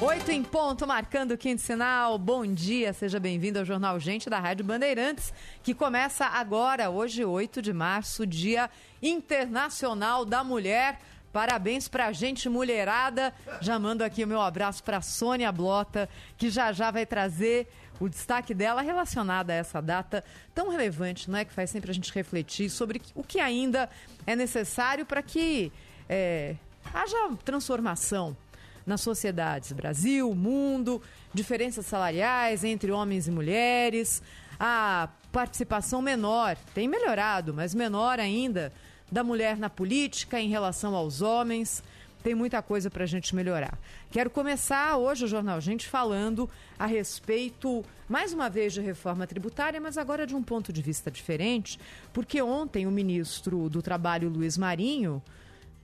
Oito em ponto, marcando o quinto sinal. Bom dia, seja bem-vindo ao Jornal Gente da Rádio Bandeirantes, que começa agora, hoje, 8 de março, Dia Internacional da Mulher. Parabéns pra gente, mulherada. Já mando aqui o meu abraço pra Sônia Blota, que já já vai trazer o destaque dela relacionado a essa data tão relevante, não é? Que faz sempre a gente refletir sobre o que ainda é necessário para que é, haja transformação nas sociedades Brasil, mundo, diferenças salariais entre homens e mulheres, a participação menor, tem melhorado, mas menor ainda, da mulher na política em relação aos homens. Tem muita coisa para a gente melhorar. Quero começar hoje o Jornal Gente falando a respeito, mais uma vez, de reforma tributária, mas agora de um ponto de vista diferente, porque ontem o ministro do Trabalho, Luiz Marinho,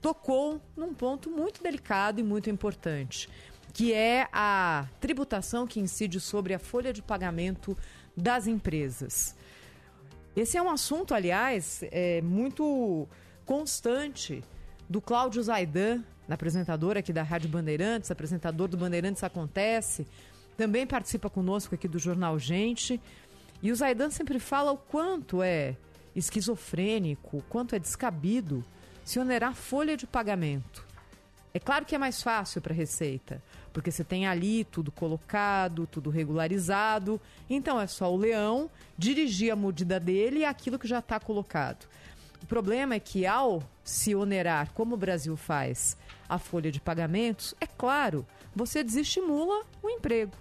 tocou num ponto muito delicado e muito importante, que é a tributação que incide sobre a folha de pagamento das empresas. Esse é um assunto, aliás, é muito constante do Cláudio Zaidan, apresentador aqui da Rádio Bandeirantes, apresentador do Bandeirantes Acontece, também participa conosco aqui do Jornal Gente. E o Zaidan sempre fala o quanto é esquizofrênico, o quanto é descabido se onerar folha de pagamento. É claro que é mais fácil para a Receita, porque você tem ali tudo colocado, tudo regularizado. Então é só o leão dirigir a medida dele e aquilo que já está colocado. O problema é que ao se onerar, como o Brasil faz, a folha de pagamentos, é claro, você desestimula o emprego.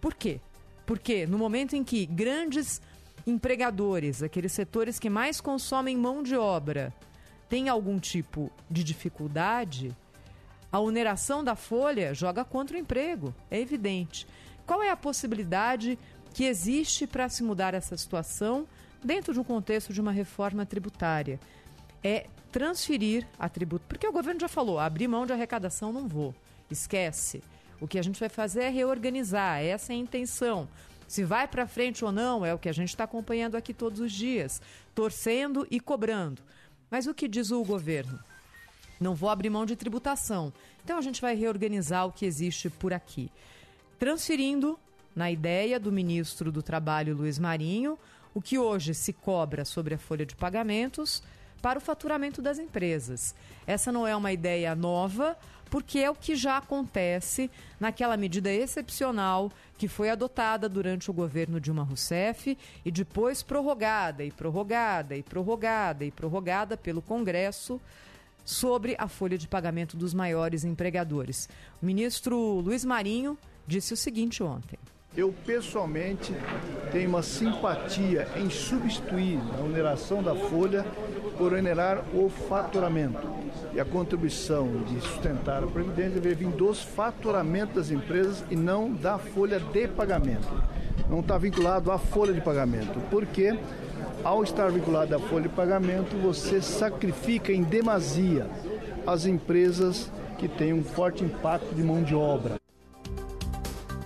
Por quê? Porque no momento em que grandes empregadores, aqueles setores que mais consomem mão de obra, tem algum tipo de dificuldade, a oneração da folha joga contra o emprego, é evidente. Qual é a possibilidade que existe para se mudar essa situação dentro de um contexto de uma reforma tributária? É transferir a tributo. Porque o governo já falou, abrir mão de arrecadação não vou. Esquece. O que a gente vai fazer é reorganizar, essa é a intenção. Se vai para frente ou não é o que a gente está acompanhando aqui todos os dias, torcendo e cobrando. Mas o que diz o governo? Não vou abrir mão de tributação. Então a gente vai reorganizar o que existe por aqui. Transferindo, na ideia do ministro do Trabalho, Luiz Marinho, o que hoje se cobra sobre a folha de pagamentos para o faturamento das empresas. Essa não é uma ideia nova, porque é o que já acontece naquela medida excepcional que foi adotada durante o governo Dilma Rousseff e depois prorrogada e prorrogada e prorrogada e prorrogada pelo Congresso sobre a folha de pagamento dos maiores empregadores. O ministro Luiz Marinho disse o seguinte ontem. Eu pessoalmente tenho uma simpatia em substituir a oneração da folha por onerar o faturamento. E a contribuição de sustentar a Previdência deve vir dos faturamentos das empresas e não da folha de pagamento. Não está vinculado à folha de pagamento, porque ao estar vinculado à folha de pagamento, você sacrifica em demasia as empresas que têm um forte impacto de mão de obra.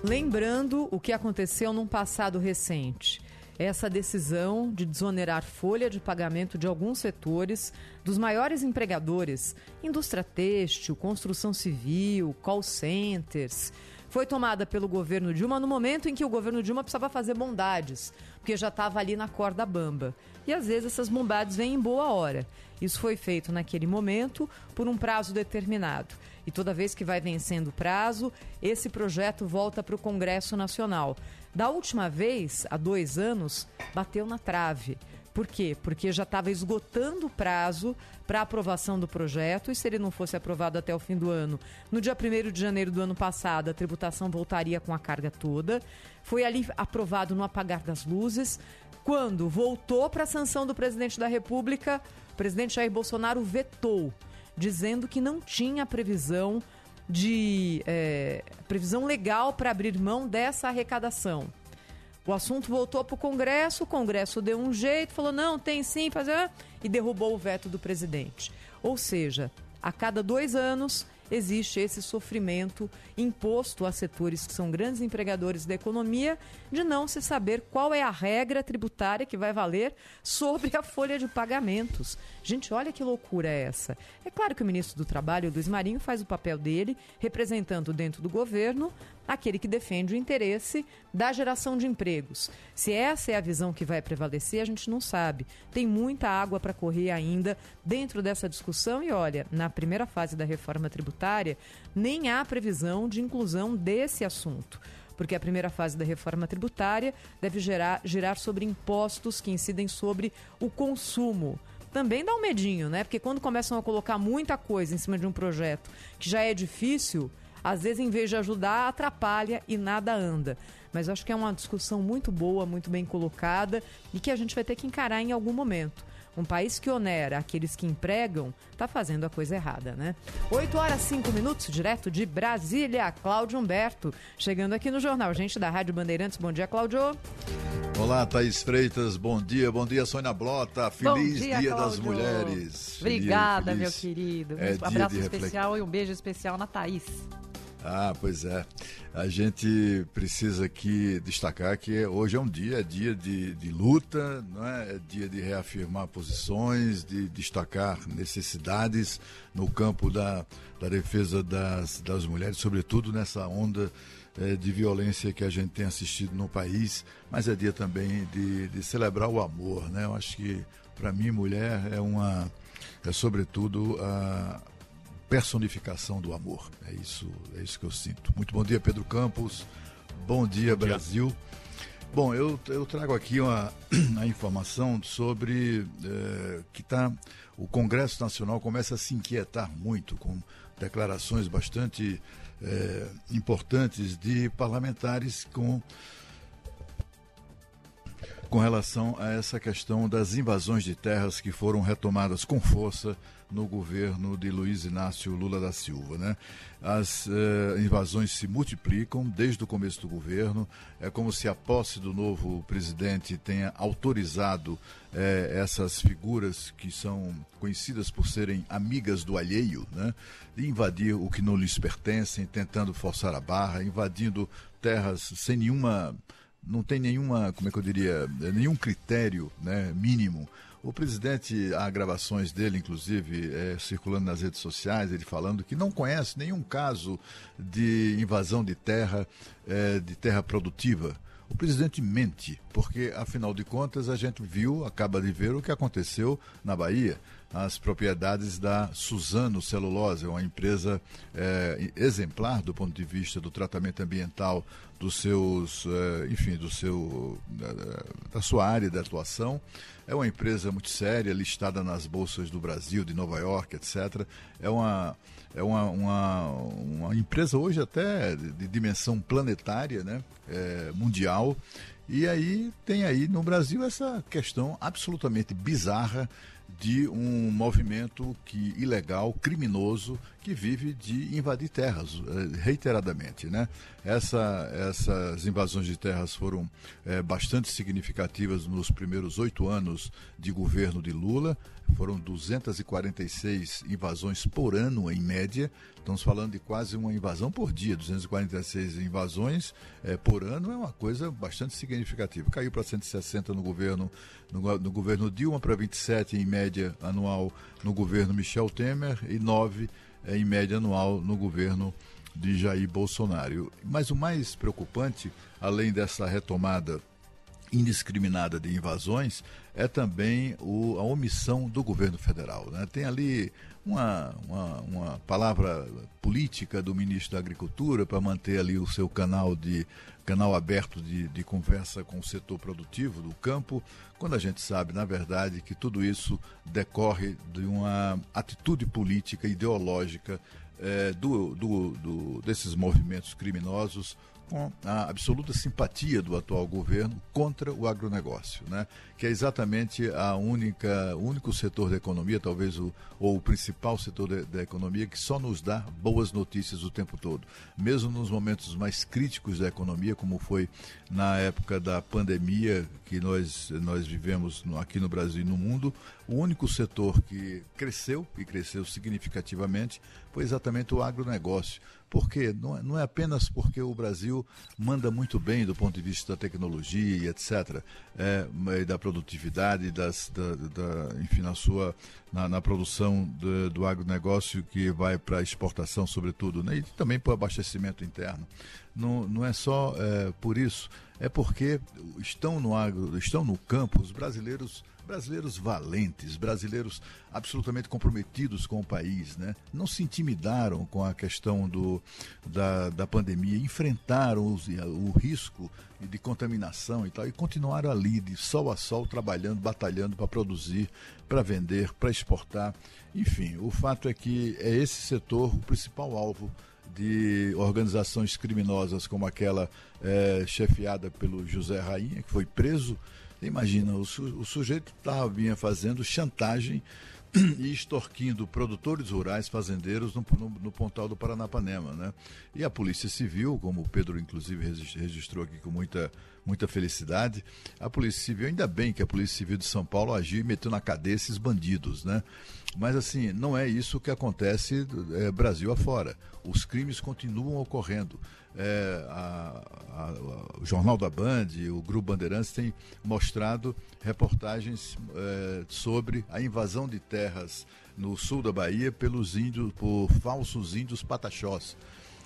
Lembrando o que aconteceu num passado recente. Essa decisão de desonerar folha de pagamento de alguns setores dos maiores empregadores, indústria têxtil, construção civil, call centers, foi tomada pelo governo Dilma no momento em que o governo Dilma precisava fazer bondades, porque já estava ali na corda bamba. E às vezes essas bondades vêm em boa hora. Isso foi feito naquele momento por um prazo determinado. E toda vez que vai vencendo o prazo, esse projeto volta para o Congresso Nacional. Da última vez, há dois anos, bateu na trave. Por quê? Porque já estava esgotando o prazo para aprovação do projeto e se ele não fosse aprovado até o fim do ano, no dia 1 de janeiro do ano passado, a tributação voltaria com a carga toda. Foi ali aprovado no apagar das luzes. Quando voltou para a sanção do presidente da República, o presidente Jair Bolsonaro vetou, dizendo que não tinha previsão de é, previsão legal para abrir mão dessa arrecadação. O assunto voltou para o Congresso, o Congresso deu um jeito, falou: não, tem sim, fazer, e derrubou o veto do presidente. Ou seja, a cada dois anos existe esse sofrimento imposto a setores que são grandes empregadores da economia de não se saber qual é a regra tributária que vai valer sobre a folha de pagamentos. Gente, olha que loucura é essa. É claro que o ministro do Trabalho, Luiz Marinho, faz o papel dele, representando dentro do governo aquele que defende o interesse da geração de empregos. Se essa é a visão que vai prevalecer, a gente não sabe. Tem muita água para correr ainda dentro dessa discussão e olha, na primeira fase da reforma tributária, nem há previsão de inclusão desse assunto porque a primeira fase da reforma tributária deve gerar, girar sobre impostos que incidem sobre o consumo. Também dá um medinho, né? Porque quando começam a colocar muita coisa em cima de um projeto que já é difícil, às vezes, em vez de ajudar, atrapalha e nada anda. Mas acho que é uma discussão muito boa, muito bem colocada e que a gente vai ter que encarar em algum momento. Um país que onera aqueles que empregam está fazendo a coisa errada, né? 8 horas 5 minutos, direto de Brasília, Cláudio Humberto. Chegando aqui no Jornal Gente da Rádio Bandeirantes. Bom dia, Cláudio. Olá, Thaís Freitas. Bom dia, bom dia, Sônia Blota. Feliz dia, dia das Mulheres. Obrigada, feliz. meu querido. É um abraço especial e um beijo especial na Thaís. Ah, pois é. A gente precisa aqui destacar que hoje é um dia, é dia de, de luta, não é? é dia de reafirmar posições, de destacar necessidades no campo da, da defesa das, das mulheres, sobretudo nessa onda é, de violência que a gente tem assistido no país, mas é dia também de, de celebrar o amor, né? Eu acho que, para mim, mulher é uma. é sobretudo a personificação do amor. É isso, é isso que eu sinto. Muito bom dia, Pedro Campos. Bom dia, bom Brasil. Dia. Bom, eu, eu trago aqui uma, uma informação sobre é, que tá, o Congresso Nacional começa a se inquietar muito com declarações bastante é, importantes de parlamentares com com relação a essa questão das invasões de terras que foram retomadas com força no governo de Luiz Inácio Lula da Silva. Né? As eh, invasões se multiplicam desde o começo do governo. É como se a posse do novo presidente tenha autorizado eh, essas figuras que são conhecidas por serem amigas do alheio, né? de invadir o que não lhes pertence, tentando forçar a barra, invadindo terras sem nenhuma não tem nenhuma, como é que eu diria, nenhum critério né, mínimo o presidente, há gravações dele, inclusive, é, circulando nas redes sociais, ele falando que não conhece nenhum caso de invasão de terra, é, de terra produtiva. O presidente mente, porque afinal de contas a gente viu, acaba de ver o que aconteceu na Bahia as propriedades da Suzano Celulose, uma empresa é, exemplar do ponto de vista do tratamento ambiental dos seus, é, enfim, do seu, da, sua área de atuação. É uma empresa muito séria, listada nas bolsas do Brasil, de Nova York, etc. É uma, é uma, uma, uma empresa hoje até de dimensão planetária, né? É, mundial. E aí tem aí no Brasil essa questão absolutamente bizarra de um movimento que ilegal, criminoso, que vive de invadir terras eh, reiteradamente, né? Essa, essas invasões de terras foram é, bastante significativas nos primeiros oito anos de governo de Lula. Foram 246 invasões por ano, em média. Estamos falando de quase uma invasão por dia. 246 invasões é, por ano é uma coisa bastante significativa. Caiu para 160 no governo, no, no governo Dilma, para 27 em média anual no governo Michel Temer e 9 é, em média anual no governo de Jair Bolsonaro. Mas o mais preocupante, além dessa retomada indiscriminada de invasões é também o, a omissão do governo federal. Né? Tem ali uma, uma, uma, palavra política do ministro da Agricultura para manter ali o seu canal de canal aberto de, de conversa com o setor produtivo do campo, quando a gente sabe, na verdade, que tudo isso decorre de uma atitude política ideológica é, do, do, do, desses movimentos criminosos com a absoluta simpatia do atual governo contra o agronegócio, né? que é exatamente a única, o único setor da economia, talvez o, ou o principal setor de, da economia, que só nos dá boas notícias o tempo todo. Mesmo nos momentos mais críticos da economia, como foi na época da pandemia que nós, nós vivemos aqui no Brasil e no mundo, o único setor que cresceu, e cresceu significativamente, foi exatamente o agronegócio. Por quê? Não, é, não é apenas porque o Brasil manda muito bem do ponto de vista da tecnologia e etc., é, da produtividade, das, da, da, enfim, na sua na, na produção do, do agronegócio que vai para exportação, sobretudo, né? e também para o abastecimento interno. Não, não é só é, por isso, é porque estão no agro, estão no campo os brasileiros brasileiros valentes, brasileiros absolutamente comprometidos com o país, né? não se intimidaram com a questão do, da, da pandemia, enfrentaram os, o risco de contaminação e tal, e continuaram ali, de sol a sol, trabalhando, batalhando para produzir, para vender, para exportar. Enfim, o fato é que é esse setor o principal alvo de organizações criminosas como aquela é, chefiada pelo José Rainha, que foi preso Imagina, o, su, o sujeito tava, vinha fazendo chantagem e extorquindo produtores rurais, fazendeiros no, no, no, Pontal do Paranapanema, né? E a Polícia Civil, como o Pedro inclusive registrou aqui com muita, muita felicidade, a Polícia Civil, ainda bem que a Polícia Civil de São Paulo agiu e meteu na cadeia esses bandidos, né? Mas assim, não é isso que acontece é, Brasil afora. Os crimes continuam ocorrendo. É, a, a, o Jornal da Band, o Grupo Bandeirantes tem mostrado reportagens é, sobre a invasão de terras no sul da Bahia pelos índios, por falsos índios pataxós.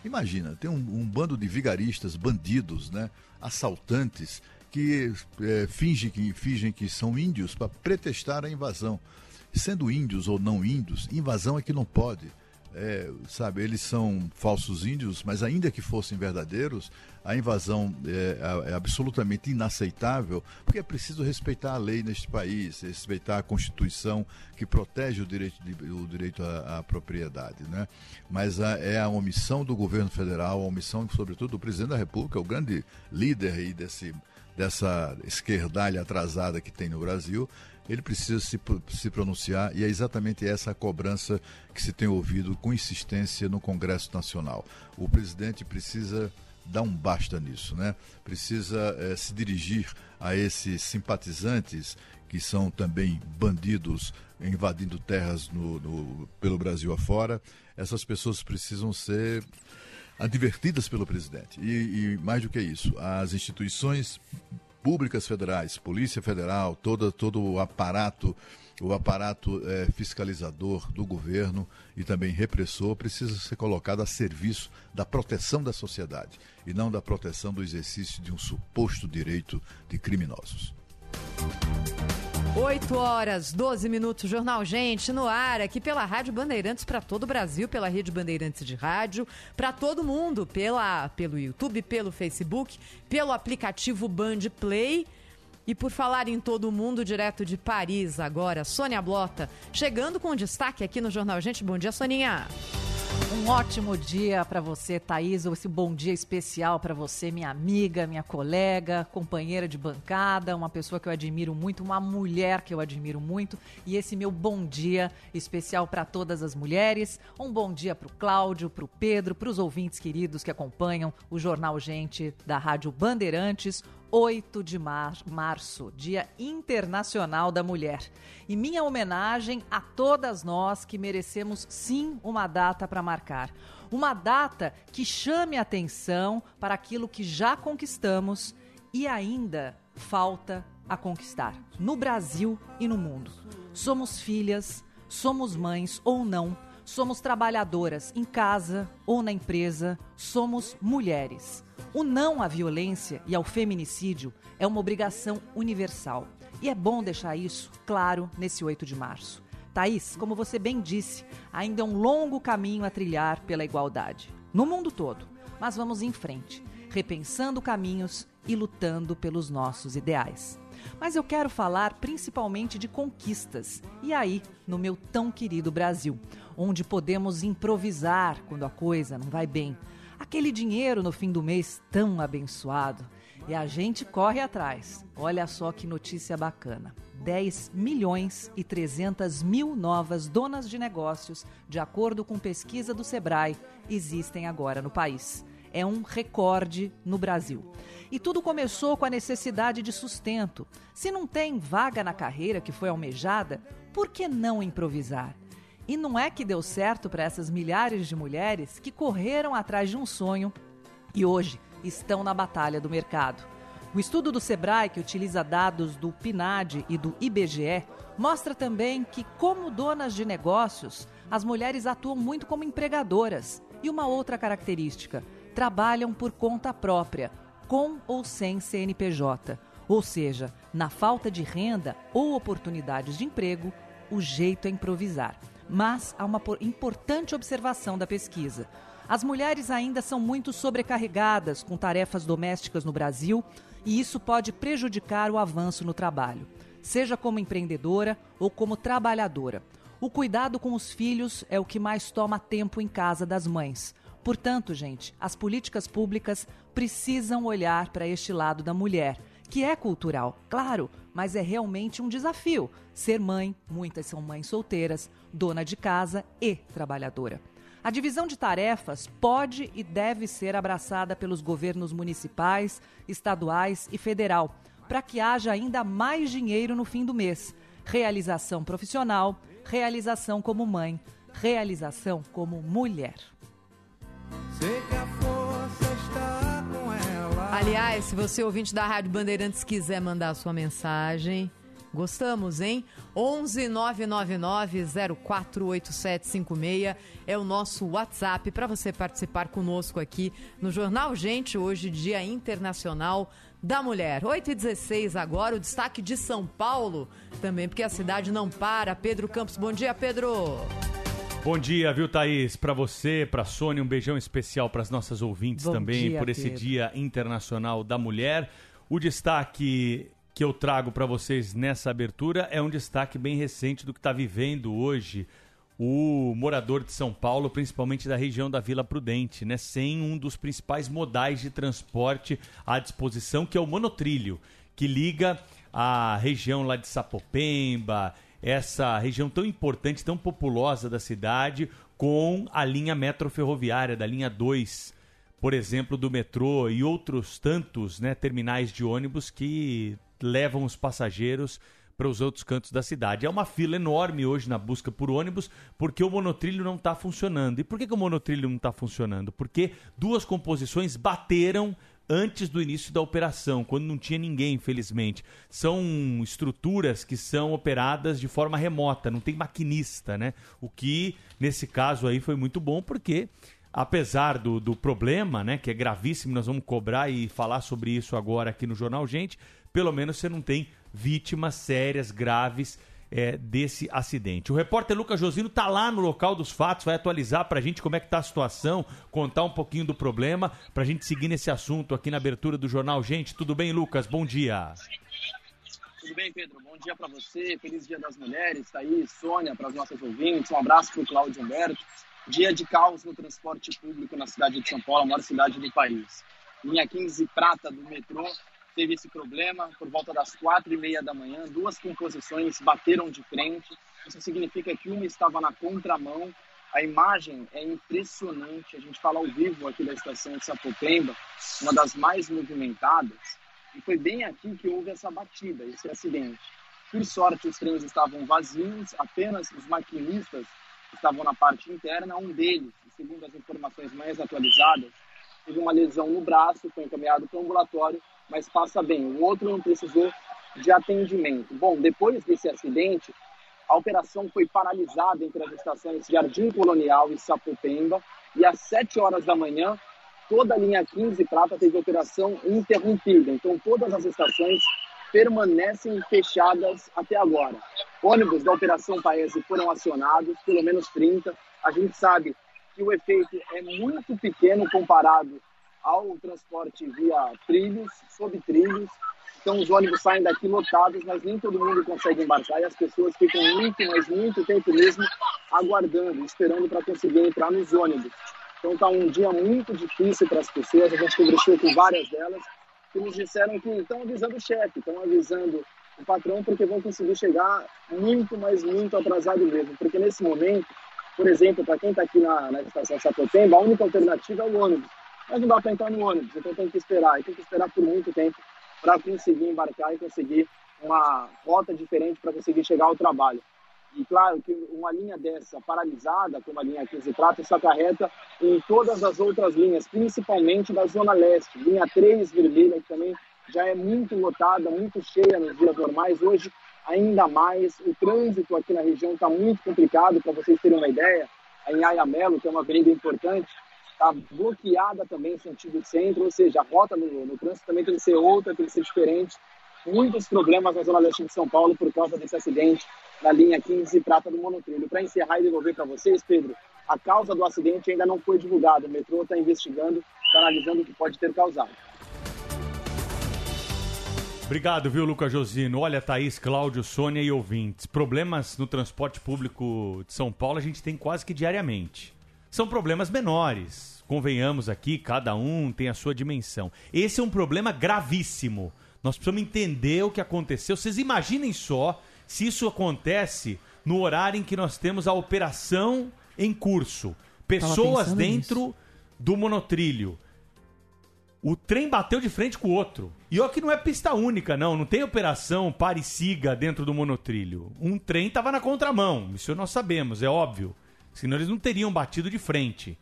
Imagina, tem um, um bando de vigaristas, bandidos, né, assaltantes, que é, fingem, que fingem que são índios para pretextar a invasão sendo índios ou não índios, invasão é que não pode. É, sabe, eles são falsos índios, mas ainda que fossem verdadeiros, a invasão é, é, absolutamente inaceitável, porque é preciso respeitar a lei neste país, respeitar a Constituição que protege o direito, de, o direito à, à propriedade. Né? Mas a, é a omissão do governo federal, a omissão, sobretudo, do presidente da República, o grande líder aí desse, dessa esquerdalha atrasada que tem no Brasil, ele precisa se, se pronunciar e é exatamente essa a cobrança que se tem ouvido com insistência no Congresso Nacional. O presidente precisa dar um basta nisso, né? Precisa é, se dirigir a esses simpatizantes que são também bandidos invadindo terras no, no, pelo Brasil afora. Essas pessoas precisam ser advertidas pelo presidente. E, e mais do que isso, as instituições públicas federais, Polícia Federal, todo, todo o aparato, o aparato é, fiscalizador do governo e também repressor precisa ser colocado a serviço da proteção da sociedade e não da proteção do exercício de um suposto direito de criminosos. 8 horas, 12 minutos, Jornal Gente, no ar, aqui pela Rádio Bandeirantes para todo o Brasil, pela Rede Bandeirantes de Rádio, para todo mundo, pela, pelo YouTube, pelo Facebook, pelo aplicativo Band Play. E por falar em todo mundo, direto de Paris agora, Sônia Blota, chegando com destaque aqui no Jornal Gente. Bom dia, Soninha. Um ótimo dia para você, Thaís. Esse bom dia especial para você, minha amiga, minha colega, companheira de bancada, uma pessoa que eu admiro muito, uma mulher que eu admiro muito. E esse meu bom dia especial para todas as mulheres. Um bom dia para o Cláudio, para o Pedro, para os ouvintes queridos que acompanham o Jornal Gente da Rádio Bandeirantes. 8 de mar março, Dia Internacional da Mulher. E minha homenagem a todas nós que merecemos sim uma data para marcar. Uma data que chame atenção para aquilo que já conquistamos e ainda falta a conquistar, no Brasil e no mundo. Somos filhas, somos mães ou não Somos trabalhadoras em casa ou na empresa, somos mulheres. O não à violência e ao feminicídio é uma obrigação universal. E é bom deixar isso claro nesse 8 de março. Thaís, como você bem disse, ainda é um longo caminho a trilhar pela igualdade. No mundo todo. Mas vamos em frente, repensando caminhos e lutando pelos nossos ideais. Mas eu quero falar principalmente de conquistas. E aí, no meu tão querido Brasil, onde podemos improvisar quando a coisa não vai bem. Aquele dinheiro no fim do mês tão abençoado. E a gente corre atrás. Olha só que notícia bacana. 10 milhões e 300 mil novas donas de negócios, de acordo com pesquisa do Sebrae, existem agora no país. É um recorde no Brasil. E tudo começou com a necessidade de sustento. Se não tem vaga na carreira que foi almejada, por que não improvisar? E não é que deu certo para essas milhares de mulheres que correram atrás de um sonho e hoje estão na batalha do mercado. O estudo do Sebrae, que utiliza dados do PNAD e do IBGE, mostra também que, como donas de negócios, as mulheres atuam muito como empregadoras. E uma outra característica: trabalham por conta própria, com ou sem CNPJ. Ou seja, na falta de renda ou oportunidades de emprego, o jeito é improvisar. Mas há uma importante observação da pesquisa. As mulheres ainda são muito sobrecarregadas com tarefas domésticas no Brasil e isso pode prejudicar o avanço no trabalho, seja como empreendedora ou como trabalhadora. O cuidado com os filhos é o que mais toma tempo em casa das mães. Portanto, gente, as políticas públicas precisam olhar para este lado da mulher, que é cultural, claro, mas é realmente um desafio ser mãe, muitas são mães solteiras, dona de casa e trabalhadora. A divisão de tarefas pode e deve ser abraçada pelos governos municipais, estaduais e federal, para que haja ainda mais dinheiro no fim do mês. Realização profissional, realização como mãe, realização como mulher. Aliás, se você ouvinte da Rádio Bandeirantes quiser mandar sua mensagem, Gostamos, hein? 11 999 048756 é o nosso WhatsApp para você participar conosco aqui no Jornal Gente, hoje, Dia Internacional da Mulher. 8 e 16 agora, o destaque de São Paulo, também porque a cidade não para. Pedro Campos, bom dia, Pedro. Bom dia, viu, Thaís? Para você, para Sônia, um beijão especial para as nossas ouvintes bom também dia, por esse Pedro. Dia Internacional da Mulher. O destaque que eu trago para vocês nessa abertura é um destaque bem recente do que está vivendo hoje o morador de São Paulo, principalmente da região da Vila Prudente, né? Sem um dos principais modais de transporte à disposição, que é o monotrilho, que liga a região lá de Sapopemba, essa região tão importante, tão populosa da cidade, com a linha metroferroviária da linha 2 por exemplo, do metrô e outros tantos né, terminais de ônibus que levam os passageiros para os outros cantos da cidade. É uma fila enorme hoje na busca por ônibus porque o monotrilho não está funcionando. E por que, que o monotrilho não está funcionando? Porque duas composições bateram antes do início da operação, quando não tinha ninguém, infelizmente. São estruturas que são operadas de forma remota, não tem maquinista, né? O que, nesse caso aí, foi muito bom porque apesar do, do problema, né, que é gravíssimo, nós vamos cobrar e falar sobre isso agora aqui no Jornal Gente, pelo menos você não tem vítimas sérias, graves é, desse acidente. O repórter Lucas Josino está lá no local dos fatos, vai atualizar para a gente como é que está a situação, contar um pouquinho do problema, para a gente seguir nesse assunto aqui na abertura do jornal. Gente, tudo bem, Lucas? Bom dia. Tudo bem, Pedro? Bom dia para você, feliz Dia das Mulheres, tá aí, Sônia, para as nossas ouvintes, um abraço para o Cláudio Humberto. Dia de caos no transporte público na cidade de São Paulo, a maior cidade do país. Linha 15 prata do metrô teve esse problema por volta das quatro e meia da manhã. Duas composições bateram de frente. Isso significa que uma estava na contramão. A imagem é impressionante. A gente fala ao vivo aqui da estação de Sapopemba, uma das mais movimentadas. E foi bem aqui que houve essa batida, esse acidente. Por sorte, os trens estavam vazios, apenas os maquinistas estavam na parte interna. Um deles, segundo as informações mais atualizadas, teve uma lesão no braço, foi encaminhado para o ambulatório mas passa bem. O outro não precisou de atendimento. Bom, depois desse acidente, A operação foi paralisada entre as estações Jardim Colonial e Sapopemba e às 7 horas da manhã toda a linha 15 Prata teve operação interrompida. Então todas as estações permanecem fechadas até agora. Ônibus da Operação Paese foram acionados, pelo menos 30. A gente sabe que o efeito é muito pequeno comparado ao transporte via trilhos, sob trilhos. Então os ônibus saem daqui lotados, mas nem todo mundo consegue embarcar e as pessoas ficam muito, mas muito tempo mesmo aguardando, esperando para conseguir entrar nos ônibus. Então está um dia muito difícil para as pessoas. A gente conversou com várias delas que nos disseram que estão avisando o chefe, estão avisando o patrão, porque vão conseguir chegar muito, mas muito atrasado mesmo. Porque nesse momento, por exemplo, para quem está aqui na, na estação Sapopemba, a única alternativa é o ônibus. Mas não dá para entrar no ônibus, então tem que esperar. E tem que esperar por muito tempo para conseguir embarcar e conseguir uma rota diferente para conseguir chegar ao trabalho. E claro que uma linha dessa paralisada, como a linha 15 Prata, isso acarreta em todas as outras linhas, principalmente da Zona Leste. Linha 3 vermelha, que também já é muito lotada, muito cheia nos dias normais. Hoje, ainda mais. O trânsito aqui na região está muito complicado, para vocês terem uma ideia. A Inhaia Melo, que é uma avenida importante, está bloqueada também em sentido centro, ou seja, a rota no, no trânsito também tem que ser outra, tem que ser diferente. Muitos problemas na Zona Leste de São Paulo por causa desse acidente na linha 15 Prata do Monotrilho. Para encerrar e devolver para vocês, Pedro, a causa do acidente ainda não foi divulgada. O metrô está investigando, está analisando o que pode ter causado. Obrigado, viu, Lucas Josino? Olha, Thaís, Cláudio, Sônia e ouvintes. Problemas no transporte público de São Paulo a gente tem quase que diariamente. São problemas menores. Convenhamos aqui, cada um tem a sua dimensão. Esse é um problema gravíssimo. Nós precisamos entender o que aconteceu. Vocês imaginem só se isso acontece no horário em que nós temos a operação em curso. Pessoas dentro nisso. do monotrilho. O trem bateu de frente com o outro. E olha que não é pista única, não. Não tem operação pare e siga dentro do monotrilho. Um trem estava na contramão. Isso nós sabemos, é óbvio. Senão eles não teriam batido de frente.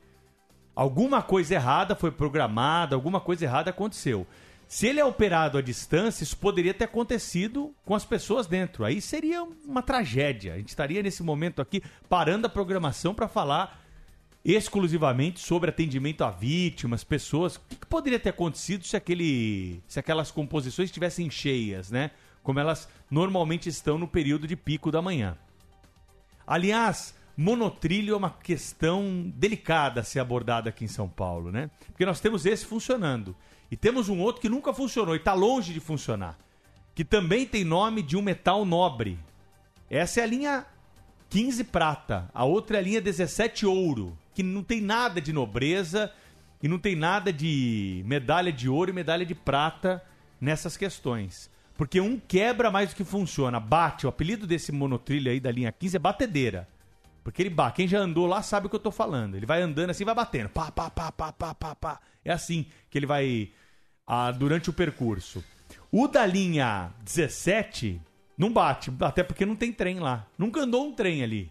Alguma coisa errada foi programada, alguma coisa errada aconteceu. Se ele é operado à distância, isso poderia ter acontecido com as pessoas dentro. Aí seria uma tragédia. A gente estaria nesse momento aqui parando a programação para falar exclusivamente sobre atendimento a vítimas, pessoas. O que, que, poderia ter acontecido se, aquele, se aquelas composições estivessem cheias, né? Como elas normalmente estão no período de pico da manhã. Aliás, monotrilho é uma questão delicada a ser abordada aqui em São Paulo, né? Porque nós temos esse funcionando. E temos um outro que nunca funcionou e está longe de funcionar. Que também tem nome de um metal nobre. Essa é a linha 15 prata. A outra é a linha 17 ouro. Que não tem nada de nobreza e não tem nada de medalha de ouro e medalha de prata nessas questões. Porque um quebra mais do que funciona. Bate. O apelido desse monotrilho aí da linha 15 é batedeira. Porque ele bate. Quem já andou lá sabe o que eu tô falando. Ele vai andando assim vai batendo. Pá, pá, pá, pá, pá, pá, pá. É assim que ele vai ah, durante o percurso. O da linha 17 não bate, até porque não tem trem lá. Nunca andou um trem ali.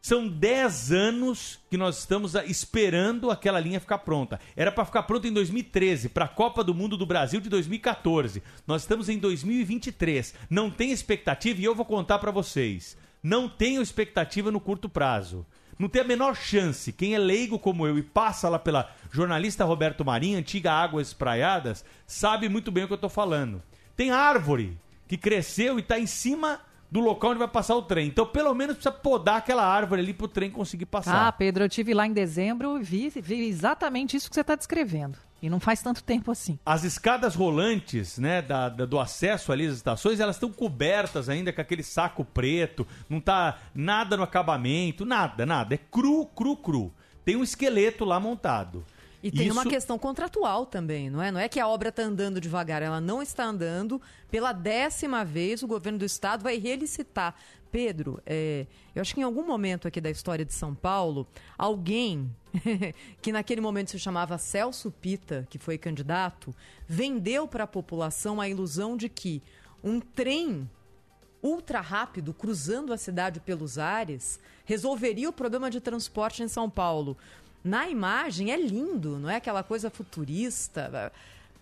São 10 anos que nós estamos esperando aquela linha ficar pronta. Era para ficar pronta em 2013, para a Copa do Mundo do Brasil de 2014. Nós estamos em 2023. Não tem expectativa e eu vou contar para vocês. Não tenho expectativa no curto prazo não tem a menor chance. Quem é leigo como eu e passa lá pela jornalista Roberto Marinho, antiga Águas Espraiadas, sabe muito bem o que eu estou falando. Tem árvore que cresceu e está em cima do local onde vai passar o trem. Então, pelo menos precisa podar aquela árvore ali para o trem conseguir passar. Ah, Pedro, eu tive lá em dezembro e vi, vi exatamente isso que você está descrevendo. E não faz tanto tempo assim. As escadas rolantes, né, da, da do acesso ali às estações, elas estão cobertas ainda com aquele saco preto, não tá nada no acabamento, nada, nada. É cru, cru, cru. Tem um esqueleto lá montado. E tem Isso... uma questão contratual também, não é? Não é que a obra está andando devagar, ela não está andando. Pela décima vez, o governo do estado vai relicitar. Pedro, é, eu acho que em algum momento aqui da história de São Paulo, alguém que naquele momento se chamava Celso Pita, que foi candidato, vendeu para a população a ilusão de que um trem ultra rápido cruzando a cidade pelos ares resolveria o problema de transporte em São Paulo na imagem é lindo, não é aquela coisa futurista.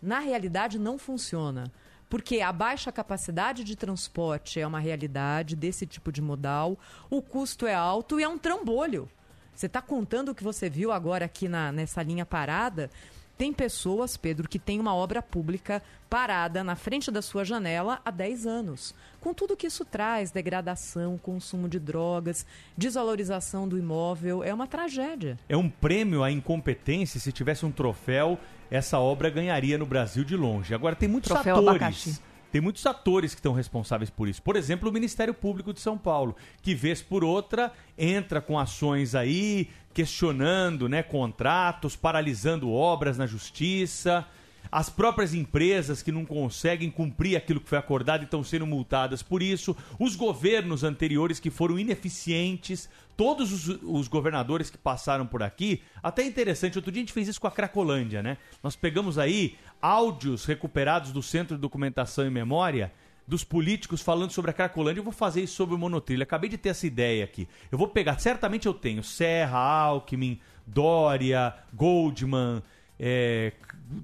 Na realidade, não funciona. Porque a baixa capacidade de transporte é uma realidade desse tipo de modal, o custo é alto e é um trambolho. Você está contando o que você viu agora aqui na, nessa linha parada? Tem pessoas, Pedro, que têm uma obra pública parada na frente da sua janela há 10 anos. Com tudo que isso traz, degradação, consumo de drogas, desvalorização do imóvel, é uma tragédia. É um prêmio à incompetência. Se tivesse um troféu, essa obra ganharia no Brasil de longe. Agora, tem muitos troféu atores. Abacaxi. Tem muitos atores que estão responsáveis por isso. Por exemplo, o Ministério Público de São Paulo, que vez por outra entra com ações aí, questionando né, contratos, paralisando obras na justiça as próprias empresas que não conseguem cumprir aquilo que foi acordado e estão sendo multadas por isso, os governos anteriores que foram ineficientes, todos os, os, governadores que passaram por aqui. Até interessante, outro dia a gente fez isso com a Cracolândia, né? Nós pegamos aí áudios recuperados do Centro de Documentação e Memória dos políticos falando sobre a Cracolândia. Eu vou fazer isso sobre o monotrilho. Acabei de ter essa ideia aqui. Eu vou pegar, certamente eu tenho Serra, Alckmin, Dória, Goldman, é,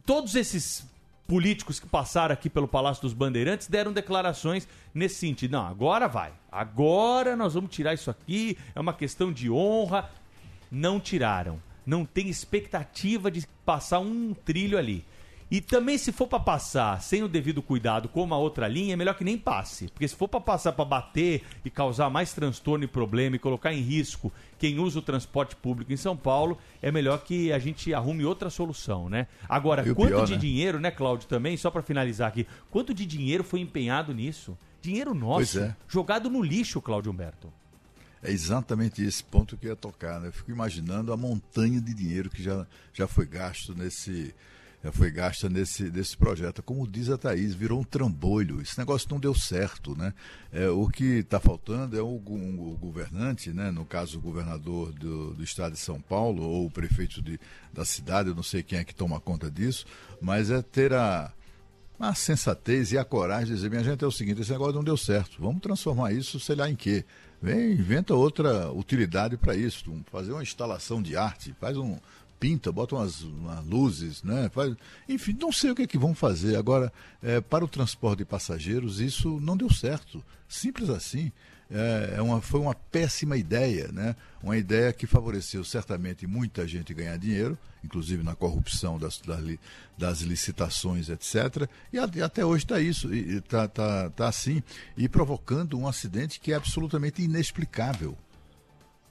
todos esses políticos que passaram aqui pelo Palácio dos Bandeirantes deram declarações nesse sentido. Não, agora vai. Agora nós vamos tirar isso aqui. É uma questão de honra. Não tiraram. Não tem expectativa de passar um trilho ali. E também, se for para passar sem o devido cuidado com uma outra linha, é melhor que nem passe. Porque se for para passar para bater e causar mais transtorno e problema e colocar em risco quem usa o transporte público em São Paulo, é melhor que a gente arrume outra solução, né? Agora, quanto pior, de né? dinheiro, né, Cláudio, também, só para finalizar aqui, quanto de dinheiro foi empenhado nisso? Dinheiro nosso, é. jogado no lixo, Cláudio Humberto. É exatamente esse ponto que eu ia tocar, né? Eu fico imaginando a montanha de dinheiro que já, já foi gasto nesse foi gasta nesse, nesse projeto. Como diz a Thaís, virou um trambolho. Esse negócio não deu certo. Né? É, o que está faltando é o, um, o, governante, né? no caso o governador do, do estado de São Paulo, ou o prefeito de, da cidade, eu não sei quem é que toma conta disso, mas é ter a, a sensatez e a coragem de dizer, minha gente, é o seguinte, esse negócio não deu certo, vamos transformar isso, sei lá em quê. Vem, inventa outra utilidade para isso, fazer uma instalação de arte, faz um, pinta, bota umas, umas luzes, né? Faz, enfim, não sei o que, é que vão fazer. Agora, é, para o transporte de passageiros, isso não deu certo. Simples assim. É, é uma, foi uma péssima ideia, né? Uma ideia que favoreceu certamente muita gente ganhar dinheiro, inclusive na corrupção das, das licitações, etc. E, até hoje está isso, está tá, tá assim, e provocando um acidente que é absolutamente inexplicável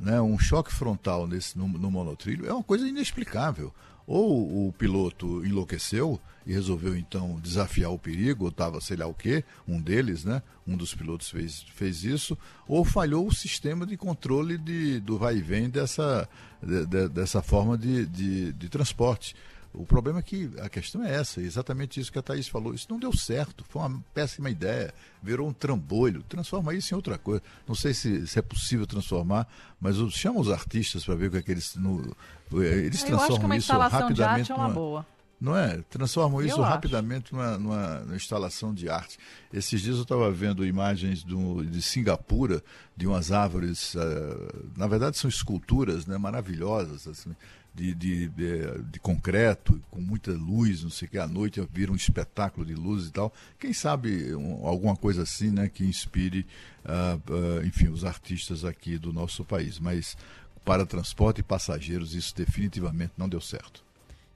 né, um choque frontal nesse, no, no monotrilho é uma coisa inexplicável. Ou o piloto enlouqueceu e resolveu então desafiar o perigo, ou estava sei lá o quê, um deles, né? Um dos pilotos fez, fez isso, ou falhou o sistema de controle de, do vai e vem dessa, de, de, dessa forma de, de, de transporte. O problema é que a questão é essa, exatamente isso que a Thaís falou. Isso não deu certo, foi uma péssima ideia, virou um trambolho. Transforma isso em outra coisa. Não sei se, se é possível transformar, mas chama os artistas para ver o que é que eles. No, eles Eu transformam isso rapidamente. É uma boa. Não é? Transformam isso eu rapidamente numa, numa, numa, instalação de arte. Esses dias eu estava vendo imagens do, de Singapura, de umas árvores, uh, na verdade são esculturas né, maravilhosas, assim, de, de, de, concreto, com muita luz, não sei o que, à noite vira um espetáculo de luz e tal. Quem sabe um, alguma coisa assim, né, que inspire, uh, uh, enfim, os artistas aqui do nosso país. Mas para transporte e passageiros, isso definitivamente não deu certo.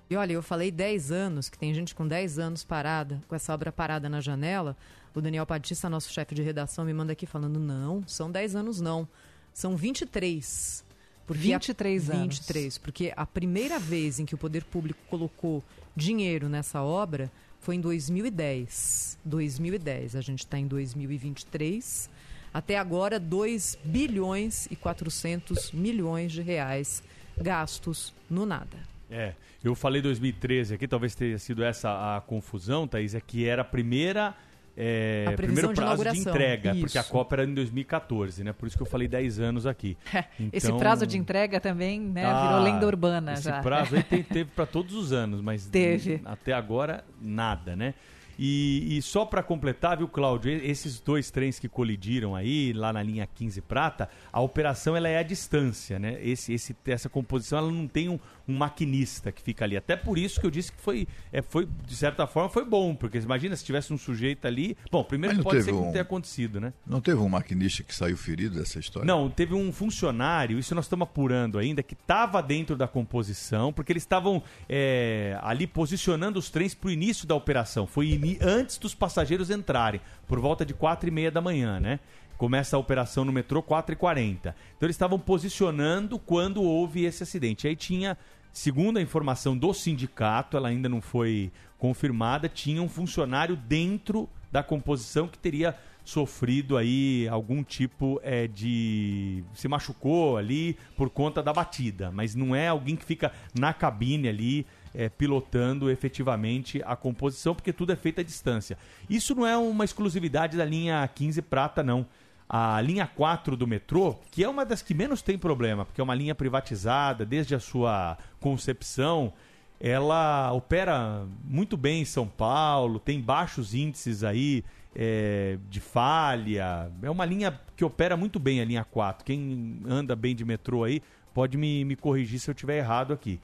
E olha, eu falei 10 anos, que tem gente com 10 anos parada, com essa obra parada na janela. O Daniel Patista, nosso chefe de redação, me manda aqui falando: não, são 10 anos não, são 23. Porque 23 a, anos. 23, porque a primeira vez em que o poder público colocou dinheiro nessa obra foi em 2010. 2010, a gente está em 2023. Até agora, 2 bilhões e 400 milhões de reais gastos no nada. É, eu falei 2013 aqui, talvez tenha sido essa a confusão, Thaís, é que era a primeira é, primeiro prazo de, de entrega, isso. porque a Copa era em 2014, né? Por isso que eu falei 10 anos aqui. Então, esse prazo de entrega também, né? Ah, virou lenda urbana esse já. prazo aí teve para todos os anos, mas teve. até agora nada, né? E, e só para completar, viu, Cláudio, esses dois trens que colidiram aí, lá na linha 15 Prata, a operação ela é à distância, né? Esse, esse, essa composição ela não tem um, um maquinista que fica ali. Até por isso que eu disse que foi, é, foi de certa forma, foi bom, porque imagina se tivesse um sujeito ali. Bom, primeiro pode ser que não tenha acontecido, né? Não teve um maquinista que saiu ferido dessa história? Não, teve um funcionário, isso nós estamos apurando ainda, que estava dentro da composição, porque eles estavam é, ali posicionando os trens para o início da operação. Foi antes dos passageiros entrarem, por volta de quatro e meia da manhã, né? Começa a operação no metrô 4h40. Então eles estavam posicionando quando houve esse acidente. Aí tinha, segundo a informação do sindicato, ela ainda não foi confirmada, tinha um funcionário dentro da composição que teria sofrido aí algum tipo é, de. se machucou ali por conta da batida, mas não é alguém que fica na cabine ali é, pilotando efetivamente a composição, porque tudo é feito à distância. Isso não é uma exclusividade da linha 15 prata, não. A linha 4 do metrô, que é uma das que menos tem problema, porque é uma linha privatizada desde a sua concepção, ela opera muito bem em São Paulo, tem baixos índices aí é, de falha. É uma linha que opera muito bem a linha 4. Quem anda bem de metrô aí pode me, me corrigir se eu estiver errado aqui.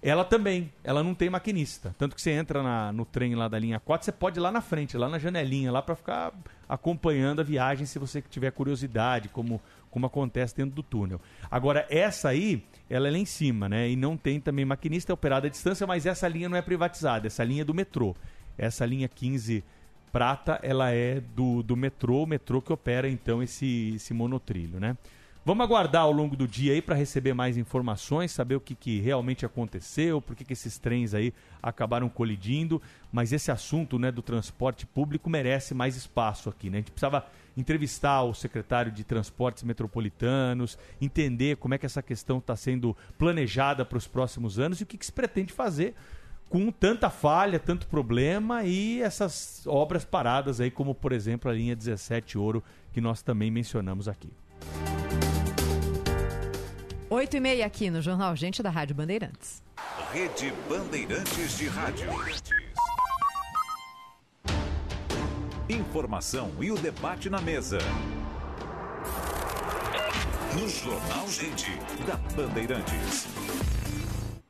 Ela também, ela não tem maquinista. Tanto que você entra na, no trem lá da linha 4, você pode ir lá na frente, lá na janelinha, lá para ficar acompanhando a viagem se você tiver curiosidade, como, como acontece dentro do túnel. Agora, essa aí, ela é lá em cima, né? E não tem também maquinista, é operada à distância, mas essa linha não é privatizada, essa linha é do metrô. Essa linha 15 prata, ela é do, do metrô, o metrô que opera então esse, esse monotrilho, né? Vamos aguardar ao longo do dia aí para receber mais informações, saber o que, que realmente aconteceu, por que, que esses trens aí acabaram colidindo. Mas esse assunto né, do transporte público merece mais espaço aqui. Né? A gente precisava entrevistar o secretário de Transportes Metropolitanos, entender como é que essa questão está sendo planejada para os próximos anos e o que, que se pretende fazer com tanta falha, tanto problema e essas obras paradas aí, como por exemplo a linha 17 Ouro, que nós também mencionamos aqui. 8 e meia aqui no Jornal Gente da Rádio Bandeirantes. Rede Bandeirantes de Rádio. Informação e o debate na mesa. No Jornal Gente da Bandeirantes.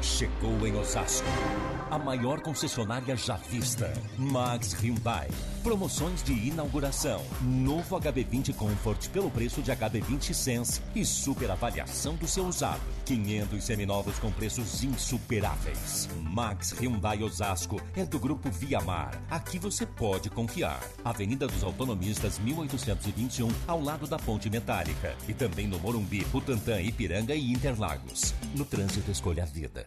Chegou em Osasco. A maior concessionária já vista. Max Hyundai. Promoções de inauguração. Novo HB20 Comfort pelo preço de HB20 Sense e super avaliação do seu usado. 500 seminovos com preços insuperáveis. Max Hyundai Osasco é do grupo Viamar. Aqui você pode confiar. Avenida dos Autonomistas 1821, ao lado da Ponte Metálica. E também no Morumbi, Butantã, Ipiranga e Interlagos. No trânsito escolha a vida.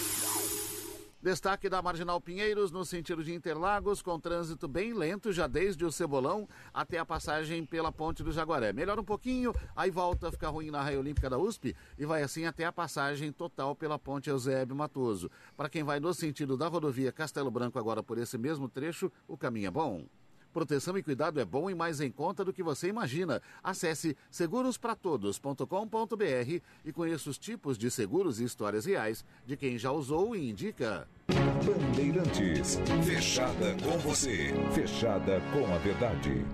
Destaque da Marginal Pinheiros no sentido de Interlagos, com trânsito bem lento, já desde o Cebolão até a passagem pela Ponte do Jaguaré. Melhora um pouquinho, aí volta a ficar ruim na Raia Olímpica da USP e vai assim até a passagem total pela Ponte Eusébio Matoso. Para quem vai no sentido da rodovia Castelo Branco agora por esse mesmo trecho, o caminho é bom. Proteção e cuidado é bom e mais em conta do que você imagina. Acesse segurospratodos.com.br e conheça os tipos de seguros e histórias reais de quem já usou e indica. Bandeirantes. Fechada com você. Fechada com a verdade.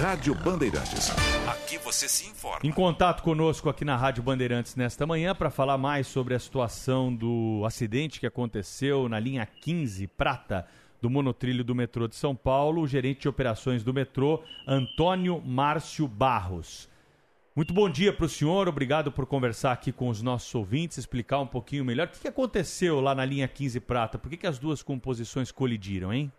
Rádio Bandeirantes. Aqui você se informa. Em contato conosco aqui na Rádio Bandeirantes nesta manhã para falar mais sobre a situação do acidente que aconteceu na linha 15 Prata do monotrilho do metrô de São Paulo, o gerente de operações do metrô, Antônio Márcio Barros. Muito bom dia para o senhor, obrigado por conversar aqui com os nossos ouvintes, explicar um pouquinho melhor o que aconteceu lá na linha 15 Prata, por que, que as duas composições colidiram, hein?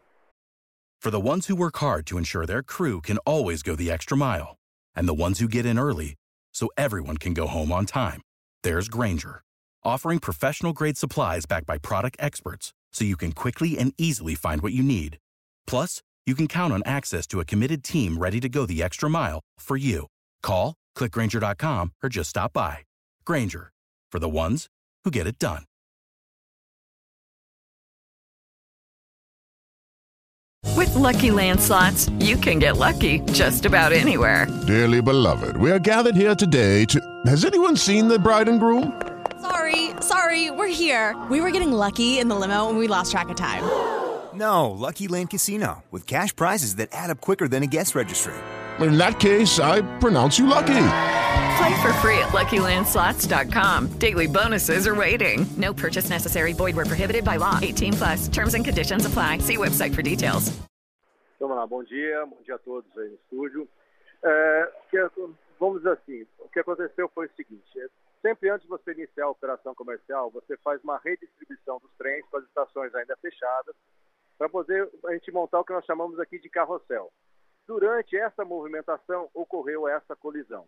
For the ones who work hard to ensure their crew can always go the extra mile, and the ones who get in early so everyone can go home on time, there's Granger, offering professional grade supplies backed by product experts so you can quickly and easily find what you need. Plus, you can count on access to a committed team ready to go the extra mile for you. Call clickgranger.com, or just stop by. Granger, for the ones who get it done. With lucky landslots, you can get lucky just about anywhere. Dearly beloved, we are gathered here today to. Has anyone seen the bride and groom? Sorry, sorry, we're here. We were getting lucky in the limo and we lost track of time. No, Lucky Land Casino, with cash prizes that add up quicker than a guest registry in that case, I pronounce you lucky. Play for free at LuckyLandSlots.com. Daily bonuses are waiting. No purchase necessary. Void were prohibited by law. 18 plus. Terms and conditions apply. See website for details. Vamos lá, bom dia, bom dia a todos aí no estúdio. É, que, vamos dizer assim, o que aconteceu foi o seguinte: sempre antes de você iniciar a operação comercial, você faz uma redistribuição dos trens com as estações ainda fechadas, para poder a gente montar o que nós chamamos aqui de carrossel. Durante essa movimentação ocorreu essa colisão.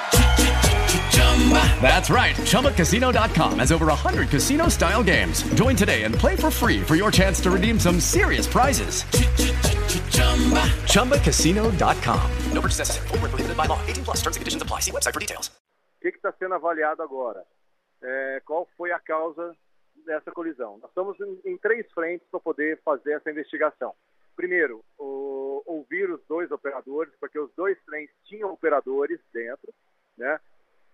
That's right. ChumbaCasino.com has over 100 casino style games. Join today and play for free for your chance to redeem some serious prizes. Chumba. ChumbaCasino.com. No purchase necessary. Full prohibited by law. 18 plus terms and conditions apply. See website for details. O que está sendo avaliado agora? É, qual foi a causa dessa colisão? Nós estamos em, em três frentes para poder fazer essa investigação. Primeiro, o, ouvir os dois operadores, porque os dois trens tinham operadores dentro, né?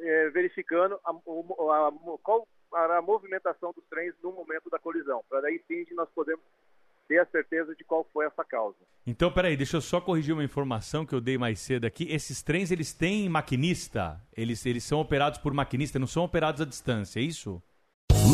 é, verificando a, a, a, qual a movimentação dos trens no momento da colisão. Para daí sim nós podemos ter a certeza de qual foi essa causa. Então, peraí, deixa eu só corrigir uma informação que eu dei mais cedo aqui. Esses trens, eles têm maquinista? Eles, eles são operados por maquinista, não são operados à distância, é isso?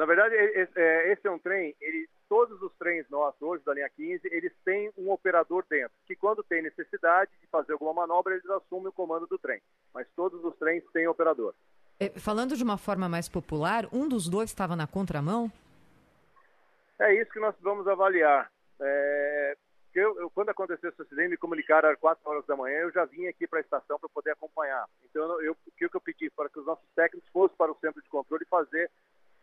Na verdade, esse é um trem, ele, todos os trens nossos hoje da linha 15, eles têm um operador dentro, que quando tem necessidade de fazer alguma manobra, eles assumem o comando do trem. Mas todos os trens têm operador. É, falando de uma forma mais popular, um dos dois estava na contramão? É isso que nós vamos avaliar. É, eu, eu, quando aconteceu esse acidente, me comunicaram às 4 horas da manhã, eu já vim aqui para a estação para poder acompanhar. Então, eu, o que eu pedi para que os nossos técnicos fossem para o centro de controle fazer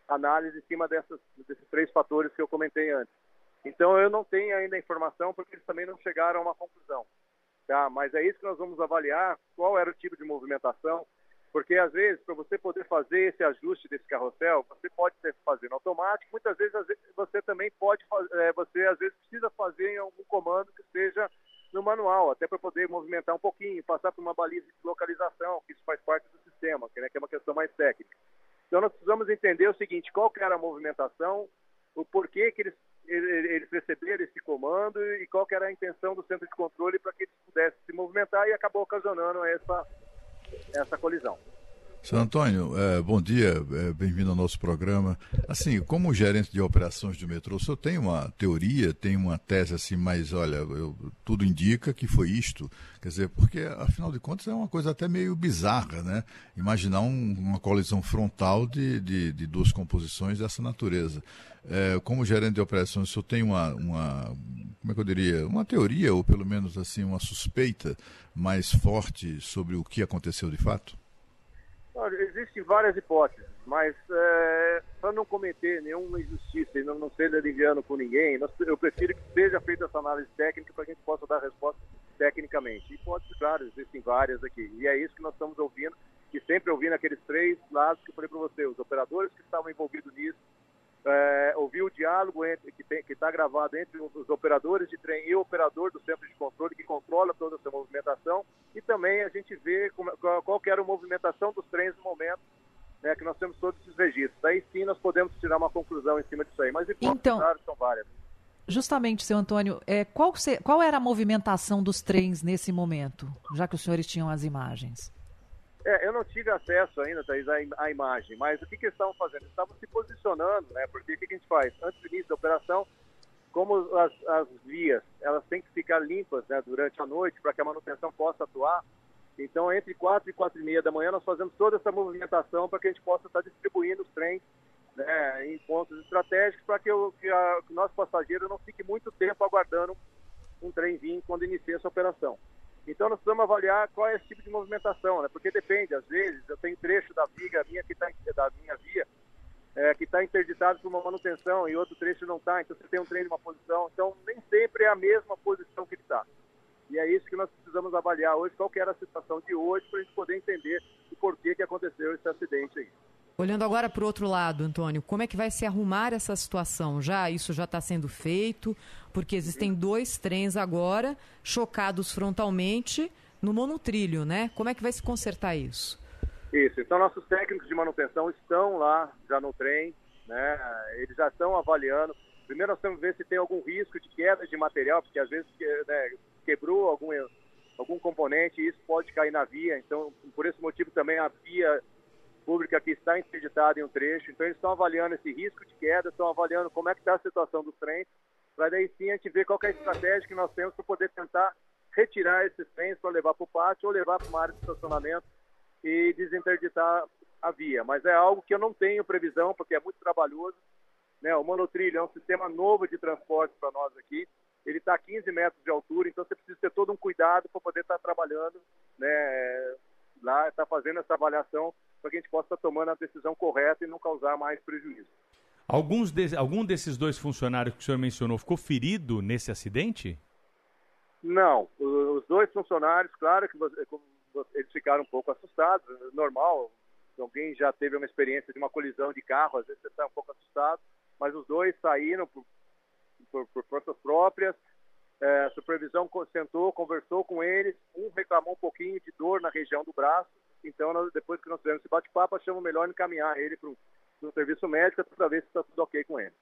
análise em cima dessas, desses três fatores que eu comentei antes. Então, eu não tenho ainda informação porque eles também não chegaram a uma conclusão. Tá? Mas é isso que nós vamos avaliar, qual era o tipo de movimentação, porque às vezes, para você poder fazer esse ajuste desse carrossel, você pode ter fazendo automático, muitas vezes você também pode é, você às vezes precisa fazer em algum comando que seja no manual, até para poder movimentar um pouquinho, passar por uma baliza de localização, que isso faz parte do sistema, que, né, que é uma questão mais técnica. Então nós precisamos entender o seguinte, qual que era a movimentação, o porquê que eles, eles receberam esse comando e qual que era a intenção do centro de controle para que eles pudessem se movimentar e acabou ocasionando essa, essa colisão. Senhor Antônio, é, bom dia, é, bem-vindo ao nosso programa. Assim, como gerente de operações do metrô, o senhor tem uma teoria, tem uma tese assim, mas olha, eu, tudo indica que foi isto? Quer dizer, porque afinal de contas é uma coisa até meio bizarra, né? Imaginar um, uma colisão frontal de, de, de, duas composições dessa natureza. É, como gerente de operações, o senhor tem uma, uma, como é que eu diria, uma teoria, ou pelo menos assim, uma suspeita mais forte sobre o que aconteceu de fato? Existem várias hipóteses, mas é, para não cometer nenhuma injustiça e não, não ser aliviando com ninguém, nós, eu prefiro que seja feita essa análise técnica para que a gente possa dar resposta tecnicamente. Hipóteses, claro, existem várias aqui. E é isso que nós estamos ouvindo, e sempre ouvindo aqueles três lados que eu falei para você, os operadores que estavam envolvidos nisso, é, ouvir o diálogo entre, que está gravado entre os operadores de trem e o operador do centro de controle que controla toda essa movimentação e também a gente vê como, qual, era a movimentação dos trens no momento né, que nós temos todos esses registros. Aí sim nós podemos tirar uma conclusão em cima disso aí, mas então, são várias. Justamente, seu Antônio, é, qual, qual era a movimentação dos trens nesse momento, já que os senhores tinham as imagens? É, eu não tive acesso ainda, Thaís, à, à imagem, mas o que, que eles estavam fazendo? Eles estavam se posicionando, né? Porque o que, que a gente faz? Antes do início da operação, como as, as vias elas têm que ficar limpas né, durante a noite para que a manutenção possa atuar, então entre 4 e 4 e meia da manhã nós fazemos toda essa movimentação para que a gente possa estar distribuindo os trens né, em pontos estratégicos para que, o, que, que nosso passageiro não fique muito tempo aguardando um trem vir quando inicia essa operação. Então nós precisamos avaliar qual é esse tipo de movimentação, né? Porque depende, às vezes eu tenho trecho da viga minha que tá, da minha via é, que está interditado por uma manutenção e outro trecho não está, então você tem um trem de uma posição, então nem sempre é a mesma posição que ele está. E é isso que nós precisamos avaliar hoje, qual que era a situação de hoje, para a gente poder entender o porquê que aconteceu esse acidente aí. Olhando agora para o outro lado, Antônio, como é que vai se arrumar essa situação? Já isso já está sendo feito, porque existem dois trens agora chocados frontalmente no monotrilho, né? Como é que vai se consertar isso? Isso. Então nossos técnicos de manutenção estão lá já no trem, né? Eles já estão avaliando. Primeiro nós temos que ver se tem algum risco de queda de material, porque às vezes né, quebrou algum algum componente e isso pode cair na via. Então por esse motivo também a via pública que está interditada em um trecho. Então, eles estão avaliando esse risco de queda, estão avaliando como é que está a situação dos trens, para daí sim a gente ver qual é a estratégia que nós temos para poder tentar retirar esses trens para levar para o pátio ou levar para uma área de estacionamento e desinterditar a via. Mas é algo que eu não tenho previsão, porque é muito trabalhoso. Né? O monotrilho é um sistema novo de transporte para nós aqui. Ele está a 15 metros de altura, então você precisa ter todo um cuidado para poder estar tá trabalhando né, lá, estar tá fazendo essa avaliação para que a gente possa estar tomando a decisão correta e não causar mais prejuízo. Alguns de, algum desses dois funcionários que o senhor mencionou ficou ferido nesse acidente? Não. Os dois funcionários, claro que eles ficaram um pouco assustados, normal. Alguém já teve uma experiência de uma colisão de carro, às vezes você está um pouco assustado, mas os dois saíram por, por, por forças próprias, É, a supervisão sentou, conversou com eles, um reclamou um pouquinho de dor na região do braço, então nós, depois que nós fizemos esse bate-papo, achamos melhor encaminhar ele para o serviço médico para ver se está tudo ok com ele.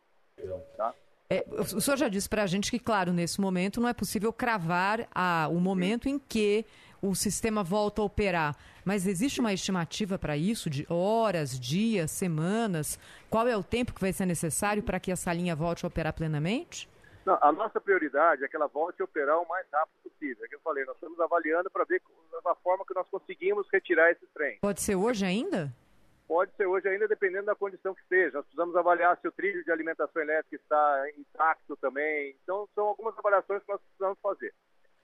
Tá? É, o senhor já disse para a gente que, claro, nesse momento não é possível cravar a, o momento em que o sistema volta a operar. Mas existe uma estimativa para isso, de horas, dias, semanas? Qual é o tempo que vai ser necessário para que essa linha volte a operar plenamente? Não, a nossa prioridade é que ela volte a operar o mais rápido possível. É que eu falei, nós estamos avaliando para ver a forma que nós conseguimos retirar esse trem. Pode ser hoje ainda? Pode ser hoje ainda, dependendo da condição que esteja. Nós precisamos avaliar se o trilho de alimentação elétrica está intacto também. Então, são algumas avaliações que nós precisamos fazer.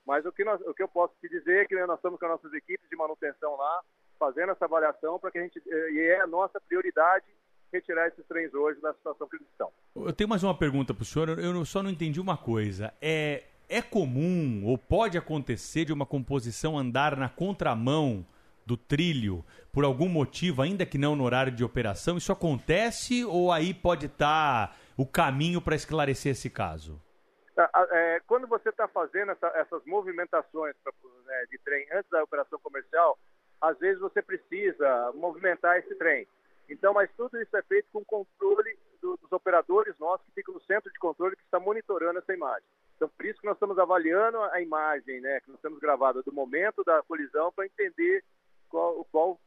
Mas o que, nós, o que eu posso te dizer é que nós estamos com as nossas equipes de manutenção lá, fazendo essa avaliação para que a gente. Eh, e é a nossa prioridade retirar esses trens hoje da situação que eles estão. Eu tenho mais uma pergunta para o senhor. Eu só não entendi uma coisa. É, é comum ou pode acontecer de uma composição andar na contramão do trilho por algum motivo, ainda que não no horário de operação? Isso acontece ou aí pode estar tá o caminho para esclarecer esse caso? É, quando você está fazendo essa, essas movimentações pra, né, de trem antes da operação comercial, às vezes você precisa movimentar esse trem. Então, mas tudo isso é feito com controle do, dos operadores nossos que ficam no centro de controle que está monitorando essa imagem. Então, por isso que nós estamos avaliando a imagem, né, que nós temos gravada do momento da colisão para entender qual, qual,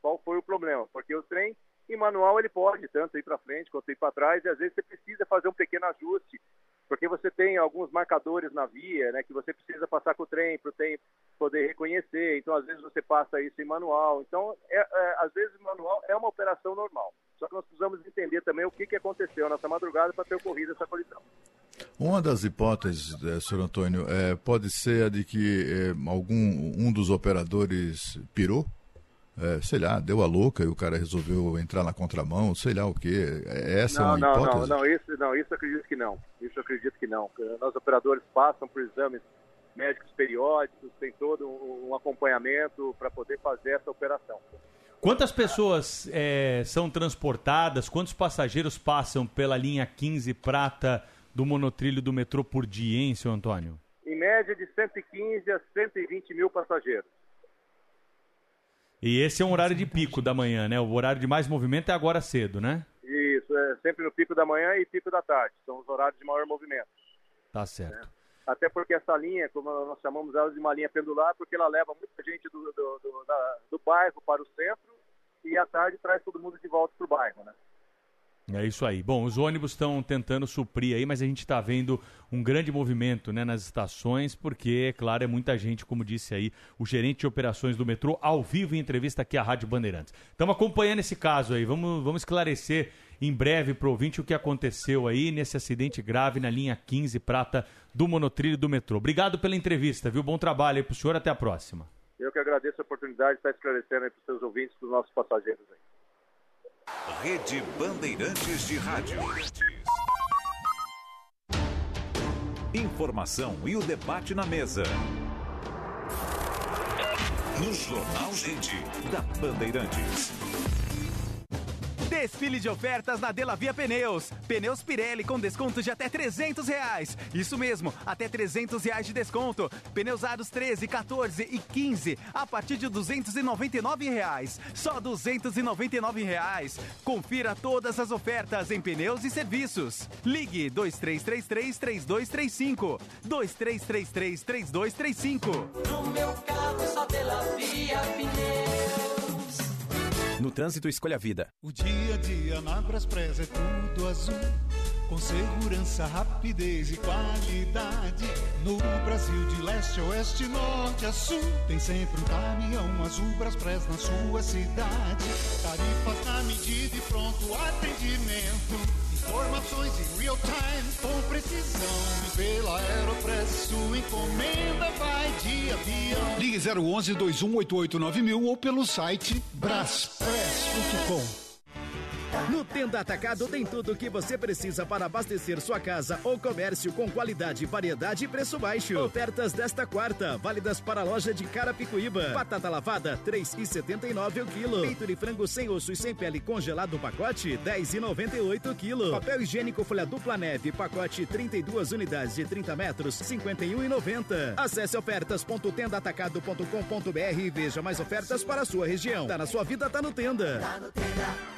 qual foi o problema. Porque o trem, em manual, ele pode tanto ir para frente quanto ir para trás, e às vezes você precisa fazer um pequeno ajuste, porque você tem alguns marcadores na via, né, que você precisa passar com o trem para o trem poder reconhecer. Então, às vezes você passa isso em manual. Então, é, é, às vezes manual é uma operação normal. Só que nós precisamos entender também o que, que aconteceu nessa madrugada para ter ocorrido essa colisão. Uma das hipóteses, eh, senhor Antônio, é, pode ser a de que é, algum um dos operadores pirou? É, sei lá, deu a louca e o cara resolveu entrar na contramão, sei lá o quê. É essa não, uma não, hipótese? Não, não, isso, não, isso eu acredito que não. Isso eu acredito que não. Nós operadores passam por exames médicos periódicos, tem todo um, um acompanhamento para poder fazer essa operação. Quantas pessoas é, são transportadas? Quantos passageiros passam pela linha 15 prata do monotrilho do metrô por dia, hein, seu Antônio? Em média de 115 a 120 mil passageiros. E esse é um horário de pico da manhã, né? O horário de mais movimento é agora cedo, né? Isso, é sempre no pico da manhã e pico da tarde. São os horários de maior movimento. Tá certo. É. Até porque essa linha, como nós chamamos ela de uma linha pendular, porque ela leva muita gente do, do, do, da, do bairro para o centro e à tarde traz todo mundo de volta para o bairro, né? É isso aí. Bom, os ônibus estão tentando suprir aí, mas a gente está vendo um grande movimento né, nas estações, porque, é claro, é muita gente, como disse aí o gerente de operações do metrô, ao vivo em entrevista aqui à Rádio Bandeirantes. Estamos acompanhando esse caso aí, vamos, vamos esclarecer em breve para o ouvinte o que aconteceu aí nesse acidente grave na linha 15 prata do monotrilho do metrô. Obrigado pela entrevista, viu? Bom trabalho aí para o senhor, até a próxima. Eu que agradeço a oportunidade de estar esclarecendo aí para os seus ouvintes, para os nossos passageiros aí. Rede Bandeirantes de Rádio. Informação e o debate na mesa. No Jornal Gente, da Bandeirantes. Desfile de ofertas na Delavia Pneus. Pneus Pirelli com desconto de até 300 reais. Isso mesmo, até 300 reais de desconto. Pneus aros 13, 14 e 15 a partir de 299 reais. Só 299 reais. Confira todas as ofertas em pneus e serviços. Ligue 2333 3235. 2333 3235. No meu carro só Delavia Pneus. No trânsito, escolha a vida. O dia a dia na Braspress é tudo azul. Com segurança, rapidez e qualidade. No Brasil, de leste a oeste, norte a sul. Tem sempre um caminhão azul Braspress na sua cidade. Tarifas na medida e pronto atendimento. Informações em real time com precisão. Pela Aeropress sua encomenda vai de avião. Ligue 011 2188 9000 ou pelo site braspress.com. No Tenda Atacado tem tudo o que você precisa para abastecer sua casa ou comércio com qualidade, variedade e preço baixo. Ofertas desta quarta, válidas para a loja de Carapicuíba. Batata lavada, 3,79 o quilo. Peito de frango sem osso e sem pele congelado pacote, 10,98 o quilo. Papel higiênico folha dupla neve, pacote 32 unidades de 30 metros, 51,90. Acesse ofertas.tendaatacado.com.br e veja mais ofertas para a sua região. Tá na sua vida, tá no Tenda. Tá no Tenda.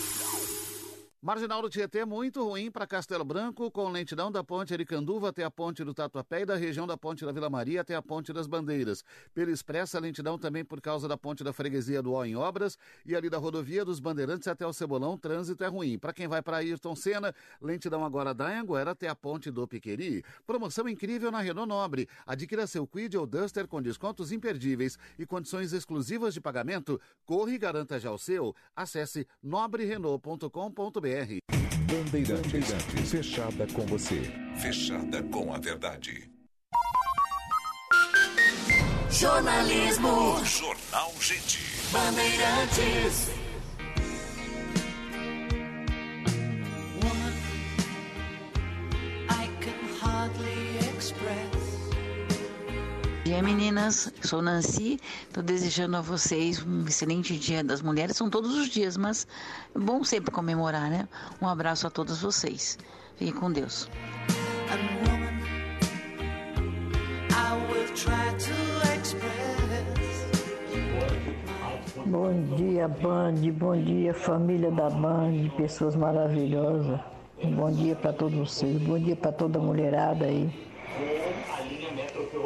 Marginal do Tietê muito ruim para Castelo Branco, com lentidão da ponte Aricanduva até a ponte do Tatuapé e da região da ponte da Vila Maria até a ponte das Bandeiras. Pela Expressa, lentidão também por causa da ponte da Freguesia do Ó em obras e ali da rodovia dos Bandeirantes até o Cebolão, trânsito é ruim. Para quem vai para Ayrton Senna, lentidão agora da Anguera até a ponte do Piqueri. Promoção incrível na Renault Nobre. Adquira seu Quid ou Duster com descontos imperdíveis e condições exclusivas de pagamento. Corre e garanta já o seu. Acesse nobrerenault.com.br Bandeirantes. Bandeirantes. Fechada com você. Fechada com a verdade. Jornalismo. Jornal Gente. Bandeirantes. Dia, meninas. Sou Nancy. Estou desejando a vocês um excelente Dia das Mulheres. São todos os dias, mas é bom sempre comemorar, né? Um abraço a todos vocês. Fiquem com Deus. Bom dia, Band. Bom dia, família da Band. Pessoas maravilhosas. Um bom dia para todos vocês. Bom dia para toda a mulherada aí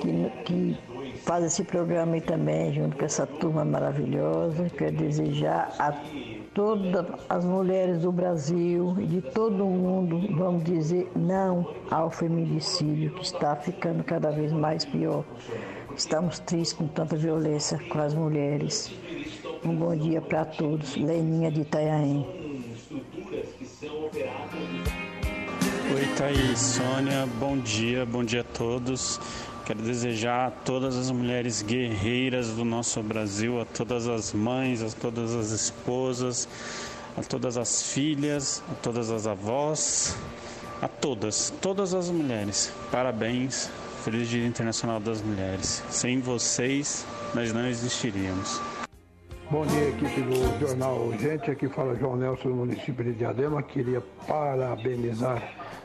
que, que faz esse programa aí também, junto com essa turma maravilhosa. Quero desejar a todas as mulheres do Brasil e de todo o mundo, vamos dizer, não ao feminicídio, que está ficando cada vez mais pior. Estamos tristes com tanta violência com as mulheres. Um bom dia para todos. Leninha de Itanhaém. Oi, Thaís, Sônia, bom dia, bom dia a todos. Quero desejar a todas as mulheres guerreiras do nosso Brasil, a todas as mães, a todas as esposas, a todas as filhas, a todas as avós, a todas, todas as mulheres. Parabéns, Feliz Dia Internacional das Mulheres. Sem vocês, nós não existiríamos. Bom dia, equipe do Jornal Gente. Aqui fala João Nelson, do município de Diadema. Queria parabenizar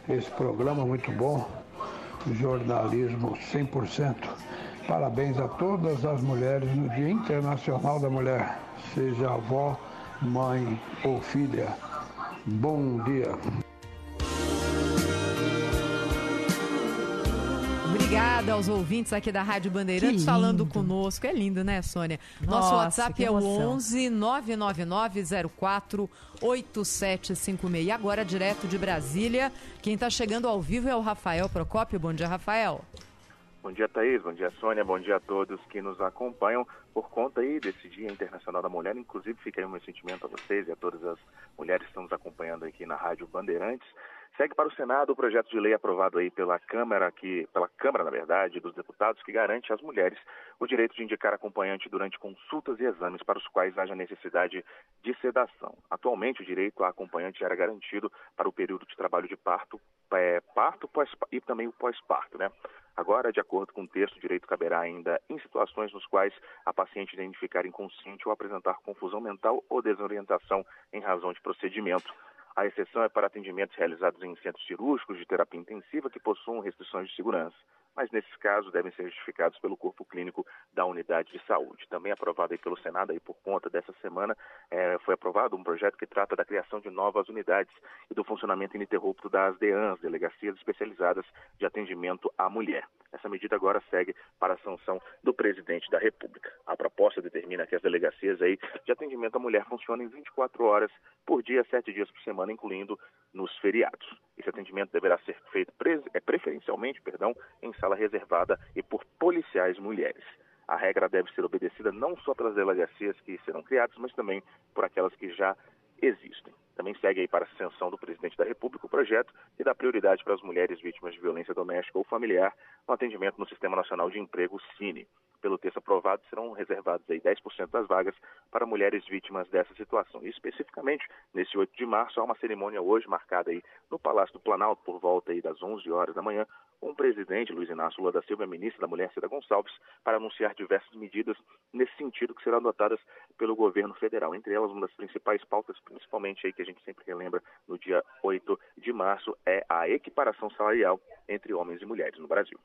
esse programa muito bom jornalismo 100%. Parabéns a todas as mulheres no Dia Internacional da Mulher, seja avó, mãe ou filha. Bom dia. Obrigada aos ouvintes aqui da Rádio Bandeirantes falando conosco. É lindo, né, Sônia? Nosso Nossa, WhatsApp é o emoção. 11 99904 8756. E agora, direto de Brasília, quem está chegando ao vivo é o Rafael Procópio. Bom dia, Rafael. Bom dia, Thaís. Bom dia, Sônia. Bom dia a todos que nos acompanham por conta aí desse Dia Internacional da Mulher. Inclusive, fica aí o meu sentimento a vocês e a todas as mulheres que estão nos acompanhando aqui na Rádio Bandeirantes. Segue para o Senado o projeto de lei aprovado aí pela Câmara, aqui, pela Câmara, na verdade, dos deputados, que garante às mulheres o direito de indicar acompanhante durante consultas e exames para os quais haja necessidade de sedação. Atualmente, o direito a acompanhante era garantido para o período de trabalho de parto, é, parto pós, e também o pós-parto, né? Agora, de acordo com o texto, o direito caberá ainda em situações nos quais a paciente identificar inconsciente ou apresentar confusão mental ou desorientação em razão de procedimento. A exceção é para atendimentos realizados em centros cirúrgicos de terapia intensiva que possuam restrições de segurança, mas nesses casos devem ser justificados pelo corpo clínico da unidade de saúde. Também aprovado aí pelo Senado aí por conta dessa semana, eh, foi aprovado um projeto que trata da criação de novas unidades e do funcionamento ininterrupto das DEANs, Delegacias Especializadas de Atendimento à Mulher. Essa medida agora segue para a sanção do presidente da República. A proposta determina que as delegacias aí de atendimento à mulher funcionem 24 horas por dia, sete dias por semana, incluindo nos feriados. Esse atendimento deverá ser feito é, preferencialmente perdão, em sala reservada e por policiais mulheres. A regra deve ser obedecida não só pelas delegacias que serão criadas, mas também por aquelas que já existem. Também segue aí para a sanção do presidente da República o projeto que dá prioridade para as mulheres vítimas de violência doméstica ou familiar no atendimento no Sistema Nacional de Emprego Cine. Pelo texto aprovado, serão reservados aí 10% das vagas para mulheres vítimas dessa situação. E especificamente, nesse 8 de março, há uma cerimônia hoje marcada aí no Palácio do Planalto por volta aí das 11 horas da manhã, com o presidente Luiz Inácio Lula da Silva e a ministra da Mulher, Cida Gonçalves, para anunciar diversas medidas nesse sentido que serão adotadas pelo governo federal. Entre elas, uma das principais pautas, principalmente aí que a gente sempre relembra no dia 8 de março, é a equiparação salarial entre homens e mulheres no Brasil.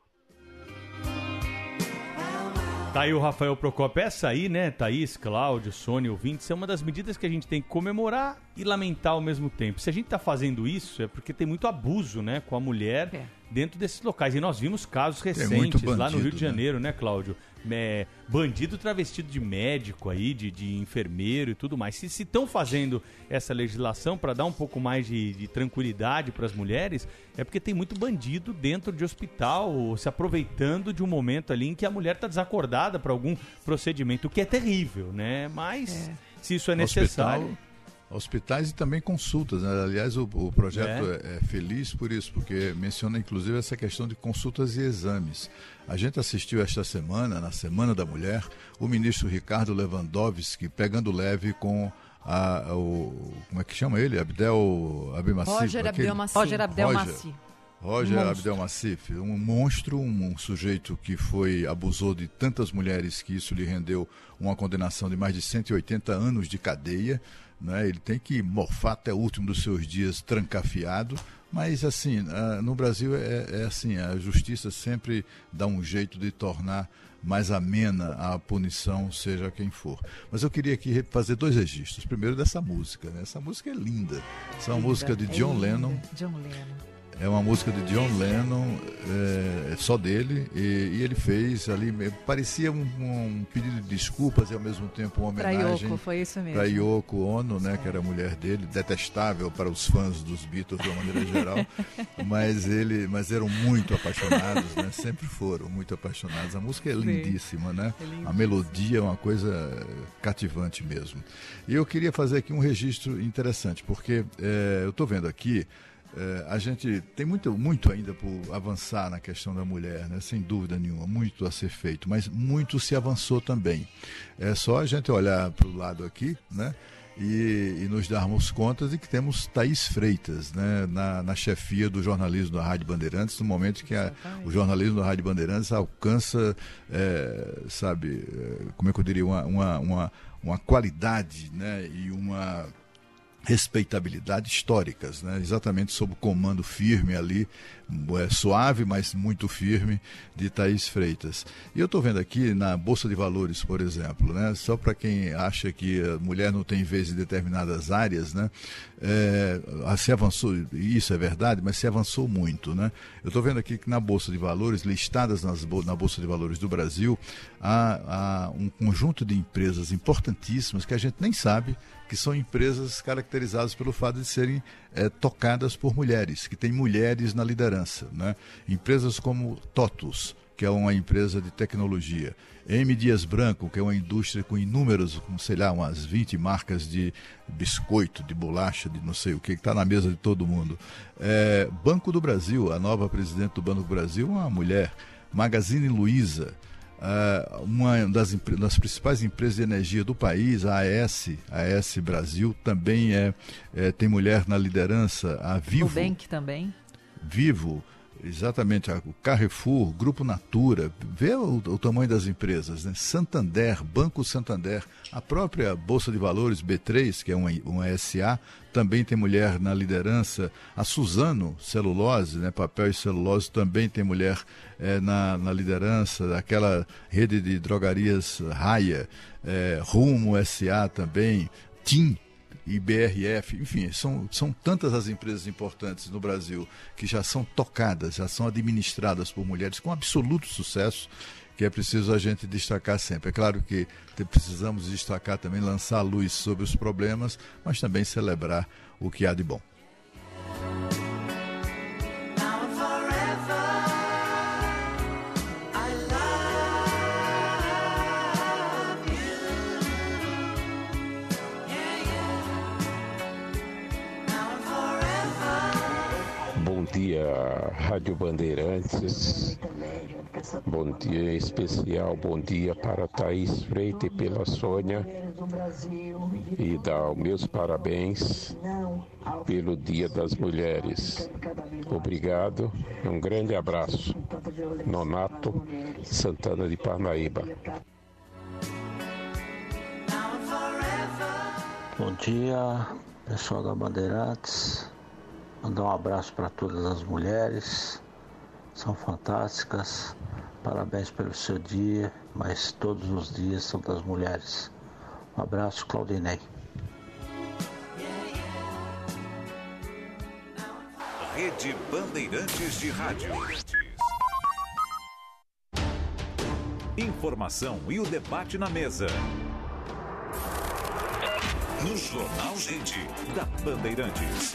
Tá aí o Rafael Procopio. Essa aí, né, Thaís, Cláudio, Sônia, ouvintes, é uma das medidas que a gente tem que comemorar e lamentar ao mesmo tempo. Se a gente tá fazendo isso, é porque tem muito abuso, né, com a mulher é. Dentro desses locais. E nós vimos casos recentes bandido, lá no Rio de né? Janeiro, né, né Cláudio? é, bandido travestido de médico aí, de, de enfermeiro e tudo mais. Se estão fazendo essa legislação para dar um pouco mais de, de tranquilidade para as mulheres, é porque tem muito bandido dentro de hospital, se aproveitando de um momento ali em que a mulher está desacordada para algum procedimento, o que é terrível, né? Mas é. se isso é necessário. Hospital hospitais e também consultas. Né? Aliás, o, o projeto é. É, é. feliz por isso, porque menciona inclusive essa questão de consultas e exames. A gente assistiu esta semana, na Semana da Mulher, o ministro Ricardo Lewandowski pegando leve com a, o, como é que chama ele? Abdel Abdelmaci. Roger Abdelmaci. Roger Abdelmaci. Roger um Abdelmassif, um monstro, um, um, sujeito que foi abusou de tantas mulheres que isso lhe rendeu uma condenação de mais de 180 anos de cadeia. Né? Ele tem que morfar até o último dos seus dias trancafiado. Mas, assim, uh, no Brasil é, é, assim: a justiça sempre dá um jeito de tornar mais amena a punição, seja quem for. Mas eu queria aqui fazer dois registros. Primeiro, dessa música. Né? Essa música é linda. Essa é uma música de John é Lennon. John Lennon. É uma música de John Lennon, é, é só dele, e, e, ele fez ali, parecia um, um, pedido de desculpas e ao mesmo tempo uma homenagem. Para Yoko, foi isso mesmo. Para Yoko Ono, né, que era a mulher dele, detestável para os fãs dos Beatles de uma maneira geral, mas ele, mas eram muito apaixonados, né, sempre foram muito apaixonados. A música é lindíssima, né? É a melodia é uma coisa cativante mesmo. E eu queria fazer aqui um registro interessante, porque é, eu estou vendo aqui é, a gente tem muito, muito ainda por avançar na questão da mulher, né? sem dúvida nenhuma, muito a ser feito, mas muito se avançou também. É só a gente olhar para o lado aqui, né? E, e, nos darmos conta de que temos Thaís Freitas né, na, na chefia do jornalismo da Rádio Bandeirantes, no momento que a, o jornalismo da Rádio Bandeirantes alcança, é, sabe, é, como é que eu diria, uma, uma, uma, uma qualidade né, e uma respeitabilidade históricas, né? exatamente sob o comando firme ali, é, suave, mas muito firme, de Thaís Freitas. E eu estou vendo aqui na Bolsa de Valores, por exemplo, né? só para quem acha que a mulher não tem vez em determinadas áreas, né? É, se avançou, isso é verdade, mas se avançou muito. Né? Eu estou vendo aqui que na Bolsa de Valores, listadas nas, na Bolsa de Valores do Brasil, há, há um conjunto de empresas importantíssimas que a gente nem sabe que são empresas caracterizadas pelo fato de serem é, tocadas por mulheres, que têm mulheres na liderança. Né? Empresas como TOTUS, que é uma empresa de tecnologia. M. Dias Branco, que é uma indústria com inúmeros, sei lá, umas 20 marcas de biscoito, de bolacha, de não sei o que, que está na mesa de todo mundo. É, Banco do Brasil, a nova presidente do Banco do Brasil, uma mulher. Magazine Luiza, Uh, uma das, das, principais empresas de energia do país, a AES, a AES Brasil, também é, é, tem mulher na liderança, a Vivo. Nubank também. Vivo, Exatamente, o Carrefour, Grupo Natura, vê o, o, tamanho das empresas, né? Santander, Banco Santander, a própria Bolsa de Valores B3, que é uma, uma SA, também tem mulher na liderança. A Suzano Celulose, né? papel e celulose, também tem mulher é, na, na liderança. Aquela rede de drogarias Raia, é, Rumo SA também, TIM e BRF, enfim, são, são tantas as empresas importantes no Brasil que já são tocadas, já são administradas por mulheres com absoluto sucesso, que é preciso a gente destacar sempre. É claro que precisamos destacar também, lançar luz sobre os problemas, mas também celebrar o que há de bom. Dia, Rádio Bandeirantes. Bom dia especial, bom dia para Thaís Freite e pela Sônia. E dar os meus parabéns pelo Dia das Mulheres. Obrigado, um grande abraço. Nonato Santana de Parnaíba. Bom dia, pessoal da Bandeirantes. Mandar um abraço para todas as mulheres. São fantásticas. Parabéns pelo seu dia, mas todos os dias são das mulheres. Um abraço, Claudinei. Rede Bandeirantes de Rádio. Informação e o debate na mesa. No Jornal Gente, da Bandeirantes.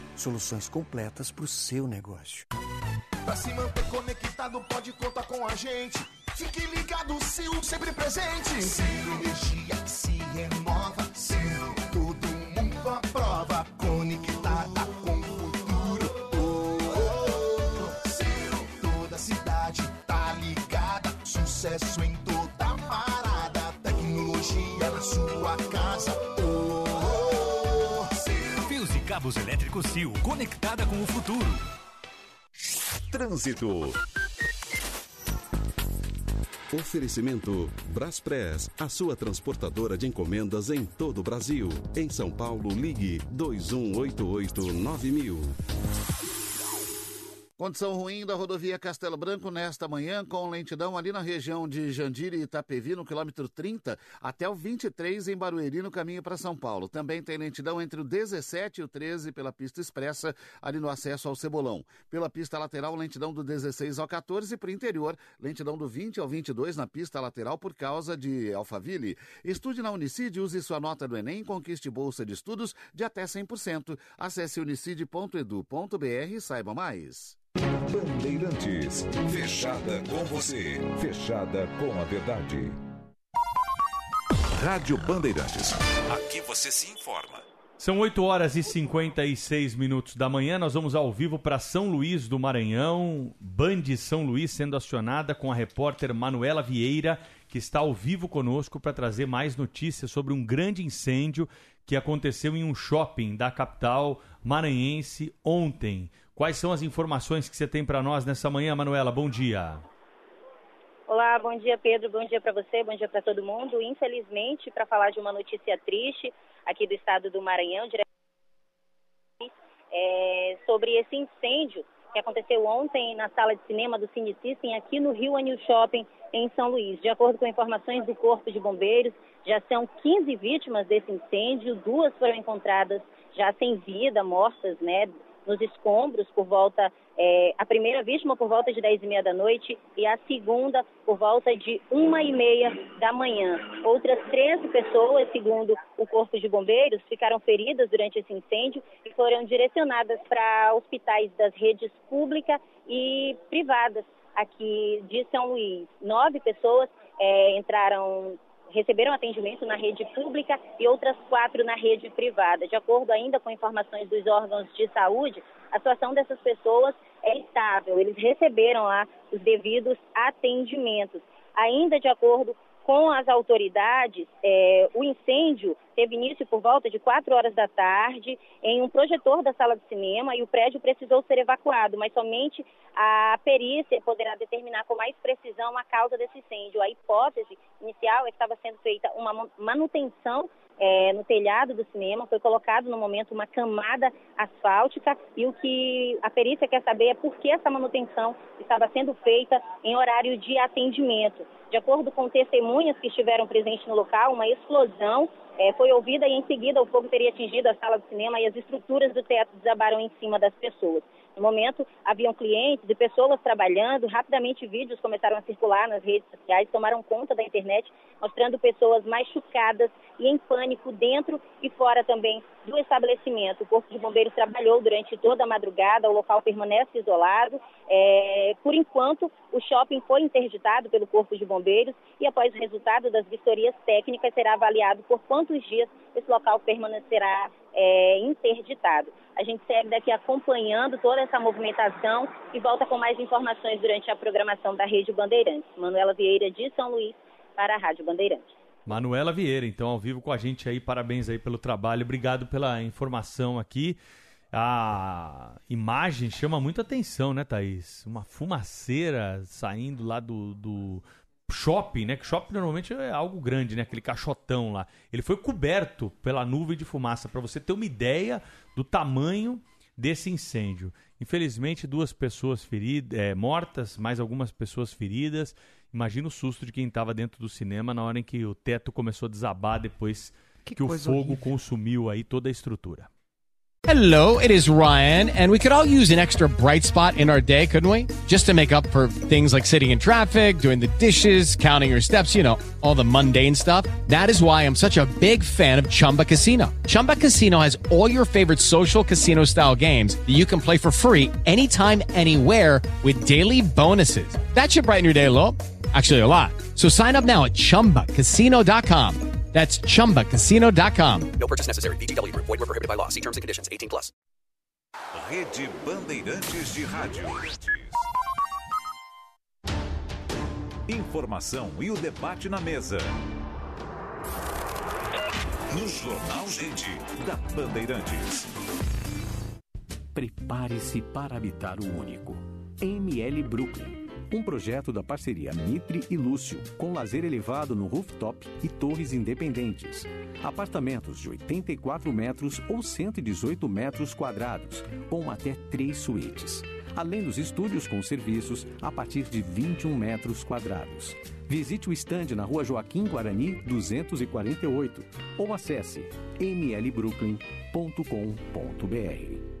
Soluções completas para o seu negócio. Pra se manter conectado, pode contar com a gente. Fique ligado, Sil, sempre presente. Sil, energia que se renova. Sil, todo mundo aprova. Conectada Cabos elétricos Sil, conectada com o futuro. Trânsito. Oferecimento Braspress, a sua transportadora de encomendas em todo o Brasil. Em São Paulo, ligue 2188-9000. Condição ruim da rodovia Castelo Branco nesta manhã, com lentidão ali na região de Jandira e Itapevi, no quilômetro 30, até o 23 em Barueri, no caminho para São Paulo. Também tem lentidão entre o 17 e o 13 pela pista expressa, ali no acesso ao Cebolão. Pela pista lateral, lentidão do 16 ao 14 para o interior, lentidão do 20 ao 22 na pista lateral por causa de Alphaville. Estude na Unicid, use sua nota do Enem, conquiste bolsa de estudos de até 100%. Acesse unicid.edu.br e saiba mais. Bandeirantes, fechada com você, fechada com a verdade. Rádio Bandeirantes, aqui você se informa. São 8 horas e 56 minutos da manhã. Nós vamos ao vivo para São Luís do Maranhão. Band São Luís sendo acionada com a repórter Manuela Vieira, que está ao vivo conosco para trazer mais notícias sobre um grande incêndio que aconteceu em um shopping da capital maranhense ontem. Quais são as informações que você tem para nós nessa manhã, Manuela? Bom dia. Olá, bom dia Pedro, bom dia para você, bom dia para todo mundo. Infelizmente, para falar de uma notícia triste aqui do estado do Maranhão, é, sobre esse incêndio que aconteceu ontem na sala de cinema do Cine System aqui no Rio Anil Shopping em São Luís. De acordo com informações do Corpo de Bombeiros, já são 15 vítimas desse incêndio, duas foram encontradas já sem vida, mortas, né, nos escombros por volta, é, a primeira vítima por volta de 10 e meia da noite e a segunda por volta de uma e meia da manhã. Outras 13 pessoas, segundo o Corpo de Bombeiros, ficaram feridas durante esse incêndio e foram direcionadas para hospitais das redes pública e privadas aqui de São Luís. Nove pessoas é, entraram receberam atendimento na rede pública e outras quatro na rede privada. De acordo ainda com informações dos órgãos de saúde, a situação dessas pessoas é estável. Eles receberam lá os devidos atendimentos. Ainda de acordo com as autoridades, é, o incêndio teve início por volta de 4 horas da tarde em um projetor da sala de cinema e o prédio precisou ser evacuado, mas somente a perícia poderá determinar com mais precisão a causa desse incêndio. A hipótese inicial é que estava sendo feita uma manutenção é, no telhado do cinema, foi colocado no momento uma camada asfáltica e o que a perícia quer saber é por que essa manutenção estava sendo feita em horário de atendimento. De acordo com testemunhas que estiveram presentes no local, uma explosão é, foi ouvida e em seguida o fogo teria atingido a sala do cinema e as estruturas do teto desabaram em cima das pessoas. No momento, haviam clientes e pessoas trabalhando. Rapidamente, vídeos começaram a circular nas redes sociais, tomaram conta da internet, mostrando pessoas machucadas e em pânico dentro e fora também do estabelecimento. O Corpo de Bombeiros trabalhou durante toda a madrugada, o local permanece isolado. É, por enquanto, o shopping foi interditado pelo Corpo de Bombeiros e, após o resultado das vistorias técnicas, será avaliado por quantos dias esse local permanecerá é, interditado. A gente segue daqui acompanhando toda essa movimentação e volta com mais informações durante a programação da Rede Bandeirantes. Manuela Vieira, de São Luís, para a Rádio Bandeirantes. Manuela Vieira, então, ao vivo com a gente aí. Parabéns aí pelo trabalho. Obrigado pela informação aqui. A imagem chama muita atenção, né, Thaís? Uma fumaceira saindo lá do, do shopping, né? Que shopping normalmente é algo grande, né? Aquele caixotão lá. Ele foi coberto pela nuvem de fumaça, para você ter uma ideia do tamanho desse incêndio. Infelizmente, duas pessoas feridas, é, mortas, mais algumas pessoas feridas. Imagina o susto de quem estava dentro do cinema na hora em que o teto começou a desabar depois que, que o fogo horrível. consumiu aí toda a estrutura. Hello, it is Ryan, and we could all use an extra bright spot in our day, couldn't we? Just to make up for things like sitting in traffic, doing the dishes, counting your steps, you know, all the mundane stuff. That is why I'm such a big fan of Chumba Casino. Chumba Casino has all your favorite social casino style games that you can play for free anytime, anywhere with daily bonuses. That should brighten your day a little. Actually, a lot. So sign up now at chumbacasino.com. That's chumbacasino.com. No purchase necessary. BGW. Void were prohibited by law. See terms and conditions 18 plus. Rede Bandeirantes de Rádio. Informação e o debate na mesa. No Jornal Gente, da Bandeirantes. Prepare-se para habitar o único. ML Brooklyn um projeto da parceria Mitre e Lúcio, com lazer elevado no rooftop e torres independentes. Apartamentos de 84 metros ou 118 metros quadrados, com até três suítes. Além dos estúdios com serviços a partir de 21 metros quadrados. Visite o estande na rua Joaquim Guarani 248 ou acesse mlbrooklyn.com.br.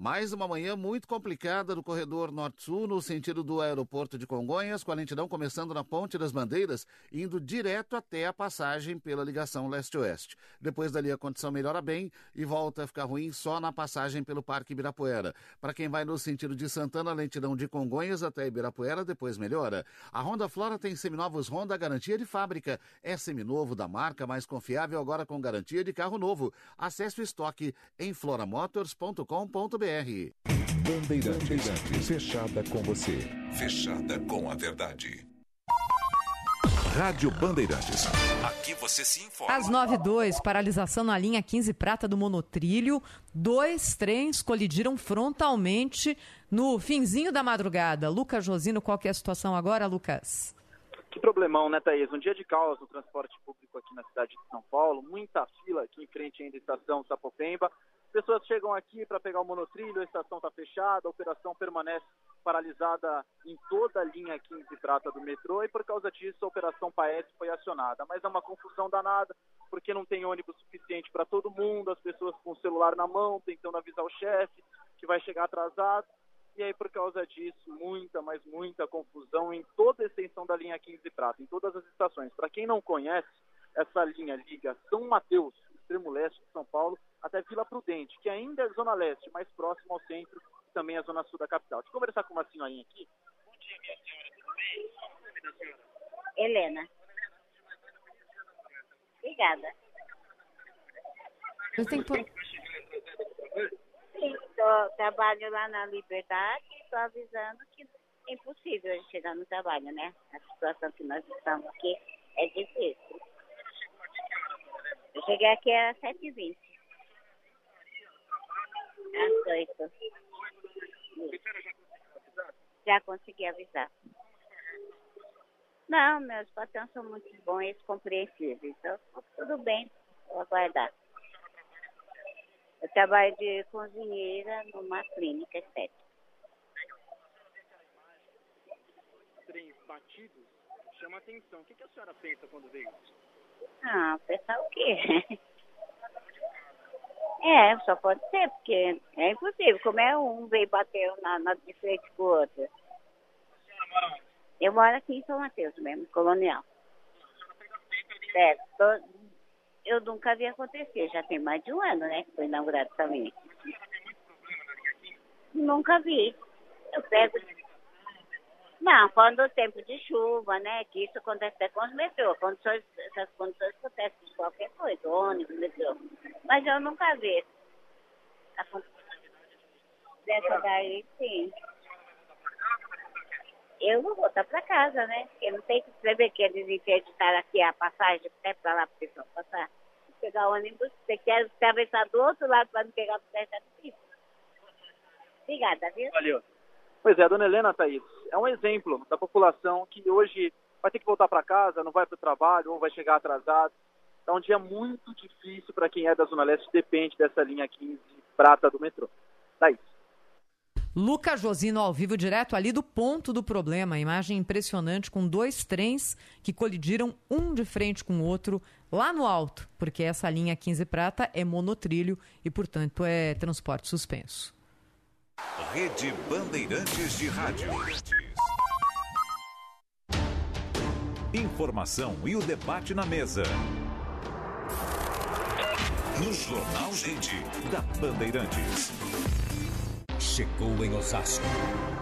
Mais uma manhã muito complicada no corredor norte-sul, no sentido do aeroporto de Congonhas, com a lentidão começando na Ponte das Bandeiras, indo direto até a passagem pela ligação leste-oeste. Depois dali a condição melhora bem e volta a ficar ruim só na passagem pelo Parque Ibirapuera. Para quem vai no sentido de Santana, a lentidão de Congonhas até Ibirapuera depois melhora. A Honda Flora tem seminovos Honda garantia de fábrica. É seminovo da marca mais confiável agora com garantia de carro novo. Acesse o estoque em floramotors.com.br. Bandeirantes. Bandeirantes. Fechada com você. Fechada com a verdade. Rádio Bandeirantes. Aqui você se informa. Às 9 h 02 paralisação na linha 15 prata do monotrilho. Dois trens colidiram frontalmente no finzinho da madrugada. Lucas Josino, qual que é a situação agora, Lucas? Que problemão, né, Thaís? Um dia de caos no transporte público aqui na cidade de São Paulo, muita fila aqui em frente ainda à estação Sapopemba. Pessoas chegam aqui para pegar o monotrilho, a estação está fechada, a operação permanece paralisada em toda a linha 15 prata do metrô e por causa disso a operação Paes foi acionada. Mas é uma confusão danada, porque não tem ônibus suficiente para todo mundo, as pessoas com o celular na mão tentando avisar o chefe que vai chegar atrasado. E aí, por causa disso, muita, mas muita confusão em toda a extensão da linha 15 Prata, em todas as estações. Para quem não conhece, essa linha liga São Mateus, extremo leste de São Paulo, até Vila Prudente, que ainda é zona leste, mais próximo ao centro e também a zona sul da capital. Deixa eu conversar com uma senhorinha aqui. Bom dia, minha senhora, tudo bem? Qual o nome da senhora? Helena. Obrigada. Eu tenho por... sim, tô, trabalho lá na Liberdade e estou avisando que é impossível a gente chegar no trabalho, né? A situação que nós estamos aqui é difícil. Eu cheguei aqui às 7h20. Às 8 Já consegui avisar. Não, meus patrões são muito bons e compreensíveis. Então, tudo bem, vou aguardar. Eu trabalho de cozinheira numa clínica estética. Trens batidos chama atenção. O que, que a senhora pensa quando vê isso? Ah, pensar o quê? É, só pode ser, porque é impossível. Como é um veio bater na, na, de frente com o outro? Eu moro aqui em São Mateus mesmo, colonial. É, tô, eu nunca vi acontecer, já tem mais de um ano, né? Que foi inaugurado também. Nunca vi. Eu pego. Não, quando o tempo de chuva, né? Que isso acontece até com os metrô. Condições, essas condições acontecem com qualquer coisa, ônibus, metrô. Mas eu nunca vi. Dessa daí, sim. Eu vou voltar para casa, né? Porque não tem que escrever que eles interditaram aqui a passagem até para lá para passar. Pegar o ônibus, você quer atravessar do outro lado para não pegar o pé, tá difícil. Obrigada, viu? Valeu. Pois é, dona Helena, Thaís, é um exemplo da população que hoje vai ter que voltar para casa, não vai para o trabalho ou vai chegar atrasado. É um dia muito difícil para quem é da Zona Leste, depende dessa linha 15 prata do metrô. Thaís. Lucas Josino ao vivo, direto ali do ponto do problema. Imagem impressionante com dois trens que colidiram um de frente com o outro lá no alto, porque essa linha 15 prata é monotrilho e, portanto, é transporte suspenso. Rede Bandeirantes de Rádio. Informação e o debate na mesa. No Jornal Gente, da Bandeirantes. Chegou em Osasco.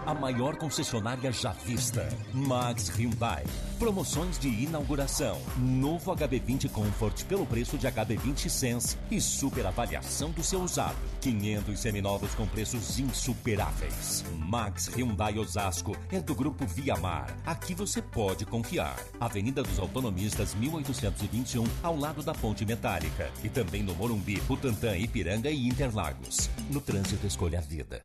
A maior concessionária já vista. Max Hyundai. Promoções de inauguração. Novo HB20 Comfort pelo preço de HB20 Sense e super avaliação do seu usado. 500 seminovos com preços insuperáveis. Max Hyundai Osasco é do grupo Viamar. Aqui você pode confiar. Avenida dos Autonomistas 1821, ao lado da Ponte Metálica. E também no Morumbi, Butantã, Ipiranga e Interlagos. No trânsito escolha a vida.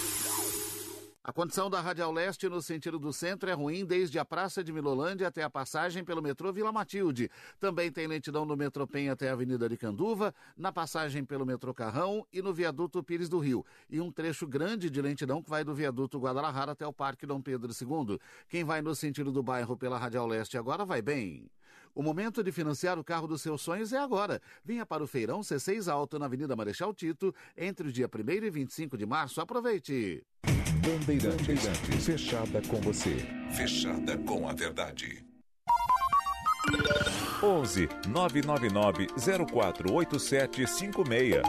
A condição da Radial Leste no sentido do centro é ruim desde a Praça de Milolândia até a passagem pelo metrô Vila Matilde. Também tem lentidão no metrô Pen até a Avenida de Canduva, na passagem pelo metrô Carrão e no viaduto Pires do Rio. E um trecho grande de lentidão que vai do viaduto Guadalajara até o Parque Dom Pedro II. Quem vai no sentido do bairro pela Radial Leste agora vai bem. O momento de financiar o carro dos seus sonhos é agora. Venha para o Feirão C6 Alto na Avenida Marechal Tito entre o dia 1 e 25 de março. Aproveite! Bandeirantes, Bandeirantes, fechada com você. Fechada com a verdade. 11 999 048756.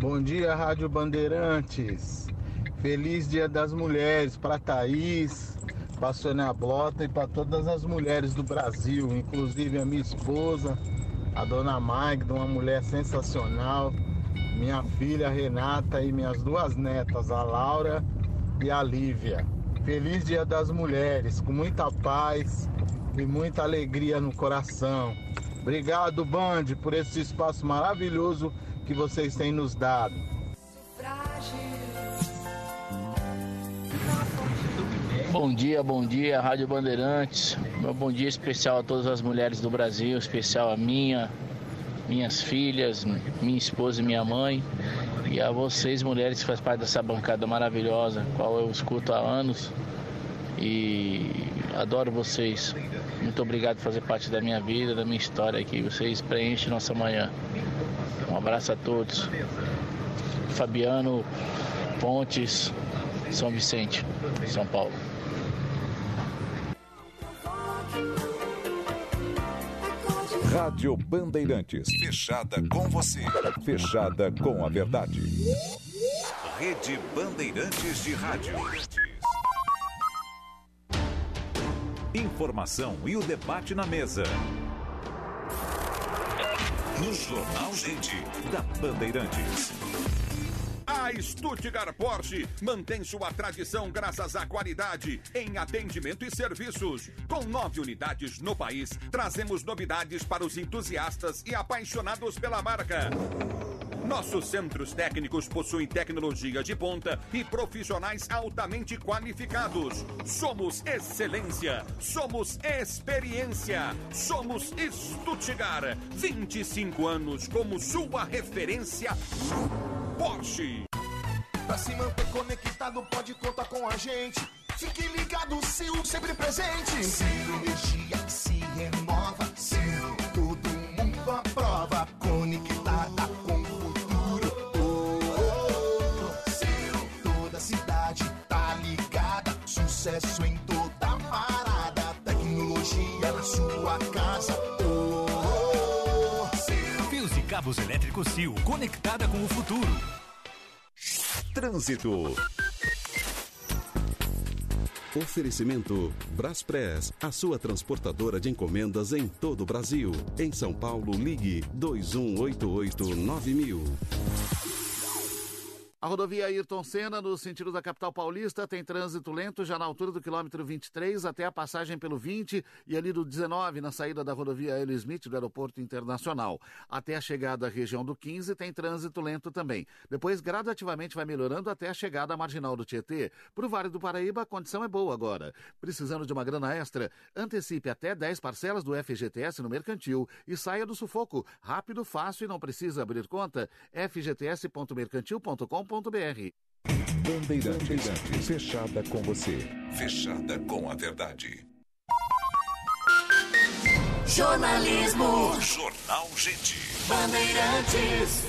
Bom dia, Rádio Bandeirantes. Feliz Dia das Mulheres para Thaís, para Sônia Blota e para todas as mulheres do Brasil, inclusive a minha esposa, a dona Magda, uma mulher sensacional, minha filha Renata e minhas duas netas, a Laura e a Lívia. Feliz Dia das Mulheres, com muita paz e muita alegria no coração. Obrigado, Band, por esse espaço maravilhoso que vocês têm nos dado. Bom dia, bom dia, Rádio Bandeirantes. Meu bom dia especial a todas as mulheres do Brasil, especial a minha, minhas filhas, minha esposa e minha mãe E a vocês, mulheres que faz parte dessa bancada maravilhosa, qual eu escuto há anos. E adoro vocês. Muito obrigado por fazer parte da minha vida, da minha história aqui. Vocês preenchem nossa manhã. Um abraço a todos. Fabiano Pontes, São Vicente, São Paulo. Rádio Bandeirantes. Fechada com você. Fechada com a verdade. Rede Bandeirantes de Rádio. Informação e o debate na mesa. No Jornal Gente, da Bandeirantes. A Stuttgart Porsche mantém sua tradição graças à qualidade em atendimento e serviços. Com nove unidades no país, trazemos novidades para os entusiastas e apaixonados pela marca. Nossos centros técnicos possuem tecnologia de ponta e profissionais altamente qualificados. Somos excelência, somos experiência, somos Stuttgart. 25 anos como sua referência Porsche. Pra se manter conectado, pode contar com a gente. Fique ligado, Sil, sempre presente. Energia cabos elétricos Sil, conectada com o futuro. Trânsito. Oferecimento Braspress, a sua transportadora de encomendas em todo o Brasil. Em São Paulo, ligue 2188-9000. A rodovia Ayrton Senna, no sentido da capital paulista, tem trânsito lento já na altura do quilômetro 23 até a passagem pelo 20 e ali do 19 na saída da rodovia Hélio Smith do Aeroporto Internacional. Até a chegada à região do 15 tem trânsito lento também. Depois, gradativamente vai melhorando até a chegada à marginal do Tietê. Para o Vale do Paraíba, a condição é boa agora. Precisando de uma grana extra, antecipe até 10 parcelas do FGTS no mercantil e saia do sufoco. Rápido, fácil e não precisa abrir conta. fgts.mercantil.com.br Bandeirantes, fechada com você. Fechada com a verdade. Jornalismo. Jornal Gente. Bandeirantes.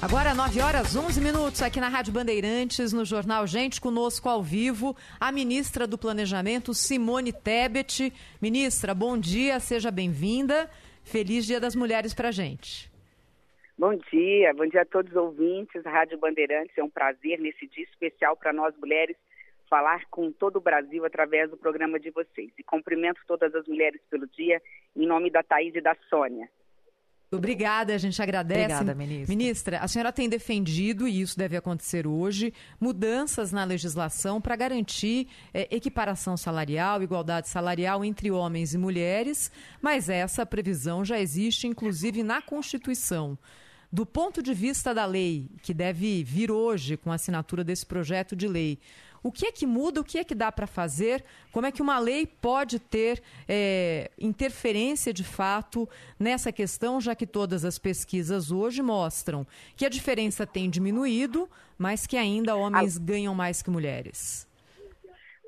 Agora, 9 horas 11 minutos, aqui na Rádio Bandeirantes, no Jornal Gente, conosco ao vivo, a ministra do Planejamento, Simone Tebet. Ministra, bom dia, seja bem-vinda. Feliz Dia das Mulheres pra gente. Bom dia, bom dia a todos os ouvintes da Rádio Bandeirantes. É um prazer nesse dia especial para nós mulheres falar com todo o Brasil através do programa de vocês. E cumprimento todas as mulheres pelo dia, em nome da Thaís e da Sônia. Obrigada, a gente agradece. Obrigada, ministra. Ministra, a senhora tem defendido, e isso deve acontecer hoje, mudanças na legislação para garantir é, equiparação salarial, igualdade salarial entre homens e mulheres, mas essa previsão já existe, inclusive, na Constituição. Do ponto de vista da lei, que deve vir hoje com a assinatura desse projeto de lei, o que é que muda, o que é que dá para fazer, como é que uma lei pode ter é, interferência de fato nessa questão, já que todas as pesquisas hoje mostram que a diferença tem diminuído, mas que ainda homens ganham mais que mulheres.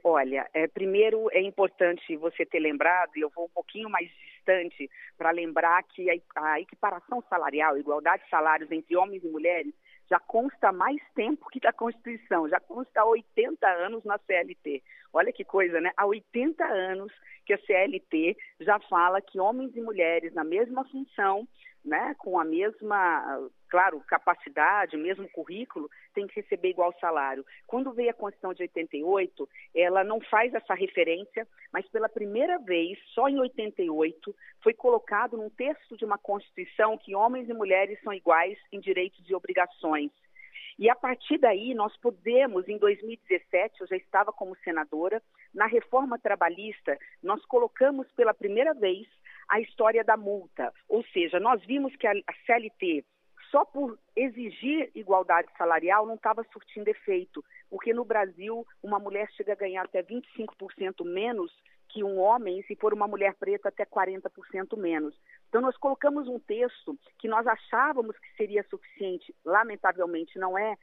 Olha, é, primeiro é importante você ter lembrado, e eu vou um pouquinho mais para lembrar que a, equiparação salarial, igualdade de salários entre homens e mulheres, já consta há mais tempo que da Constituição, já consta há 80 anos na CLT. Olha que coisa, né? Há 80 anos que a CLT já fala que homens e mulheres na mesma função né, com a mesma, claro, capacidade, mesmo currículo, tem que receber igual salário. Quando veio a Constituição de 88, ela não faz essa referência, mas pela primeira vez, só em 88, foi colocado num texto de uma Constituição que homens e mulheres são iguais em direitos e obrigações. E a partir daí, nós podemos, em 2017, eu já estava como senadora, na reforma trabalhista, nós colocamos pela primeira vez a história da multa. Ou seja, nós vimos que a CLT, só por exigir igualdade salarial, não estava surtindo efeito, porque no Brasil uma mulher chega a ganhar até 25% menos que um homem e se for uma mulher preta até 40% menos. Então nós colocamos um texto que nós achávamos que seria suficiente, lamentavelmente não é,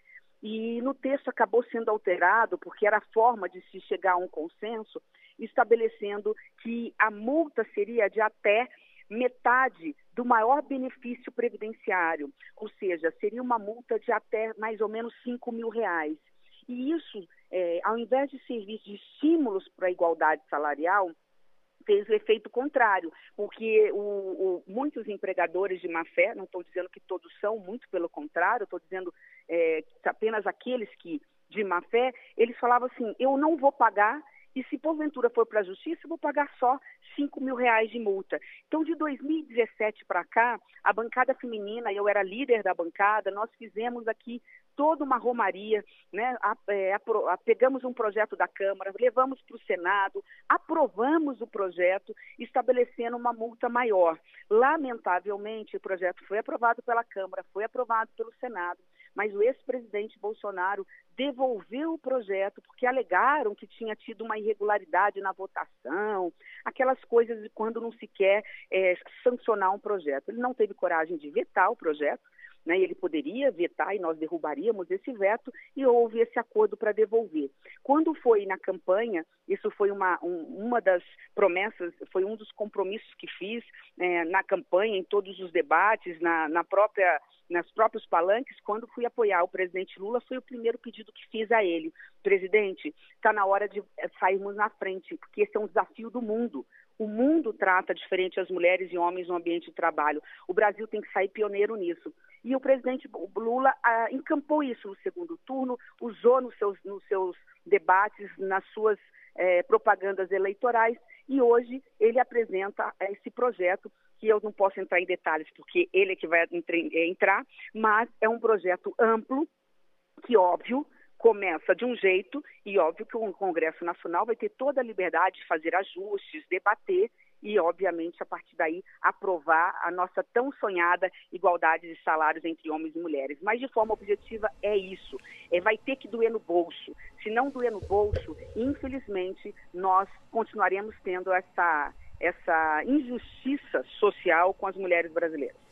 e no texto acabou sendo alterado porque era a forma de se chegar a um consenso, estabelecendo que a multa seria de até metade do maior benefício previdenciário, ou seja, seria uma multa de até mais ou menos 5 mil reais. E isso, é, ao invés de servir de estímulos para a igualdade salarial, fez o efeito contrário, porque o, o, muitos empregadores de má fé, não estou dizendo que todos são, muito pelo contrário, estou dizendo é, apenas aqueles que de má fé, eles falavam assim: eu não vou pagar e se porventura for para a justiça, eu vou pagar só 5 mil reais de multa. Então, de 2017 para cá, a bancada feminina, eu era líder da bancada, nós fizemos aqui toda uma romaria, né? A, é, a, pegamos um projeto da Câmara, levamos para o Senado, aprovamos o projeto, estabelecendo uma multa maior. Lamentavelmente, o projeto foi aprovado pela Câmara, foi aprovado pelo Senado, mas o ex-presidente Bolsonaro devolveu o projeto porque alegaram que tinha tido uma irregularidade na votação, aquelas coisas de quando não se quer é, sancionar um projeto. Ele não teve coragem de vetar o projeto, né, ele poderia vetar e nós derrubaríamos esse veto e houve esse acordo para devolver. Quando foi na campanha, isso foi uma, um, uma das promessas, foi um dos compromissos que fiz é, na campanha, em todos os debates, na, na própria nos próprios palanques, quando fui apoiar o presidente Lula, foi o primeiro pedido que fiz a ele. Presidente, está na hora de é, sairmos na frente, porque esse é um desafio do mundo. O mundo trata diferente as mulheres e homens no ambiente de trabalho. O Brasil tem que sair pioneiro nisso. E o presidente Lula ah, encampou isso no segundo turno, usou nos seus, nos seus debates, nas suas eh, propagandas eleitorais, e hoje ele apresenta esse projeto que eu não posso entrar em detalhes porque ele é que vai entrar, mas é um projeto amplo que, óbvio, começa de um jeito e óbvio que o Congresso Nacional vai ter toda a liberdade de fazer ajustes, debater e, obviamente, a partir daí, aprovar a nossa tão sonhada igualdade de salários entre homens e mulheres. Mas, de forma objetiva, é isso. É, vai ter que doer no bolso. Se não doer no bolso, infelizmente, nós continuaremos tendo essa, essa injustiça social com as mulheres brasileiras.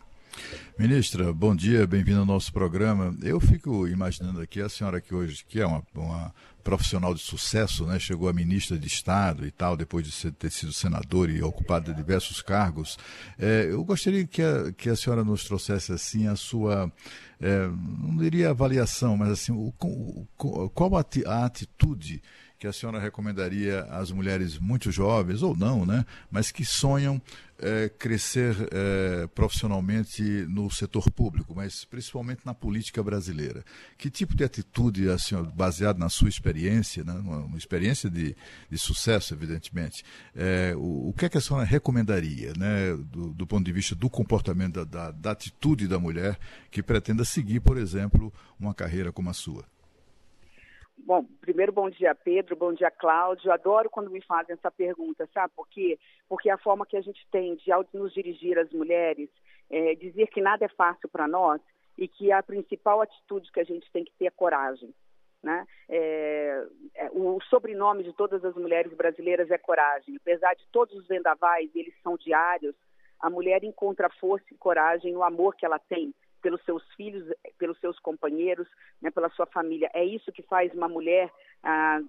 Ministra, bom dia, bem-vinda ao nosso programa. Eu fico imaginando aqui a senhora que hoje, que é uma, uma profissional de sucesso, né? chegou a ministra de Estado e tal, depois de ser, ter sido senador e ocupado diversos cargos. É, eu gostaria que a, que a senhora nos trouxesse assim a sua, é, não diria avaliação, mas assim, o, o, qual a, a atitude que a senhora recomendaria às mulheres muito jovens, ou não, né, mas que sonham é, crescer é, profissionalmente no setor público, mas principalmente na política brasileira? Que tipo de atitude, a senhora, baseado na sua experiência, né, uma experiência de, de sucesso, evidentemente, é, o, o, que é que a senhora recomendaria, né, do, do ponto de vista do comportamento, da, da, da atitude da mulher que pretenda seguir, por exemplo, uma carreira como a sua? Bom, primeiro bom dia Pedro, bom dia Cláudio. Adoro quando me fazem essa pergunta, sabe por quê? Porque a forma que a gente tem de nos dirigir às mulheres, é, dizer que nada é fácil para nós e que a principal atitude que a gente tem que ter é coragem. Né? É, é, o sobrenome de todas as mulheres brasileiras é coragem. Apesar de todos os vendavais, eles são diários, a mulher encontra força e coragem no amor que ela tem pelos seus filhos, pelos seus companheiros, né, pela sua família. É isso que faz uma mulher ah,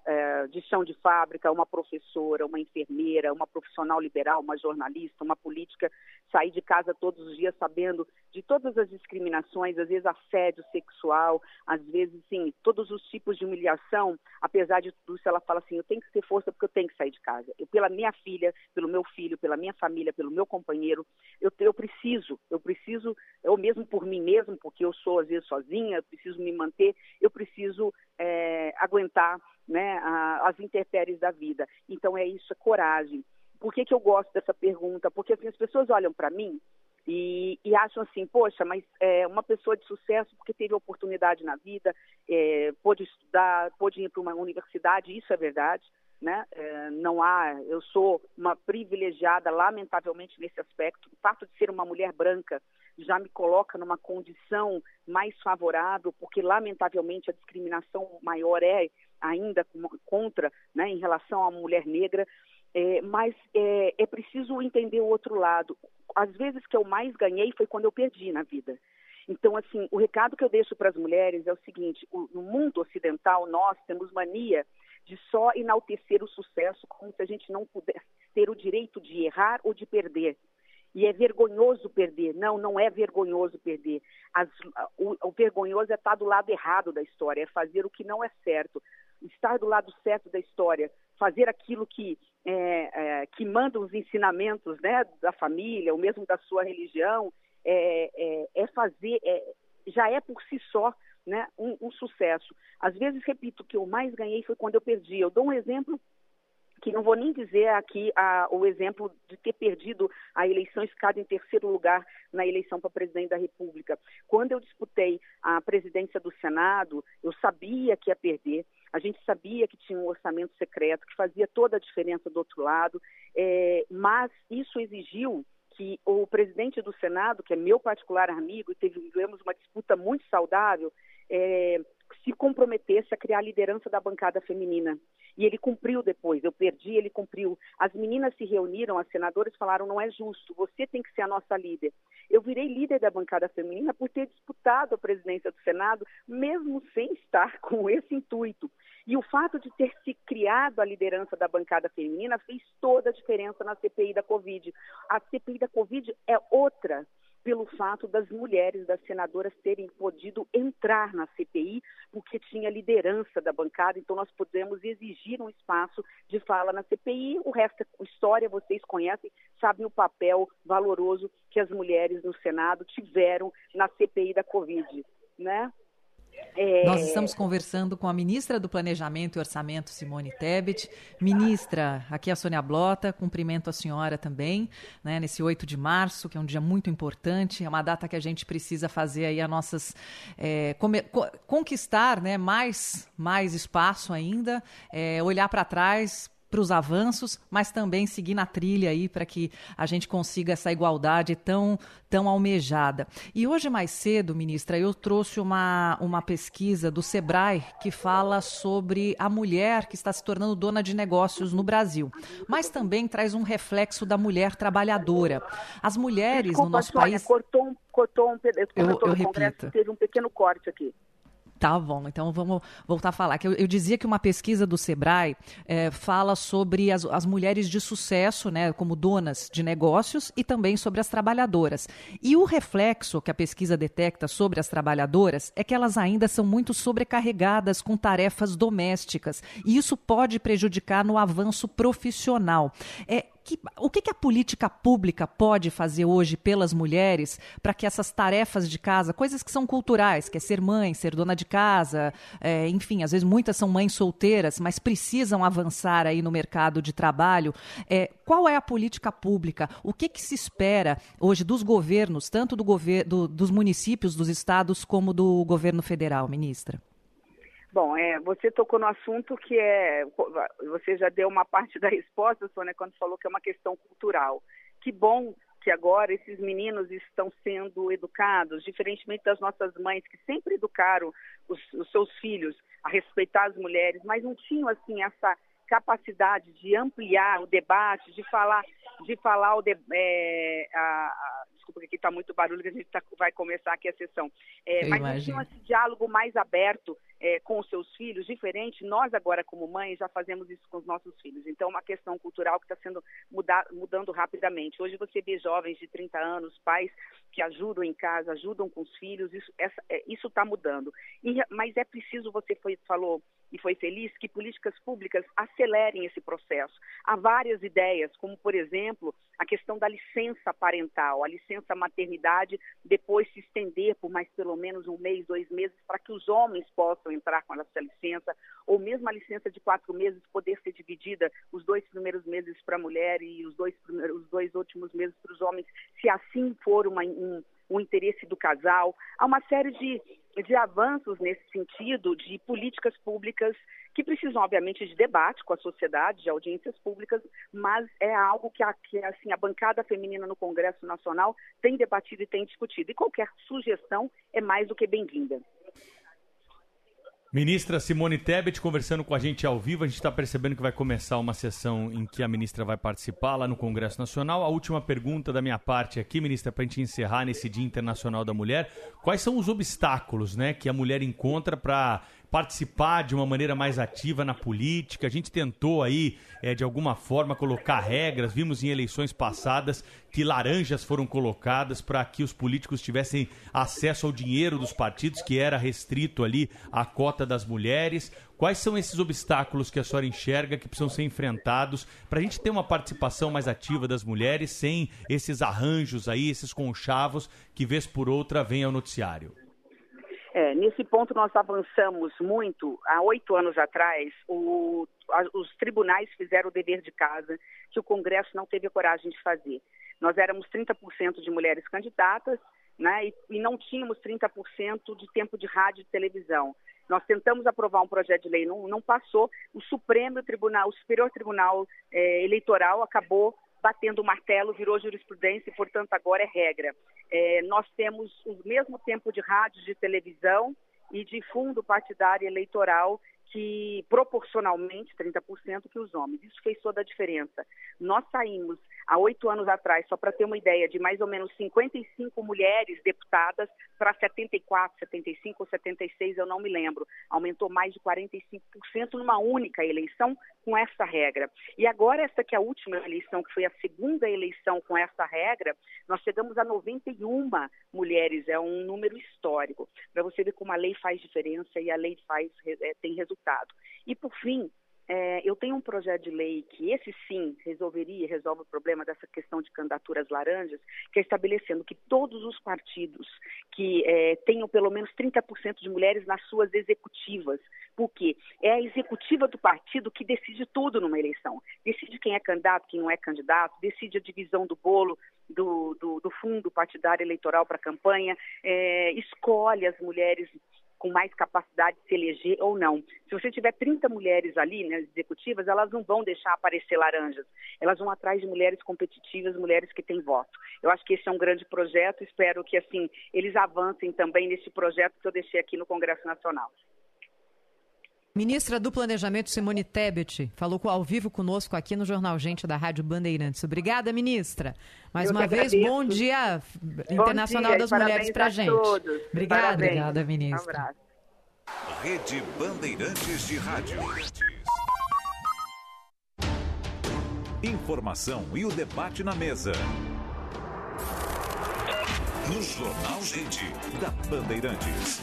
de chão de fábrica, uma professora, uma enfermeira, uma profissional liberal, uma jornalista, uma política, sair de casa todos os dias sabendo de todas as discriminações, às vezes assédio sexual, às vezes, sim, todos os tipos de humilhação. Apesar de tudo isso, ela fala assim: eu tenho que ter força porque eu tenho que sair de casa. Eu, pela minha filha, pelo meu filho, pela minha família, pelo meu companheiro, eu, eu preciso, eu preciso, eu mesmo por mim mesmo, porque eu sou às vezes sozinha, eu preciso me manter, eu preciso é, aguentar né, a, as intempéries da vida. Então é isso, é coragem. Por que, que eu gosto dessa pergunta? Porque assim, as pessoas olham para mim e, e, acham assim, poxa, mas é uma pessoa de sucesso porque teve oportunidade na vida, é, pôde estudar, pôde ir para uma universidade, isso é verdade, né? É, não há, eu sou uma privilegiada, lamentavelmente nesse aspecto. O fato de ser uma mulher branca já me coloca numa condição mais favorável, porque lamentavelmente a discriminação maior é ainda contra, né, em relação à mulher negra. É, mas é, é preciso entender o outro lado. Às vezes que eu mais ganhei foi quando eu perdi na vida. Então, assim, o recado que eu deixo para as mulheres é o seguinte: o, no mundo ocidental, nós temos mania de só enaltecer o sucesso como se a gente não pudesse ter o direito de errar ou de perder. E é vergonhoso perder. Não, não é vergonhoso perder. As, o, o vergonhoso é estar do lado errado da história, é fazer o que não é certo. Estar do lado certo da história, fazer aquilo que, é, é, que manda os ensinamentos né, da família, ou mesmo da sua religião, é, é, é fazer, é, já é por si só né, um, um, sucesso. Às vezes, repito, o que eu mais ganhei foi quando eu perdi. Eu dou um exemplo que não vou nem dizer aqui a, o exemplo de ter perdido a eleição e ficado em terceiro lugar na eleição para presidente da República. Quando eu disputei a presidência do Senado, eu sabia que ia perder. A gente sabia que tinha um orçamento secreto, que fazia toda a diferença do outro lado, é, mas isso exigiu que o presidente do Senado, que é meu particular amigo, e tivemos uma disputa muito saudável, é, se comprometesse a criar a liderança da bancada feminina. E ele cumpriu depois, eu perdi, ele cumpriu. As meninas se reuniram, as senadoras falaram: não é justo, você tem que ser a nossa líder. Eu virei líder da bancada feminina por ter disputado a presidência do Senado, mesmo sem estar com esse intuito. E o fato de ter se criado a liderança da bancada feminina fez toda a diferença na CPI da Covid. A CPI da Covid é outra pelo fato das mulheres, das senadoras terem podido entrar na CPI, porque tinha liderança da bancada, então nós podemos exigir um espaço de fala na CPI. O resto é história, vocês conhecem, sabem o papel valoroso que as mulheres no Senado tiveram na CPI da Covid, né? É... Nós estamos conversando com a ministra do Planejamento e Orçamento, Simone Tebet. Ministra, aqui é a Sônia Blota, cumprimento a senhora também, né, nesse 8 de março, que é um dia muito importante, é uma data que a gente precisa fazer aí a nossas. É, come, conquistar né, mais, mais espaço ainda, é, olhar para trás, para os avanços, mas também seguir na trilha aí para que a gente consiga essa igualdade tão, tão almejada. E hoje mais cedo, ministra, eu trouxe uma, uma pesquisa do Sebrae que fala sobre a mulher que está se tornando dona de negócios no Brasil, mas também traz um reflexo da mulher trabalhadora. As mulheres Desculpa, no nosso Sônia, país. Cortou, cortou um, eu, eu, eu repito. Teve um pequeno corte aqui. Tá bom, então vamos voltar a falar. Que eu, eu dizia que uma pesquisa do Sebrae é, fala sobre as, as, mulheres de sucesso, né, como donas de negócios, e também sobre as trabalhadoras. E o reflexo que a pesquisa detecta sobre as trabalhadoras é que elas ainda são muito sobrecarregadas com tarefas domésticas. E isso pode prejudicar no avanço profissional. É, que, o que, que, a política pública pode fazer hoje pelas mulheres para que essas tarefas de casa, coisas que são culturais, que é ser mãe, ser dona de casa, é, enfim, às vezes muitas são mães solteiras, mas precisam avançar aí no mercado de trabalho. É, qual é a política pública? O que, que se espera hoje dos governos, tanto do governo do, dos municípios, dos estados, como do governo federal, ministra? Bom, é, você tocou no assunto que é. Você já deu uma parte da resposta, Sônia, quando falou que é uma questão cultural. Que bom que agora esses meninos estão sendo educados, diferentemente das nossas mães, que sempre educaram os, os seus filhos a respeitar as mulheres, mas não tinham assim essa capacidade de ampliar o debate, de falar, de falar o de, é, a, a, desculpa que aqui está muito barulho que a gente tá, vai começar aqui a sessão, é, mas não tinha esse diálogo mais aberto é, com os seus filhos, diferente, nós agora como mães já fazemos isso com os nossos filhos. Então é uma questão cultural que está sendo muda, mudando rapidamente. Hoje você vê jovens de 30 anos, pais que ajudam em casa, ajudam com os filhos, isso é, está mudando. E, mas é preciso, você foi, falou e foi feliz, que políticas públicas acelerem esse processo. Há várias ideias, como por exemplo a questão da licença parental, a licença maternidade depois se estender por mais pelo menos um mês, dois meses, para que os homens possam possam entrar com essa licença, ou mesmo a licença de quatro meses poder ser dividida, os dois primeiros meses para a mulher e os dois, os dois últimos meses para os homens, se assim for uma, um, um interesse do casal. Há uma série de, de avanços nesse sentido, de políticas públicas que precisam, obviamente, de debate com a sociedade, de audiências públicas, mas é algo que a, que, assim, a bancada feminina no Congresso Nacional tem debatido e tem discutido. E qualquer sugestão é mais do que bem-vinda. Ministra Simone Tebet conversando com a gente ao vivo. A gente está percebendo que vai começar uma sessão em que a ministra vai participar lá no Congresso Nacional. A última pergunta da minha parte aqui, ministra, para a gente encerrar nesse Dia Internacional da Mulher. Quais são os obstáculos né, que a mulher encontra para participar de uma maneira mais ativa na política. A gente tentou aí, é, de alguma forma, colocar regras. Vimos em eleições passadas que laranjas foram colocadas para que os políticos tivessem acesso ao dinheiro dos partidos, que era restrito ali à cota das mulheres. Quais são esses obstáculos que a senhora enxerga que precisam ser enfrentados para a gente ter uma participação mais ativa das mulheres sem esses arranjos aí, esses conchavos que vez por outra vêm ao noticiário? É, nesse ponto nós avançamos muito. Há oito anos atrás, o, a, os tribunais fizeram o dever de casa que o Congresso não teve coragem de fazer. Nós éramos 30% de mulheres candidatas né, e, e, não tínhamos 30% de tempo de rádio e televisão. Nós tentamos aprovar um projeto de lei, não, não passou. O Supremo Tribunal, o Superior Tribunal é, Eleitoral acabou batendo o martelo, virou jurisprudência e, portanto, agora é regra. É, nós temos o mesmo tempo de rádio, de televisão e de fundo partidário eleitoral que proporcionalmente 30% que os homens. Isso fez toda a diferença. Nós saímos há oito anos atrás, só para ter uma ideia, de mais ou menos 55 mulheres deputadas para 74, 75 ou 76, eu não me lembro. Aumentou mais de 45% numa única eleição com essa regra. E agora, essa que é a última eleição, que foi a segunda eleição com essa regra, nós chegamos a 91 mulheres, é um número histórico, para você ver como a lei faz diferença e a lei faz, é, tem resultado. E, por fim, é, eu tenho um projeto de lei que esse sim resolveria, resolve o problema dessa questão de candidaturas laranjas, que é estabelecendo que todos os partidos que é, tenham pelo menos 30% de mulheres nas suas executivas, porque é a executiva do partido que decide tudo numa eleição. Decide quem é candidato, quem não é candidato, decide a divisão do bolo do, do, do fundo partidário eleitoral para a campanha, é, escolhe as mulheres com mais capacidade de se eleger ou não. Se você tiver 30 mulheres ali, né, executivas, elas não vão deixar aparecer laranjas. Elas vão atrás de mulheres competitivas, mulheres que têm voto. Eu acho que esse é um grande projeto, espero que assim eles avancem também nesse projeto que eu deixei aqui no Congresso Nacional. Ministra do Planejamento Simone Tebet falou ao vivo conosco aqui no Jornal Gente da Rádio Bandeirantes. Obrigada, ministra. Mais Eu uma vez, bom dia Internacional bom dia, das Mulheres para gente. Todos. Obrigada, parabéns. obrigada, ministra. Um. Rede Bandeirantes de Rádio. Informação e o debate na mesa. No Jornal Gente da Bandeirantes.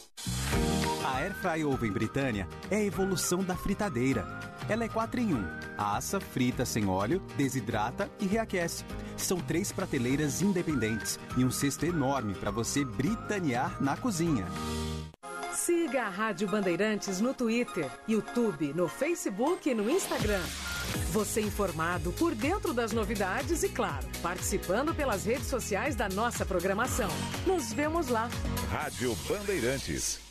A Airfry Oven Britânia é a evolução da fritadeira. Ela é 4 em 1. Assa, frita sem óleo, desidrata e reaquece. São três prateleiras independentes e um cesto enorme para você britanear na cozinha. Siga a Rádio Bandeirantes no Twitter, YouTube, no Facebook e no Instagram. Você informado por dentro das novidades e, claro, participando pelas redes sociais da nossa programação. Nos vemos lá. Rádio Bandeirantes.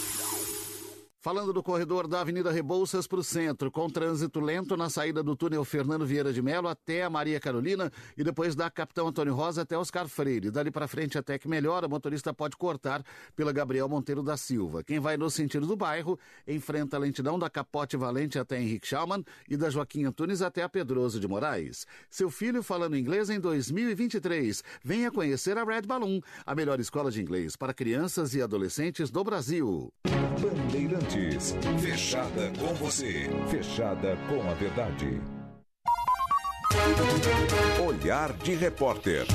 Falando do corredor da Avenida Rebouças para o centro, com trânsito lento na saída do túnel Fernando Vieira de Melo até a Maria Carolina e depois da Capitão Antônio Rosa até Oscar Freire. Dali para frente até que melhora, o motorista pode cortar pela Gabriel Monteiro da Silva. Quem vai no sentido do bairro enfrenta a lentidão da Capote Valente até Henrique Schaumann e da Joaquim Antunes até a Pedroso de Moraes. Seu filho falando inglês em 2023. Venha conhecer a Red Balloon, a melhor escola de inglês para crianças e adolescentes do Brasil. Fechada com você. Fechada com a verdade. Olhar de repórter.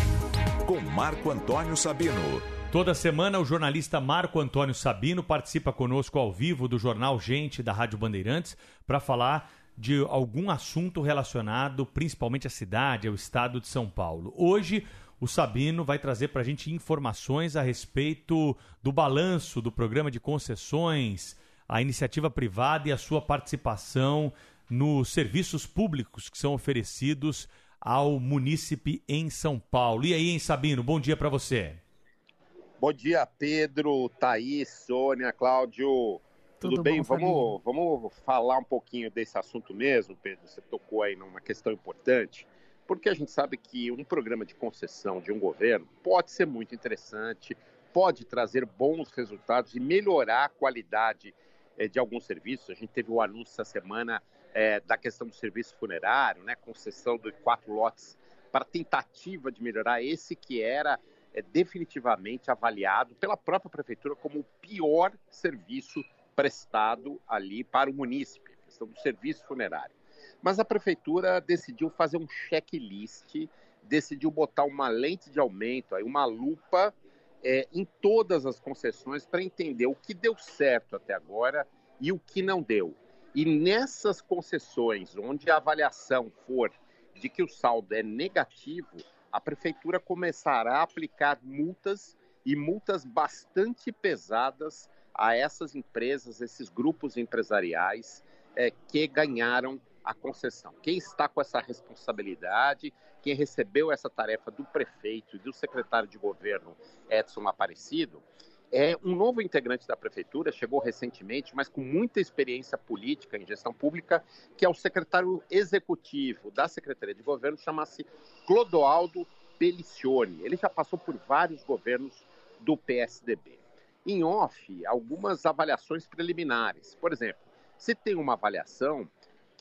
Com Marco Antônio Sabino. Toda semana o jornalista Marco Antônio Sabino participa conosco ao vivo do jornal Gente da Rádio Bandeirantes para falar de algum assunto relacionado principalmente à cidade, ao estado de São Paulo. Hoje o Sabino vai trazer para a gente informações a respeito do balanço do programa de concessões, a iniciativa privada e a sua participação nos serviços públicos que são oferecidos ao munícipe em São Paulo. E aí, hein, Sabino, bom dia para você. Bom dia, Pedro, Thaís, Sônia, Cláudio. Tudo, Tudo bem? Vamos, vamos falar um pouquinho desse assunto mesmo, Pedro. Você tocou aí numa questão importante, porque a gente sabe que um programa de concessão de um governo pode ser muito interessante, pode trazer bons resultados e melhorar a qualidade de alguns serviços. A gente teve o anúncio essa semana é, da questão do serviço funerário, né, concessão de quatro lotes para tentativa de melhorar esse que era é, definitivamente avaliado pela própria prefeitura como o pior serviço prestado ali para o munícipe, a questão do serviço funerário. Mas a prefeitura decidiu fazer um checklist, decidiu botar uma lente de aumento, aí uma lupa é, em todas as concessões para entender o que deu certo até agora e o que não deu. E nessas concessões, onde a avaliação for de que o saldo é negativo, a prefeitura começará a aplicar multas e multas bastante pesadas a essas empresas, esses grupos empresariais é, que ganharam a concessão. Quem está com essa responsabilidade, quem recebeu essa tarefa do prefeito e do secretário de governo Edson Aparecido, é um novo integrante da prefeitura, chegou recentemente, mas com muita experiência política em gestão pública, que é o secretário executivo da Secretaria de Governo, chama-se Clodoaldo Pelicione. Ele já passou por vários governos do PSDB. Em off, algumas avaliações preliminares. Por exemplo, se tem uma avaliação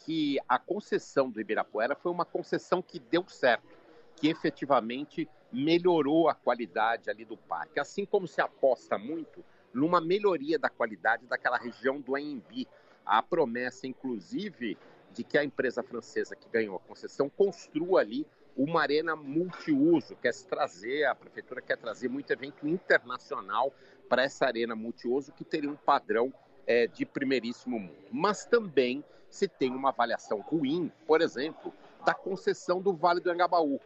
que a concessão do Ibirapuera foi uma concessão que deu certo, que efetivamente melhorou a qualidade ali do parque. Assim como se aposta muito numa melhoria da qualidade daquela região do Anhembi. A promessa, inclusive, de que a empresa francesa que ganhou a concessão construa ali uma arena multiuso, quer trazer, a prefeitura quer trazer muito evento internacional para essa arena multiuso que teria um padrão é, de primeiríssimo mundo. Mas também se tem uma avaliação ruim, por exemplo, da concessão do Vale do Engabaú,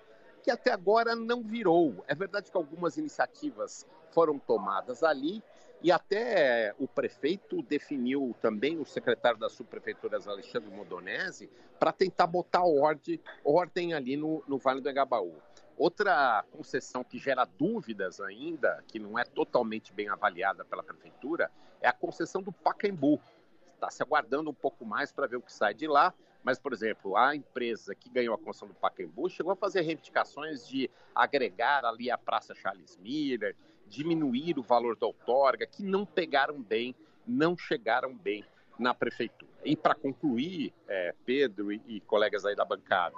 que até agora não virou. É verdade que algumas iniciativas foram tomadas ali e até o prefeito definiu também o secretário das subprefeituras, Alexandre Modonese, para tentar botar ordem, ordem ali no, no Vale do Engabaú. Outra concessão que gera dúvidas ainda, que não é totalmente bem avaliada pela prefeitura, é a concessão do Pacaembu. Está se aguardando um pouco mais para ver o que sai de lá, mas, por exemplo, a empresa que ganhou a concessão do Pacaembu chegou a fazer reivindicações de agregar ali a Praça Charles Miller, diminuir o valor da outorga, que não pegaram bem, não chegaram bem na prefeitura. E para concluir, é, Pedro e, e colegas aí da bancada,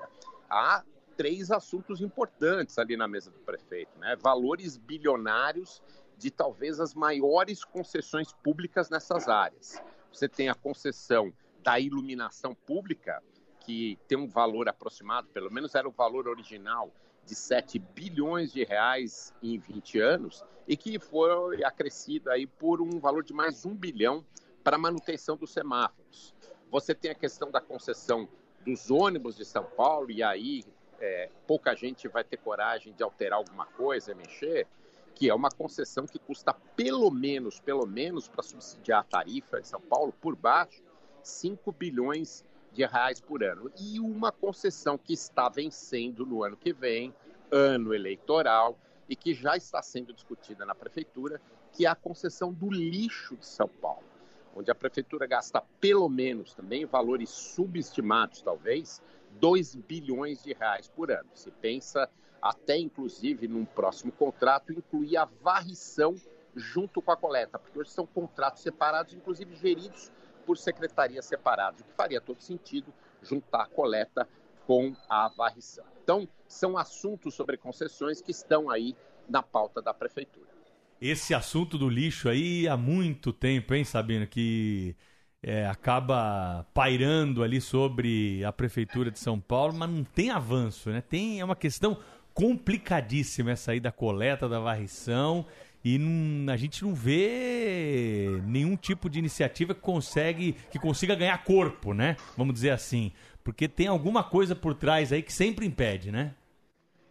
há três assuntos importantes ali na mesa do prefeito, né? Valores bilionários de talvez as maiores concessões públicas nessas áreas. Você tem a concessão da iluminação pública, que tem um valor aproximado, pelo menos era o valor original, de 7 bilhões de reais em 20 anos, e que foi acrescido aí por um valor de mais um bilhão para manutenção dos semáforos. Você tem a questão da concessão dos ônibus de São Paulo, e aí é, pouca gente vai ter coragem de alterar alguma coisa, mexer, que é uma concessão que custa pelo menos, pelo menos para subsidiar a tarifa de São Paulo, por baixo, 5 bilhões de reais por ano. E uma concessão que está vencendo no ano que vem, ano eleitoral, e que já está sendo discutida na prefeitura, que é a concessão do lixo de São Paulo, onde a prefeitura gasta pelo menos também valores subestimados, talvez, 2 bilhões de reais por ano. Se pensa até inclusive num próximo contrato incluir a varrição junto com a coleta, porque hoje são contratos separados, inclusive geridos por secretarias separadas, o que faria todo sentido juntar a coleta com a varrição. Então, são assuntos sobre concessões que estão aí na pauta da prefeitura. Esse assunto do lixo aí há muito tempo, hein, Sabino, que é, acaba pairando ali sobre a prefeitura de São Paulo, mas não tem avanço, né? Tem é uma questão complicadíssima essa aí da coleta, da varrição e a gente não vê nenhum tipo de iniciativa que consegue que consiga ganhar corpo, né? Vamos dizer assim, porque tem alguma coisa por trás aí que sempre impede, né?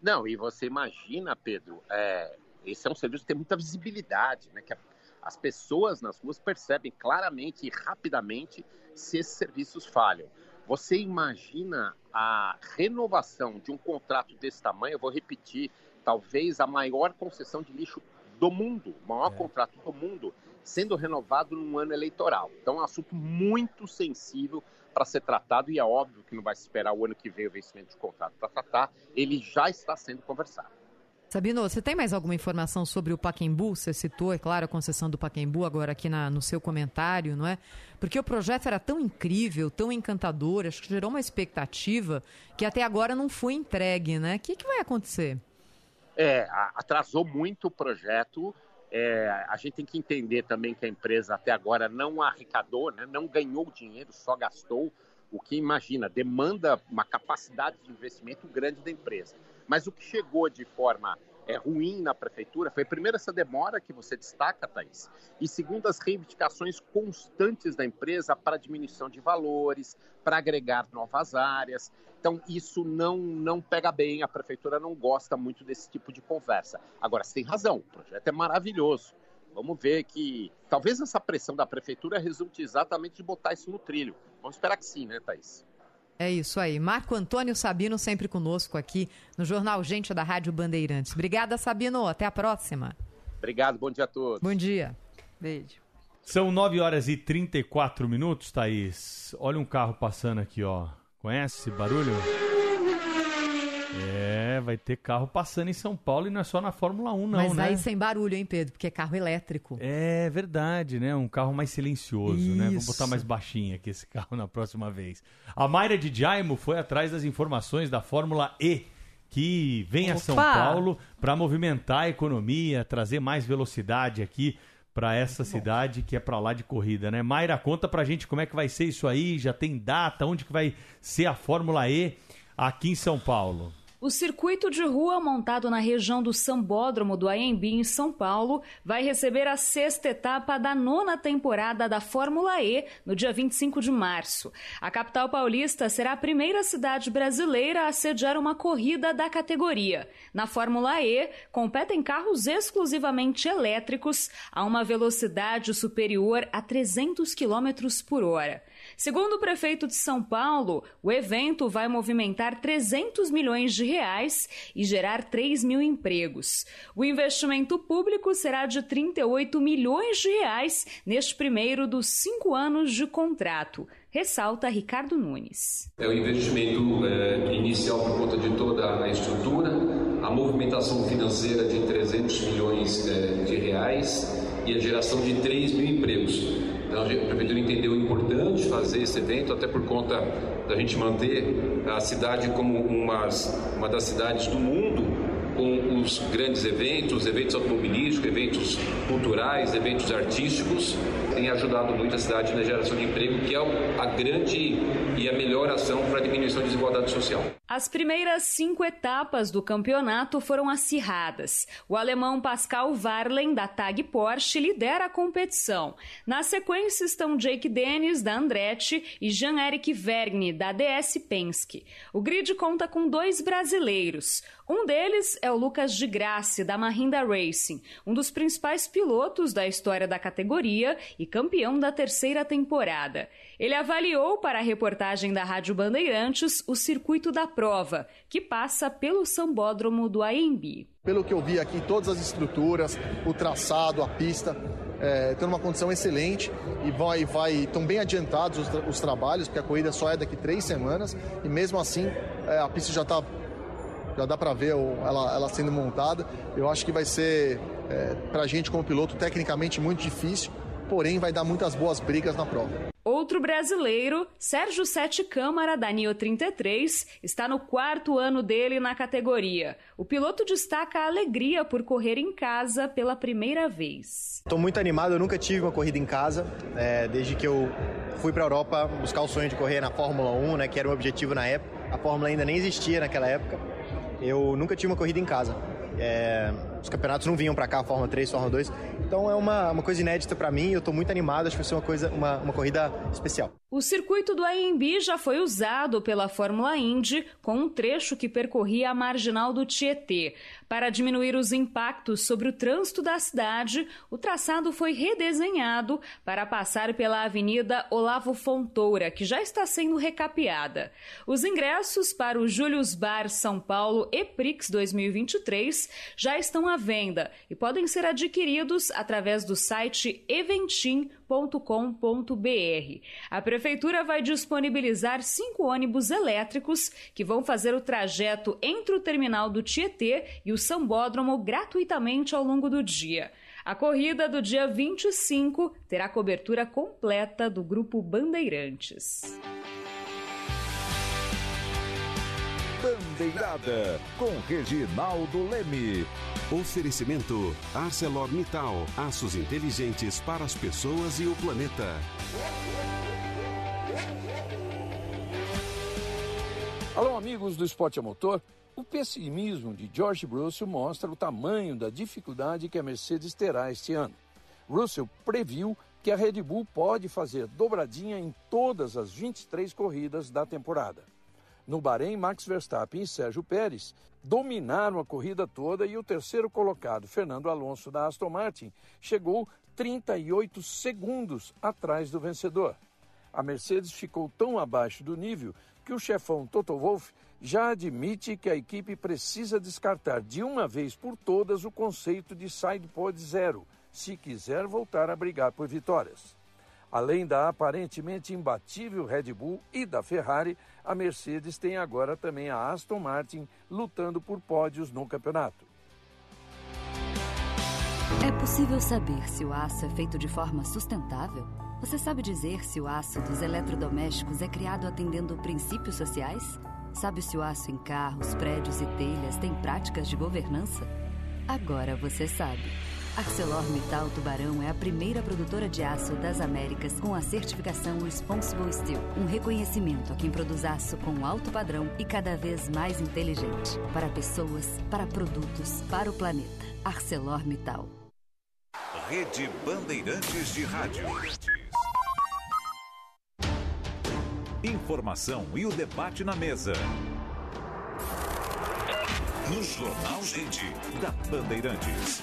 Não, e você imagina, Pedro, é, esse é um serviço que tem muita visibilidade, né? Que as pessoas nas ruas percebem claramente e rapidamente se esses serviços falham. Você imagina a renovação de um contrato desse tamanho? Eu vou repetir, talvez a maior concessão de lixo do mundo, o maior é. contrato do mundo, sendo renovado num ano eleitoral. Então é um assunto muito sensível para ser tratado e é óbvio que não vai se esperar o ano que vem o vencimento de contrato para tratar, ele já está sendo conversado. Sabino, você tem mais alguma informação sobre o Paquembu? Você citou, é claro, a concessão do Paquembu agora aqui na, no seu comentário, não é? Porque o projeto era tão incrível, tão encantador, acho que gerou uma expectativa que até agora não foi entregue, né? O que, que vai acontecer? É, atrasou muito o projeto. É, a gente tem que entender também que a empresa até agora não arrecadou, né, não ganhou dinheiro, só gastou. O que imagina, demanda uma capacidade de investimento grande da empresa. Mas o que chegou de forma é, ruim na prefeitura foi, primeiro, essa demora que você destaca, Thaís, e segundo, as reivindicações constantes da empresa para diminuição de valores, para agregar novas áreas. Então, isso não, não pega bem, a prefeitura não gosta muito desse tipo de conversa. Agora, você tem razão, o projeto é maravilhoso. Vamos ver que talvez essa pressão da prefeitura resulte exatamente de botar isso no trilho. Vamos esperar que sim, né, Thaís? É isso aí. Marco Antônio Sabino sempre conosco aqui no Jornal Gente da Rádio Bandeirantes. Obrigada, Sabino. Até a próxima. Obrigado. Bom dia a todos. Bom dia. Beijo. São 9 horas e 34 minutos, Thaís. Olha um carro passando aqui, ó. Conhece esse barulho? É, vai ter carro passando em São Paulo e não é só na Fórmula 1, não, Mas né? aí sem barulho, hein, Pedro? Porque é carro elétrico. É verdade, né? Um carro mais silencioso, Isso. né? Vou botar mais baixinho aqui esse carro na próxima vez. A Mayra de Jaimo foi atrás das informações da Fórmula E, que vem Opa. a São Paulo para movimentar a economia, trazer mais velocidade aqui para essa cidade que é para lá de corrida, né? Mayra, conta pra gente como é que vai ser isso aí, já tem data, onde que vai ser a Fórmula E aqui em São Paulo. O circuito de rua montado na região do Sambódromo do AMB em São Paulo vai receber a sexta etapa da nona temporada da Fórmula E no dia 25 de março. A capital paulista será a primeira cidade brasileira a sediar uma corrida da categoria. Na Fórmula E, competem carros exclusivamente elétricos a uma velocidade superior a 300 km por hora. Segundo o prefeito de São Paulo, o evento vai movimentar 300 milhões de reais e gerar 3 mil empregos. O investimento público será de 38 milhões de reais neste primeiro dos cinco anos de contrato ressalta Ricardo Nunes. É o investimento é, inicial por conta de toda a estrutura, a movimentação financeira de 300 milhões é, de reais e a geração de 3 mil empregos. Então, a prefeitura entendeu importante fazer esse evento, até por conta da gente manter a cidade como uma, das cidades do mundo com os grandes eventos, eventos automobilísticos, eventos culturais, eventos artísticos, tem ajudado muito a cidade na geração de emprego, que é a grande e a melhor ação para a diminuição da desigualdade social. As primeiras cinco etapas do campeonato foram acirradas. O alemão Pascal Varlen, da Tag Porsche, lidera a competição. Na sequência estão Jake Dennis, da Andretti, e Jean-Eric Vergne, da DS Penske. O grid conta com dois brasileiros. Um deles é o Lucas de Grace, da Mahindra Racing, um dos principais pilotos da história da categoria e campeão da terceira temporada. Ele avaliou para a reportagem da Rádio Bandeirantes o circuito da prova, que passa pelo sambódromo do AMB. Pelo que eu vi aqui, todas as estruturas, o traçado, a pista, é, tem uma condição excelente e vai, vai, estão bem adiantados os, os, trabalhos, porque a corrida só é daqui três semanas e mesmo assim é, a pista já está já dá para ver ela, ela, sendo montada. Eu acho que vai ser, é, para a gente como piloto, tecnicamente muito difícil, porém vai dar muitas boas brigas na prova. Outro brasileiro, Sérgio Sete Câmara, da NIO 33, está no quarto ano dele na categoria. O piloto destaca a alegria por correr em casa pela primeira vez. Estou muito animado, eu nunca tive uma corrida em casa, é, desde que eu fui para a Europa buscar o sonho de correr na Fórmula 1, né, que era o objetivo na época. A Fórmula ainda nem existia naquela época eu nunca tive uma corrida em casa. É, os campeonatos não vinham para cá, Fórmula 3, Fórmula 2. Então é uma, uma coisa inédita para mim, eu estou muito animado, acho que vai ser uma coisa, uma, uma corrida especial. O circuito do AMB já foi usado pela Fórmula Indy com um trecho que percorria a marginal do Tietê. Para diminuir os impactos sobre o trânsito da cidade, o traçado foi redesenhado para passar pela Avenida Olavo Fontoura, que já está sendo recapeada. Os ingressos para o Julius Bar São Paulo EPRIX 2023 já estão à venda e podem ser adquiridos através do site eventim.com.br. A Prefeitura vai disponibilizar cinco ônibus elétricos que vão fazer o trajeto entre o terminal do Tietê e o Sambódromo gratuitamente ao longo do dia. A corrida do dia 25 terá cobertura completa do Grupo Bandeirantes. Bandeirada com Reginaldo Leme. Oferecimento ArcelorMittal, aços inteligentes para as pessoas e o planeta. Alô, amigos do Esporte a Motor. O pessimismo de George Russell mostra o tamanho da dificuldade que a Mercedes terá este ano. Russell previu que a Red Bull pode fazer dobradinha em todas as 23 corridas da temporada. No Bahrein, Max Verstappen e Sérgio Pérez dominaram a corrida toda e o terceiro colocado, Fernando Alonso da Aston Martin, chegou 38 segundos atrás do vencedor. A Mercedes ficou tão abaixo do nível que o chefão Toto Wolff já admite que a equipe precisa descartar de uma vez por todas o conceito de sidepod zero, se quiser voltar a brigar por vitórias. Além da aparentemente imbatível Red Bull e da Ferrari, a Mercedes tem agora também a Aston Martin lutando por pódios no campeonato. É possível saber se o aço é feito de forma sustentável? Você sabe dizer se o aço dos eletrodomésticos é criado atendendo princípios sociais? Sabe se o aço em carros, prédios e telhas tem práticas de governança? Agora você sabe. ArcelorMittal Tubarão é a primeira produtora de aço das Américas com a certificação Responsible Steel, um reconhecimento a quem produz aço com alto padrão e cada vez mais inteligente, para pessoas, para produtos, para o planeta. ArcelorMittal. Rede Bandeirantes de Rádio. Informação e o debate na mesa. No Jornal Gente, da Bandeirantes.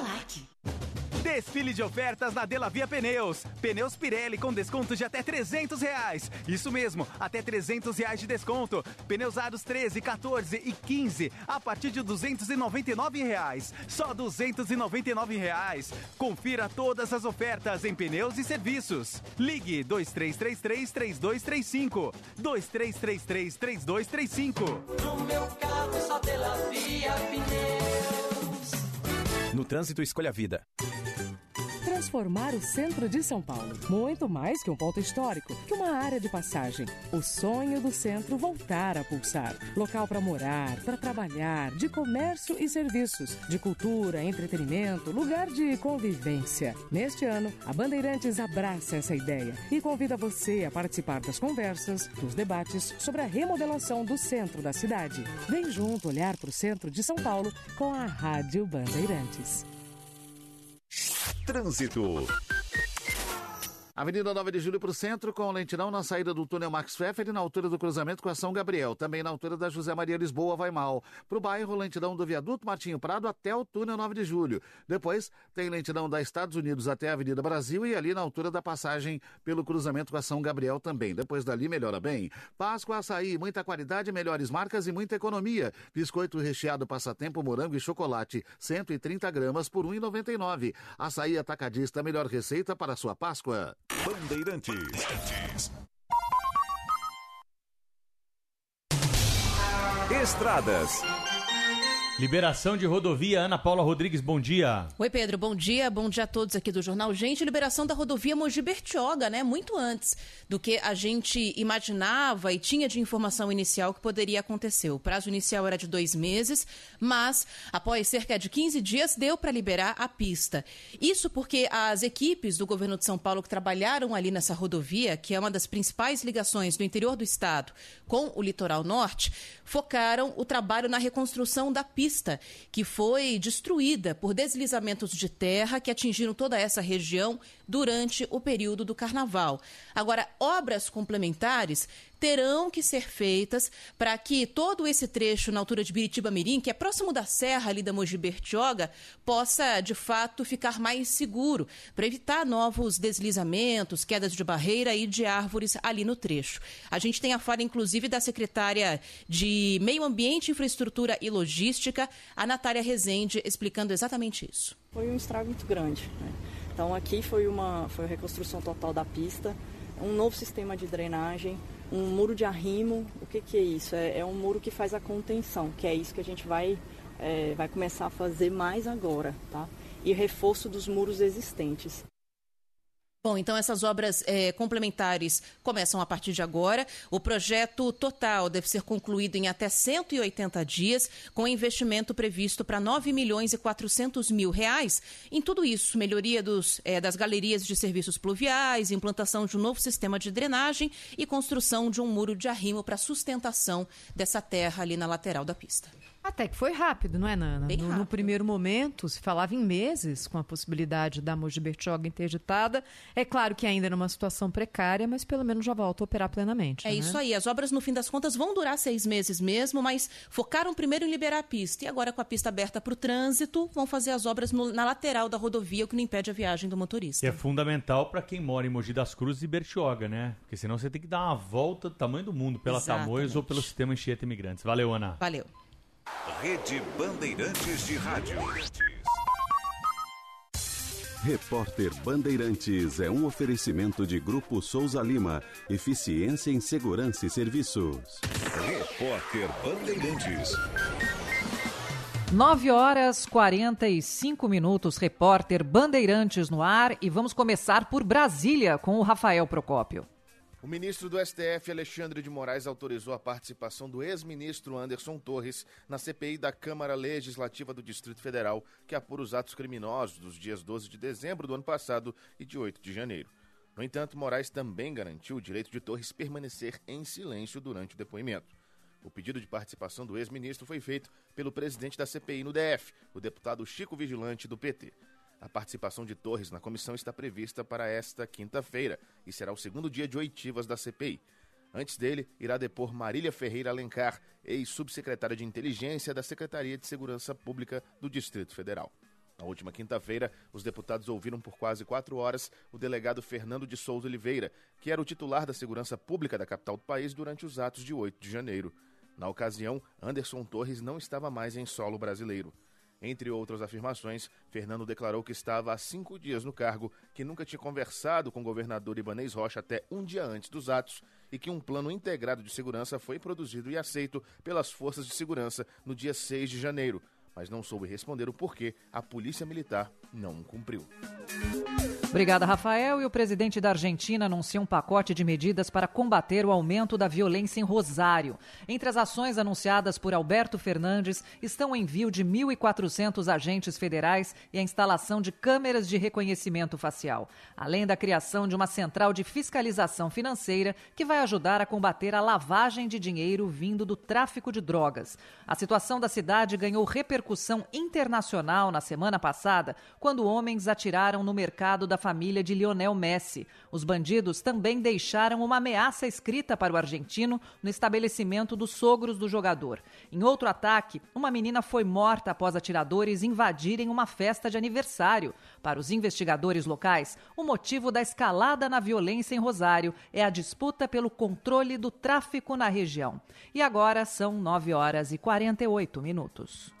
Desfile de ofertas na Delavia Pneus. Pneus Pirelli com desconto de até 300 reais. Isso mesmo, até 300 reais de desconto. Pneus aros 13, 14 e 15 a partir de 299 reais. Só 299 reais. Confira todas as ofertas em pneus e serviços. Ligue 2333 3235. 2333 3235. No meu carro só Delavia Pneus. No trânsito, escolha a vida transformar o centro de São Paulo. Muito mais que um ponto histórico, que uma área de passagem. O sonho do centro voltar a pulsar. Local para morar, para trabalhar, de comércio e serviços, de cultura, entretenimento, lugar de convivência. Neste ano, a Bandeirantes abraça essa ideia e convida você a participar das conversas, dos debates sobre a remodelação do centro da cidade. Vem junto olhar para o centro de São Paulo com a Rádio Bandeirantes. Trânsito. Avenida 9 de Julho para o centro, com lentidão na saída do túnel Max Pfeffer e na altura do cruzamento com a São Gabriel. Também na altura da José Maria Lisboa, vai mal. Para o bairro, lentidão do viaduto Martinho Prado até o túnel 9 de Julho. Depois, tem lentidão da Estados Unidos até a Avenida Brasil e ali na altura da passagem pelo cruzamento com a São Gabriel também. Depois dali, melhora bem. Páscoa Açaí, muita qualidade, melhores marcas e muita economia. Biscoito recheado passatempo, morango e chocolate, 130 gramas por R$ 1,99. Açaí Atacadista, melhor receita para a sua Páscoa. Bandeirantes. Estradas. Liberação de rodovia, Ana Paula Rodrigues, bom dia. Oi, Pedro, bom dia. Bom dia a todos aqui do Jornal Gente. Liberação da rodovia Mogi Bertioga, né? Muito antes do que a gente imaginava e tinha de informação inicial que poderia acontecer. O prazo inicial era de dois meses, mas após cerca de 15 dias deu para liberar a pista. Isso porque as equipes do governo de São Paulo que trabalharam ali nessa rodovia, que é uma das principais ligações do interior do estado com o litoral norte, focaram o trabalho na reconstrução da pista pista que foi destruída por deslizamentos de terra que atingiram toda essa região durante o período do carnaval. Agora, obras complementares terão que ser feitas para que todo esse trecho na altura de Biritiba Mirim, que é próximo da serra ali da Mogi Bertioga, possa de fato ficar mais seguro, para evitar novos deslizamentos, quedas de barreira e de árvores ali no trecho. A gente tem a fala inclusive da secretária de Meio Ambiente, Infraestrutura e Logística, a Natália Rezende, explicando exatamente isso. Foi um estrago muito grande. Né? Então aqui foi uma foi a reconstrução total da pista, um novo sistema de drenagem, um muro de arrimo. O que, que é isso? É, é, um muro que faz a contenção, que é isso que a gente vai, é, vai começar a fazer mais agora, tá? E reforço dos muros existentes. Bom, então essas obras é, complementares começam a partir de agora. O projeto total deve ser concluído em até 180 dias, com investimento previsto para 9 milhões e 400 mil reais. Em tudo isso, melhoria dos, é, das galerias de serviços pluviais, implantação de um novo sistema de drenagem e construção de um muro de arrimo para sustentação dessa terra ali na lateral da pista. Até que foi rápido, não é, Nana? No, no, primeiro momento, se falava em meses com a possibilidade da Mogi Bertioga interditada. É claro que ainda numa situação precária, mas pelo menos já volta a operar plenamente. É né? isso aí. As obras, no fim das contas, vão durar seis meses mesmo, mas focaram primeiro em liberar a pista. E agora, com a pista aberta para o trânsito, vão fazer as obras no, na lateral da rodovia, o que não impede a viagem do motorista. E é fundamental para quem mora em Mogi das Cruzes e Bertioga, né? Porque senão você tem que dar uma volta do tamanho do mundo pela Exatamente. Tamoios ou pelo sistema Anchieta Imigrantes. Valeu, Ana. Valeu. Rede Bandeirantes de Rádio. Repórter Bandeirantes é um oferecimento de Grupo Souza Lima. Eficiência em Segurança e Serviços. Repórter Bandeirantes. 9 horas 45 minutos, repórter Bandeirantes no ar e vamos começar por Brasília com o Rafael Procópio. O ministro do STF, Alexandre de Moraes, autorizou a participação do ex-ministro Anderson Torres na CPI da Câmara Legislativa do Distrito Federal, que apura os atos criminosos dos dias 12 de dezembro do ano passado e de 8 de janeiro. No entanto, Moraes também garantiu o direito de Torres permanecer em silêncio durante o depoimento. O pedido de participação do ex-ministro foi feito pelo presidente da CPI no DF, o deputado Chico Vigilante, do PT. A participação de Torres na comissão está prevista para esta quinta-feira e será o segundo dia de oitivas da CPI. Antes dele, irá depor Marília Ferreira Alencar, ex-subsecretária de Inteligência da Secretaria de Segurança Pública do Distrito Federal. Na última quinta-feira, os deputados ouviram por quase quatro horas o delegado Fernando de Souza Oliveira, que era o titular da segurança pública da capital do país durante os atos de 8 de janeiro. Na ocasião, Anderson Torres não estava mais em solo brasileiro. Entre outras afirmações, Fernando declarou que estava há cinco dias no cargo, que nunca tinha conversado com o governador Ibanez Rocha até um dia antes dos atos e que um plano integrado de segurança foi produzido e aceito pelas forças de segurança no dia 6 de janeiro, mas não soube responder o porquê a Polícia Militar não cumpriu. Obrigada, Rafael. E o presidente da Argentina anuncia um pacote de medidas para combater o aumento da violência em Rosário. Entre as ações anunciadas por Alberto Fernandes estão o envio de 1.400 agentes federais e a instalação de câmeras de reconhecimento facial, além da criação de uma central de fiscalização financeira que vai ajudar a combater a lavagem de dinheiro vindo do tráfico de drogas. A situação da cidade ganhou repercussão internacional na semana passada, quando homens atiraram no mercado da família de Lionel Messi. Os bandidos também deixaram uma ameaça escrita para o argentino no estabelecimento dos sogros do jogador. Em outro ataque, uma menina foi morta após atiradores invadirem uma festa de aniversário. Para os investigadores locais, o motivo da escalada na violência em Rosário é a disputa pelo controle do tráfico na região. E agora são 9 horas e 48 minutos.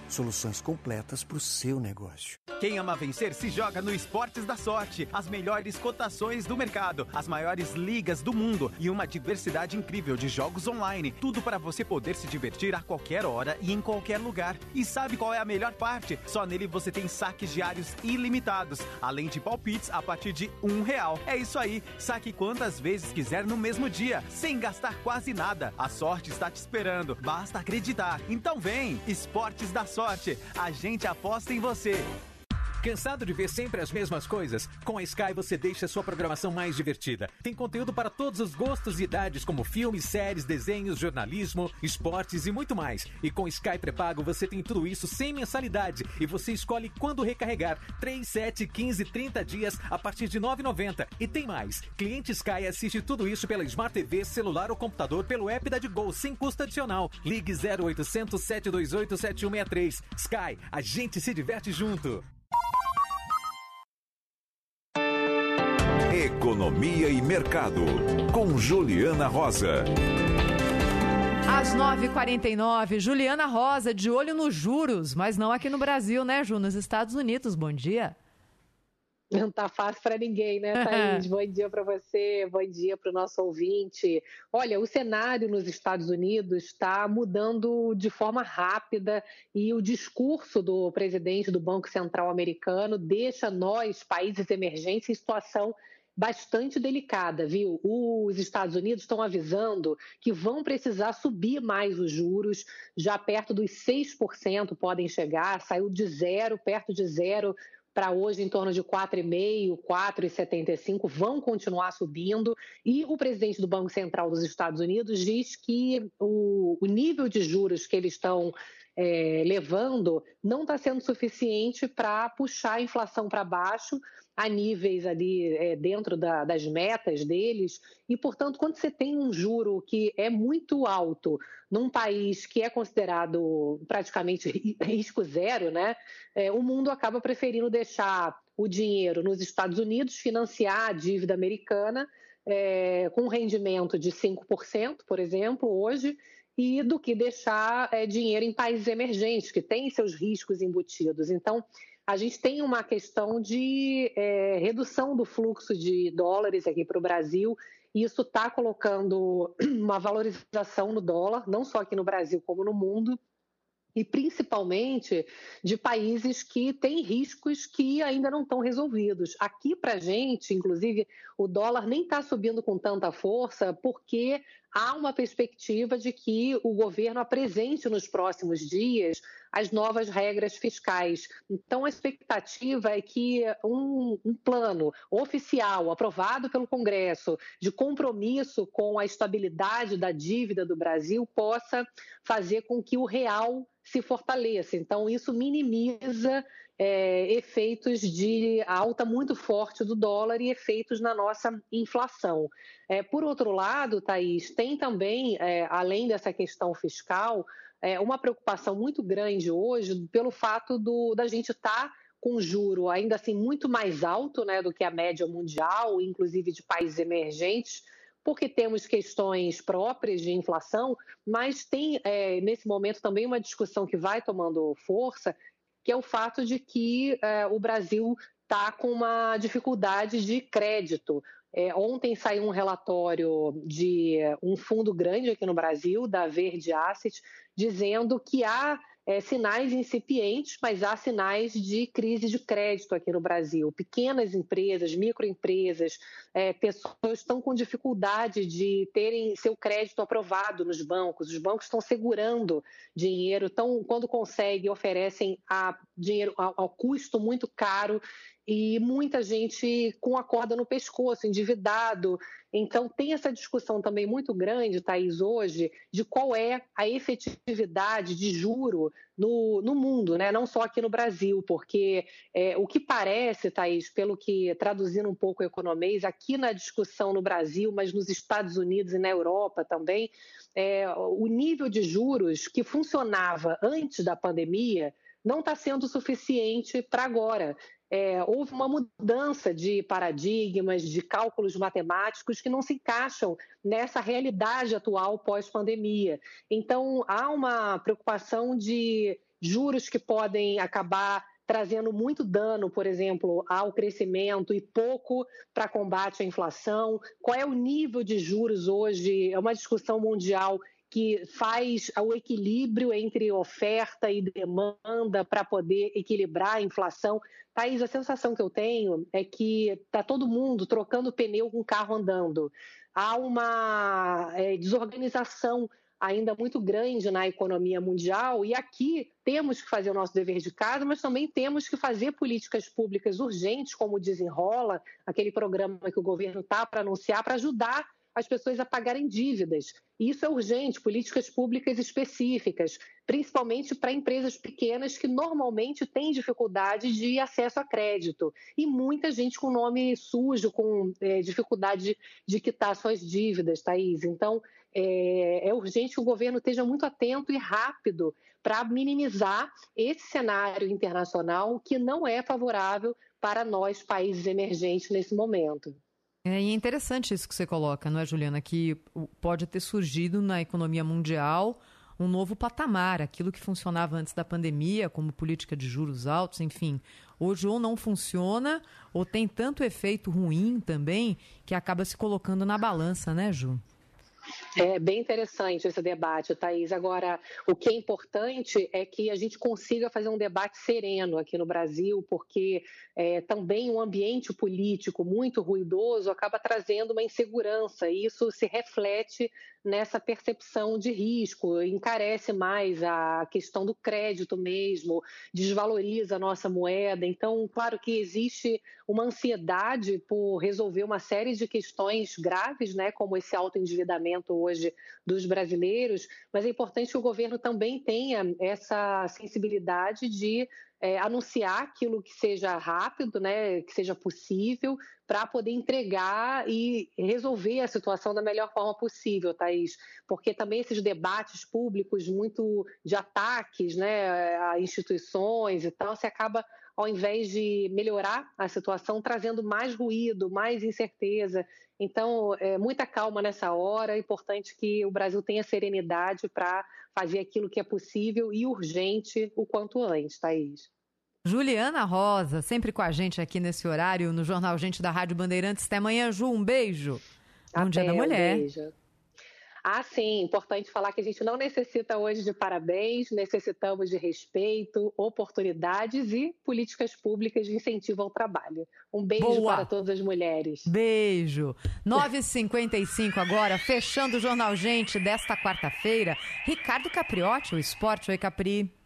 Soluções completas para o seu negócio. Quem ama vencer se joga no Esportes da Sorte. As melhores cotações do mercado, as maiores ligas do mundo e uma diversidade incrível de jogos online. Tudo para você poder se divertir a qualquer hora e em qualquer lugar. E sabe qual é a melhor parte? Só nele você tem saques diários ilimitados, além de palpites a partir de um real. É isso aí, saque quantas vezes quiser no mesmo dia, sem gastar quase nada. A sorte está te esperando, basta acreditar. Então vem, Esportes da Sorte sorte. A gente aposta em você. Cansado de ver sempre as mesmas coisas? Com a Sky você deixa sua programação mais divertida. Tem conteúdo para todos os gostos e idades, como filmes, séries, desenhos, jornalismo, esportes e muito mais. E com Sky pré-pago você tem tudo isso sem mensalidade e você escolhe quando recarregar. 3, 7, 15, 30 dias a partir de 9,90. E tem mais. Cliente Sky assiste tudo isso pela Smart TV, celular ou computador pelo app da Gol sem custo adicional. Ligue 0800 728 7163. Sky, a gente se diverte junto. Economia e Mercado, com Juliana Rosa. Às 9h49, Juliana Rosa, de olho nos juros, mas não aqui no Brasil, né, Ju? Nos Estados Unidos. Bom dia. Não tá fácil para ninguém, né, Thaís? bom dia para você, bom dia para o nosso ouvinte. Olha, o cenário nos Estados Unidos está mudando de forma rápida e o discurso do presidente do Banco Central americano deixa nós, países emergentes, em situação bastante delicada, viu? Os Estados Unidos estão avisando que vão precisar subir mais os juros, já perto dos 6% podem chegar, saiu de zero, perto de zero para hoje em torno de 4,5, 4,75, vão continuar subindo. E o presidente do Banco Central dos Estados Unidos diz que o, o nível de juros que eles estão é, levando não está sendo suficiente para puxar a inflação para baixo a níveis ali é, dentro da, das metas deles. E, portanto, quando você tem um juro que é muito alto num país que é considerado praticamente risco zero, né, é, o mundo acaba preferindo deixar o dinheiro nos Estados Unidos, financiar a dívida americana é, com rendimento de 5%, por exemplo, hoje, e do que deixar é, dinheiro em países emergentes, que têm seus riscos embutidos. Então, a gente tem uma questão de é, redução do fluxo de dólares aqui para o Brasil, e isso está colocando uma valorização no dólar, não só aqui no Brasil, como no mundo, e principalmente de países que têm riscos que ainda não estão resolvidos. Aqui, para a gente, inclusive, o dólar nem está subindo com tanta força, porque há uma perspectiva de que o governo apresente nos próximos dias as novas regras fiscais. Então, a expectativa é que um, um, plano oficial aprovado pelo Congresso de compromisso com a estabilidade da dívida do Brasil possa fazer com que o real se fortaleça. Então, isso minimiza é, efeitos de alta muito forte do dólar e efeitos na nossa inflação. É, por outro lado, Thaís, tem também, é, além dessa questão fiscal, é, uma preocupação muito grande hoje pelo fato do, da gente estar. Tá com juro ainda assim muito mais alto né, do que a média mundial, inclusive de países emergentes, porque temos questões próprias de inflação, mas tem é, nesse momento também uma discussão que vai tomando força, que é o fato de que é, o Brasil está com uma dificuldade de crédito. É, ontem saiu um relatório de um fundo grande aqui no Brasil, da Verde Asset, dizendo que há é, sinais incipientes, mas há sinais de crise de crédito aqui no Brasil. Pequenas empresas, microempresas, é, pessoas estão com dificuldade de terem seu crédito aprovado nos bancos. Os bancos estão segurando dinheiro, então, quando conseguem, oferecem a dinheiro ao, ao custo muito caro e muita gente com a corda no pescoço, endividado. Então, tem essa discussão também muito grande, Thaís, hoje, de qual é a efetividade de juro no, no mundo, né? não só aqui no Brasil, porque é, o que parece, Thaís, pelo que traduzindo um pouco o economês, aqui na discussão no Brasil, mas nos Estados Unidos e na Europa também, é, o nível de juros que funcionava antes da pandemia não está sendo suficiente para agora é, houve uma mudança de paradigmas, de cálculos matemáticos que não se encaixam nessa realidade atual pós-pandemia. Então, há uma preocupação de juros que podem acabar trazendo muito dano, por exemplo, ao crescimento e pouco para combate à inflação. Qual é o nível de juros hoje? É uma discussão mundial que faz o equilíbrio entre oferta e demanda para poder equilibrar a inflação. Thaís, a sensação que eu tenho é que está todo mundo trocando pneu com carro andando. Há uma é, desorganização ainda muito grande na economia mundial e aqui temos que fazer o nosso dever de casa, mas também temos que fazer políticas públicas urgentes, como Desenrola, aquele programa que o governo está para anunciar, para ajudar as pessoas a pagarem dívidas. E isso é urgente, políticas públicas específicas, principalmente para empresas pequenas que normalmente têm dificuldade de acesso a crédito. E muita gente com nome sujo, com é, dificuldade de, quitar suas dívidas, Thaís. Então, é, é urgente que o governo esteja muito atento e rápido para minimizar esse cenário internacional que não é favorável para nós, países emergentes, nesse momento. É, é interessante isso que você coloca, não é, Juliana? Que pode ter surgido na economia mundial um novo patamar, aquilo que funcionava antes da pandemia, como política de juros altos, enfim. Hoje ou não funciona, ou tem tanto efeito ruim também, que acaba se colocando na balança, né, Ju? É bem interessante esse debate, Thaís. Agora, o que é importante é que a gente consiga fazer um debate sereno aqui no Brasil, porque é, também um ambiente político muito ruidoso acaba trazendo uma insegurança, e isso se reflete nessa percepção de risco, encarece mais a questão do crédito mesmo, desvaloriza a nossa moeda. Então, claro que existe uma ansiedade por resolver uma série de questões graves, né, como esse autoendividamento hoje dos brasileiros, mas é importante que o governo também tenha essa sensibilidade de é, anunciar aquilo que seja rápido, né, que seja possível, para poder entregar e resolver a situação da melhor forma possível, Thaís. Porque também esses debates públicos muito de ataques né, a instituições e tal, se acaba ao invés de melhorar a situação, trazendo mais ruído, mais incerteza. Então, é, muita calma nessa hora. É importante que o Brasil tenha serenidade para fazer aquilo que é possível e urgente o quanto antes, Thaís. Juliana Rosa, sempre com a gente aqui nesse horário no Jornal Gente da Rádio Bandeirantes. Até amanhã, Ju. Um beijo. Bom Dia da Mulher. Um beijo. Ah, sim, importante falar que a gente não necessita hoje de parabéns, necessitamos de respeito, oportunidades e políticas públicas de incentivo ao trabalho. Um beijo Boa. para todas as mulheres. Beijo. 9h55 agora, fechando o Jornal Gente desta quarta-feira. Ricardo Capriotti, o esporte. Oi, Capri.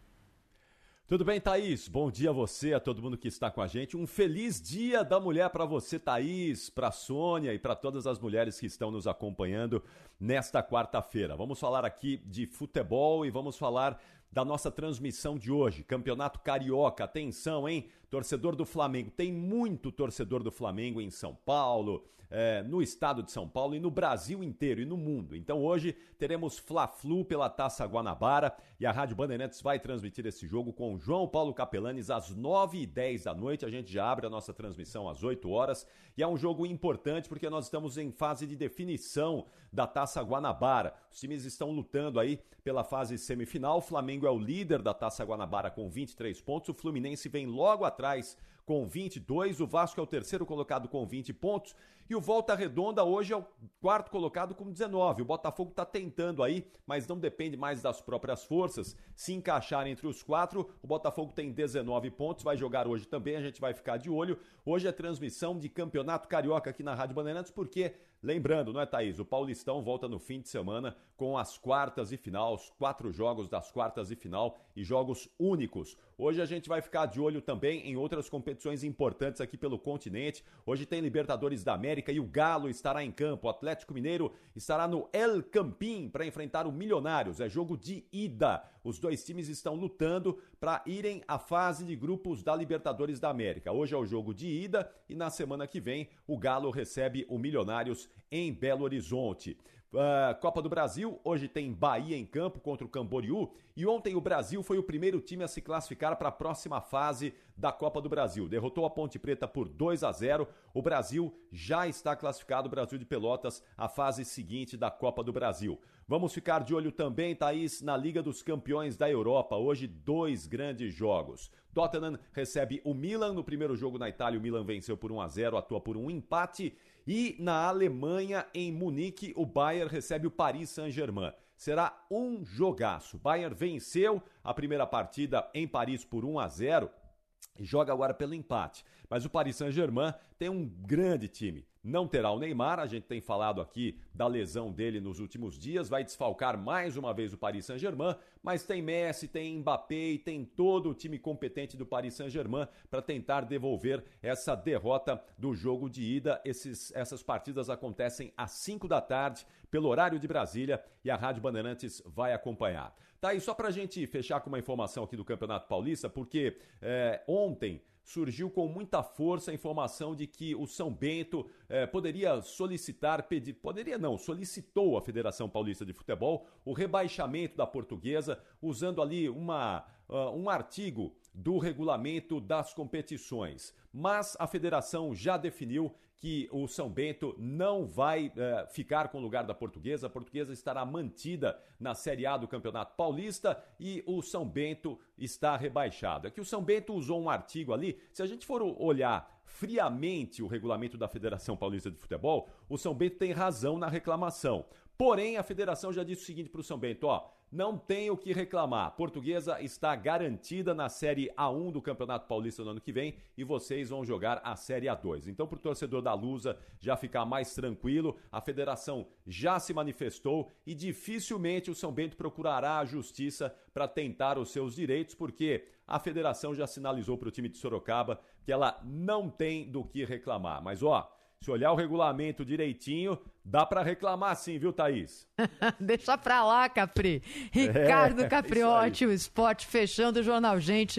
Tudo bem, Thaís? Bom dia a você, a todo mundo que está com a gente. Um feliz dia da mulher para você, Thaís, para Sônia e para todas as mulheres que estão nos acompanhando nesta quarta-feira. Vamos falar aqui de futebol e vamos falar da nossa transmissão de hoje. Campeonato Carioca, atenção, hein? Torcedor do Flamengo. Tem muito torcedor do Flamengo em São Paulo, é, no estado de São Paulo e no Brasil inteiro e no mundo. Então hoje teremos Fla-Flu pela Taça Guanabara e a Rádio Bandeirantes vai transmitir esse jogo com João Paulo Capelanes às 9h10 da noite. A gente já abre a nossa transmissão às 8 horas e é um jogo importante porque nós estamos em fase de definição da Taça Guanabara. Os times estão lutando aí pela fase semifinal. O Flamengo é o líder da Taça Guanabara com 23 pontos. O Fluminense vem logo atrás com 22, o Vasco é o terceiro colocado com 20 pontos e o Volta Redonda hoje é o quarto colocado com 19. O Botafogo está tentando aí, mas não depende mais das próprias forças se encaixar entre os quatro. O Botafogo tem 19 pontos, vai jogar hoje também, a gente vai ficar de olho. Hoje é transmissão de Campeonato Carioca aqui na Rádio Bandeirantes, porque Lembrando, não é, Thaís? O Paulistão volta no fim de semana com as quartas e final, os quatro jogos das quartas e final e jogos únicos. Hoje a gente vai ficar de olho também em outras competições importantes aqui pelo continente. Hoje tem Libertadores da América e o Galo estará em campo. O Atlético Mineiro estará no El Campín para enfrentar o Milionários. É jogo de ida. Os dois times estão lutando para irem à fase de grupos da Libertadores da América. Hoje é o jogo de ida e na semana que vem o Galo recebe o Milionários em Belo Horizonte. Uh, Copa do Brasil, hoje tem Bahia em campo contra o Camboriú e ontem o Brasil foi o primeiro time a se classificar para a próxima fase da Copa do Brasil. Derrotou a Ponte Preta por 2 a 0. O Brasil já está classificado, Brasil de Pelotas, à fase seguinte da Copa do Brasil. Vamos ficar de olho também, Thaís, na Liga dos Campeões da Europa. Hoje, dois grandes jogos. Tottenham recebe o Milan no primeiro jogo na Itália. O Milan venceu por 1 a 0, atua por um empate. E na Alemanha, em Munique, o Bayern recebe o Paris Saint-Germain. Será um jogaço. Bayern venceu a primeira partida em Paris por 1 a 0 e joga agora pelo empate. Mas o Paris Saint-Germain tem um grande time. Não terá o Neymar, a gente tem falado aqui da lesão dele nos últimos dias, vai desfalcar mais uma vez o Paris Saint-Germain, mas tem Messi, tem Mbappé e tem todo o time competente do Paris Saint-Germain para tentar devolver essa derrota do jogo de ida. Esses, essas partidas acontecem às 5 da tarde, pelo horário de Brasília, e a Rádio Bandeirantes vai acompanhar. Tá aí, só para a gente fechar com uma informação aqui do Campeonato Paulista, porque é, ontem surgiu com muita força a informação de que o São Bento eh, poderia solicitar, pedir, poderia não, solicitou à Federação Paulista de Futebol o rebaixamento da portuguesa, usando ali uma, uh, um artigo do regulamento das competições. Mas a federação já definiu que o São Bento não vai uh, ficar com o lugar da Portuguesa. A Portuguesa estará mantida na Série A do Campeonato Paulista e o São Bento está rebaixado. É que o São Bento usou um artigo ali. Se a gente for olhar friamente o regulamento da Federação Paulista de Futebol, o São Bento tem razão na reclamação. Porém, a federação já disse o seguinte para o São Bento: ó, não tem o que reclamar. Portuguesa está garantida na Série A1 do Campeonato Paulista no ano que vem e vocês vão jogar a Série A2. Então, para o torcedor da Lusa já ficar mais tranquilo, a federação já se manifestou e dificilmente o São Bento procurará a justiça para tentar os seus direitos, porque a federação já sinalizou para o time de Sorocaba que ela não tem do que reclamar. Mas, ó. Se olhar o regulamento direitinho, dá para reclamar sim, viu, Thaís? Deixa pra lá, Capri. Ricardo é, Capriotti, o esporte fechando o Jornal Gente.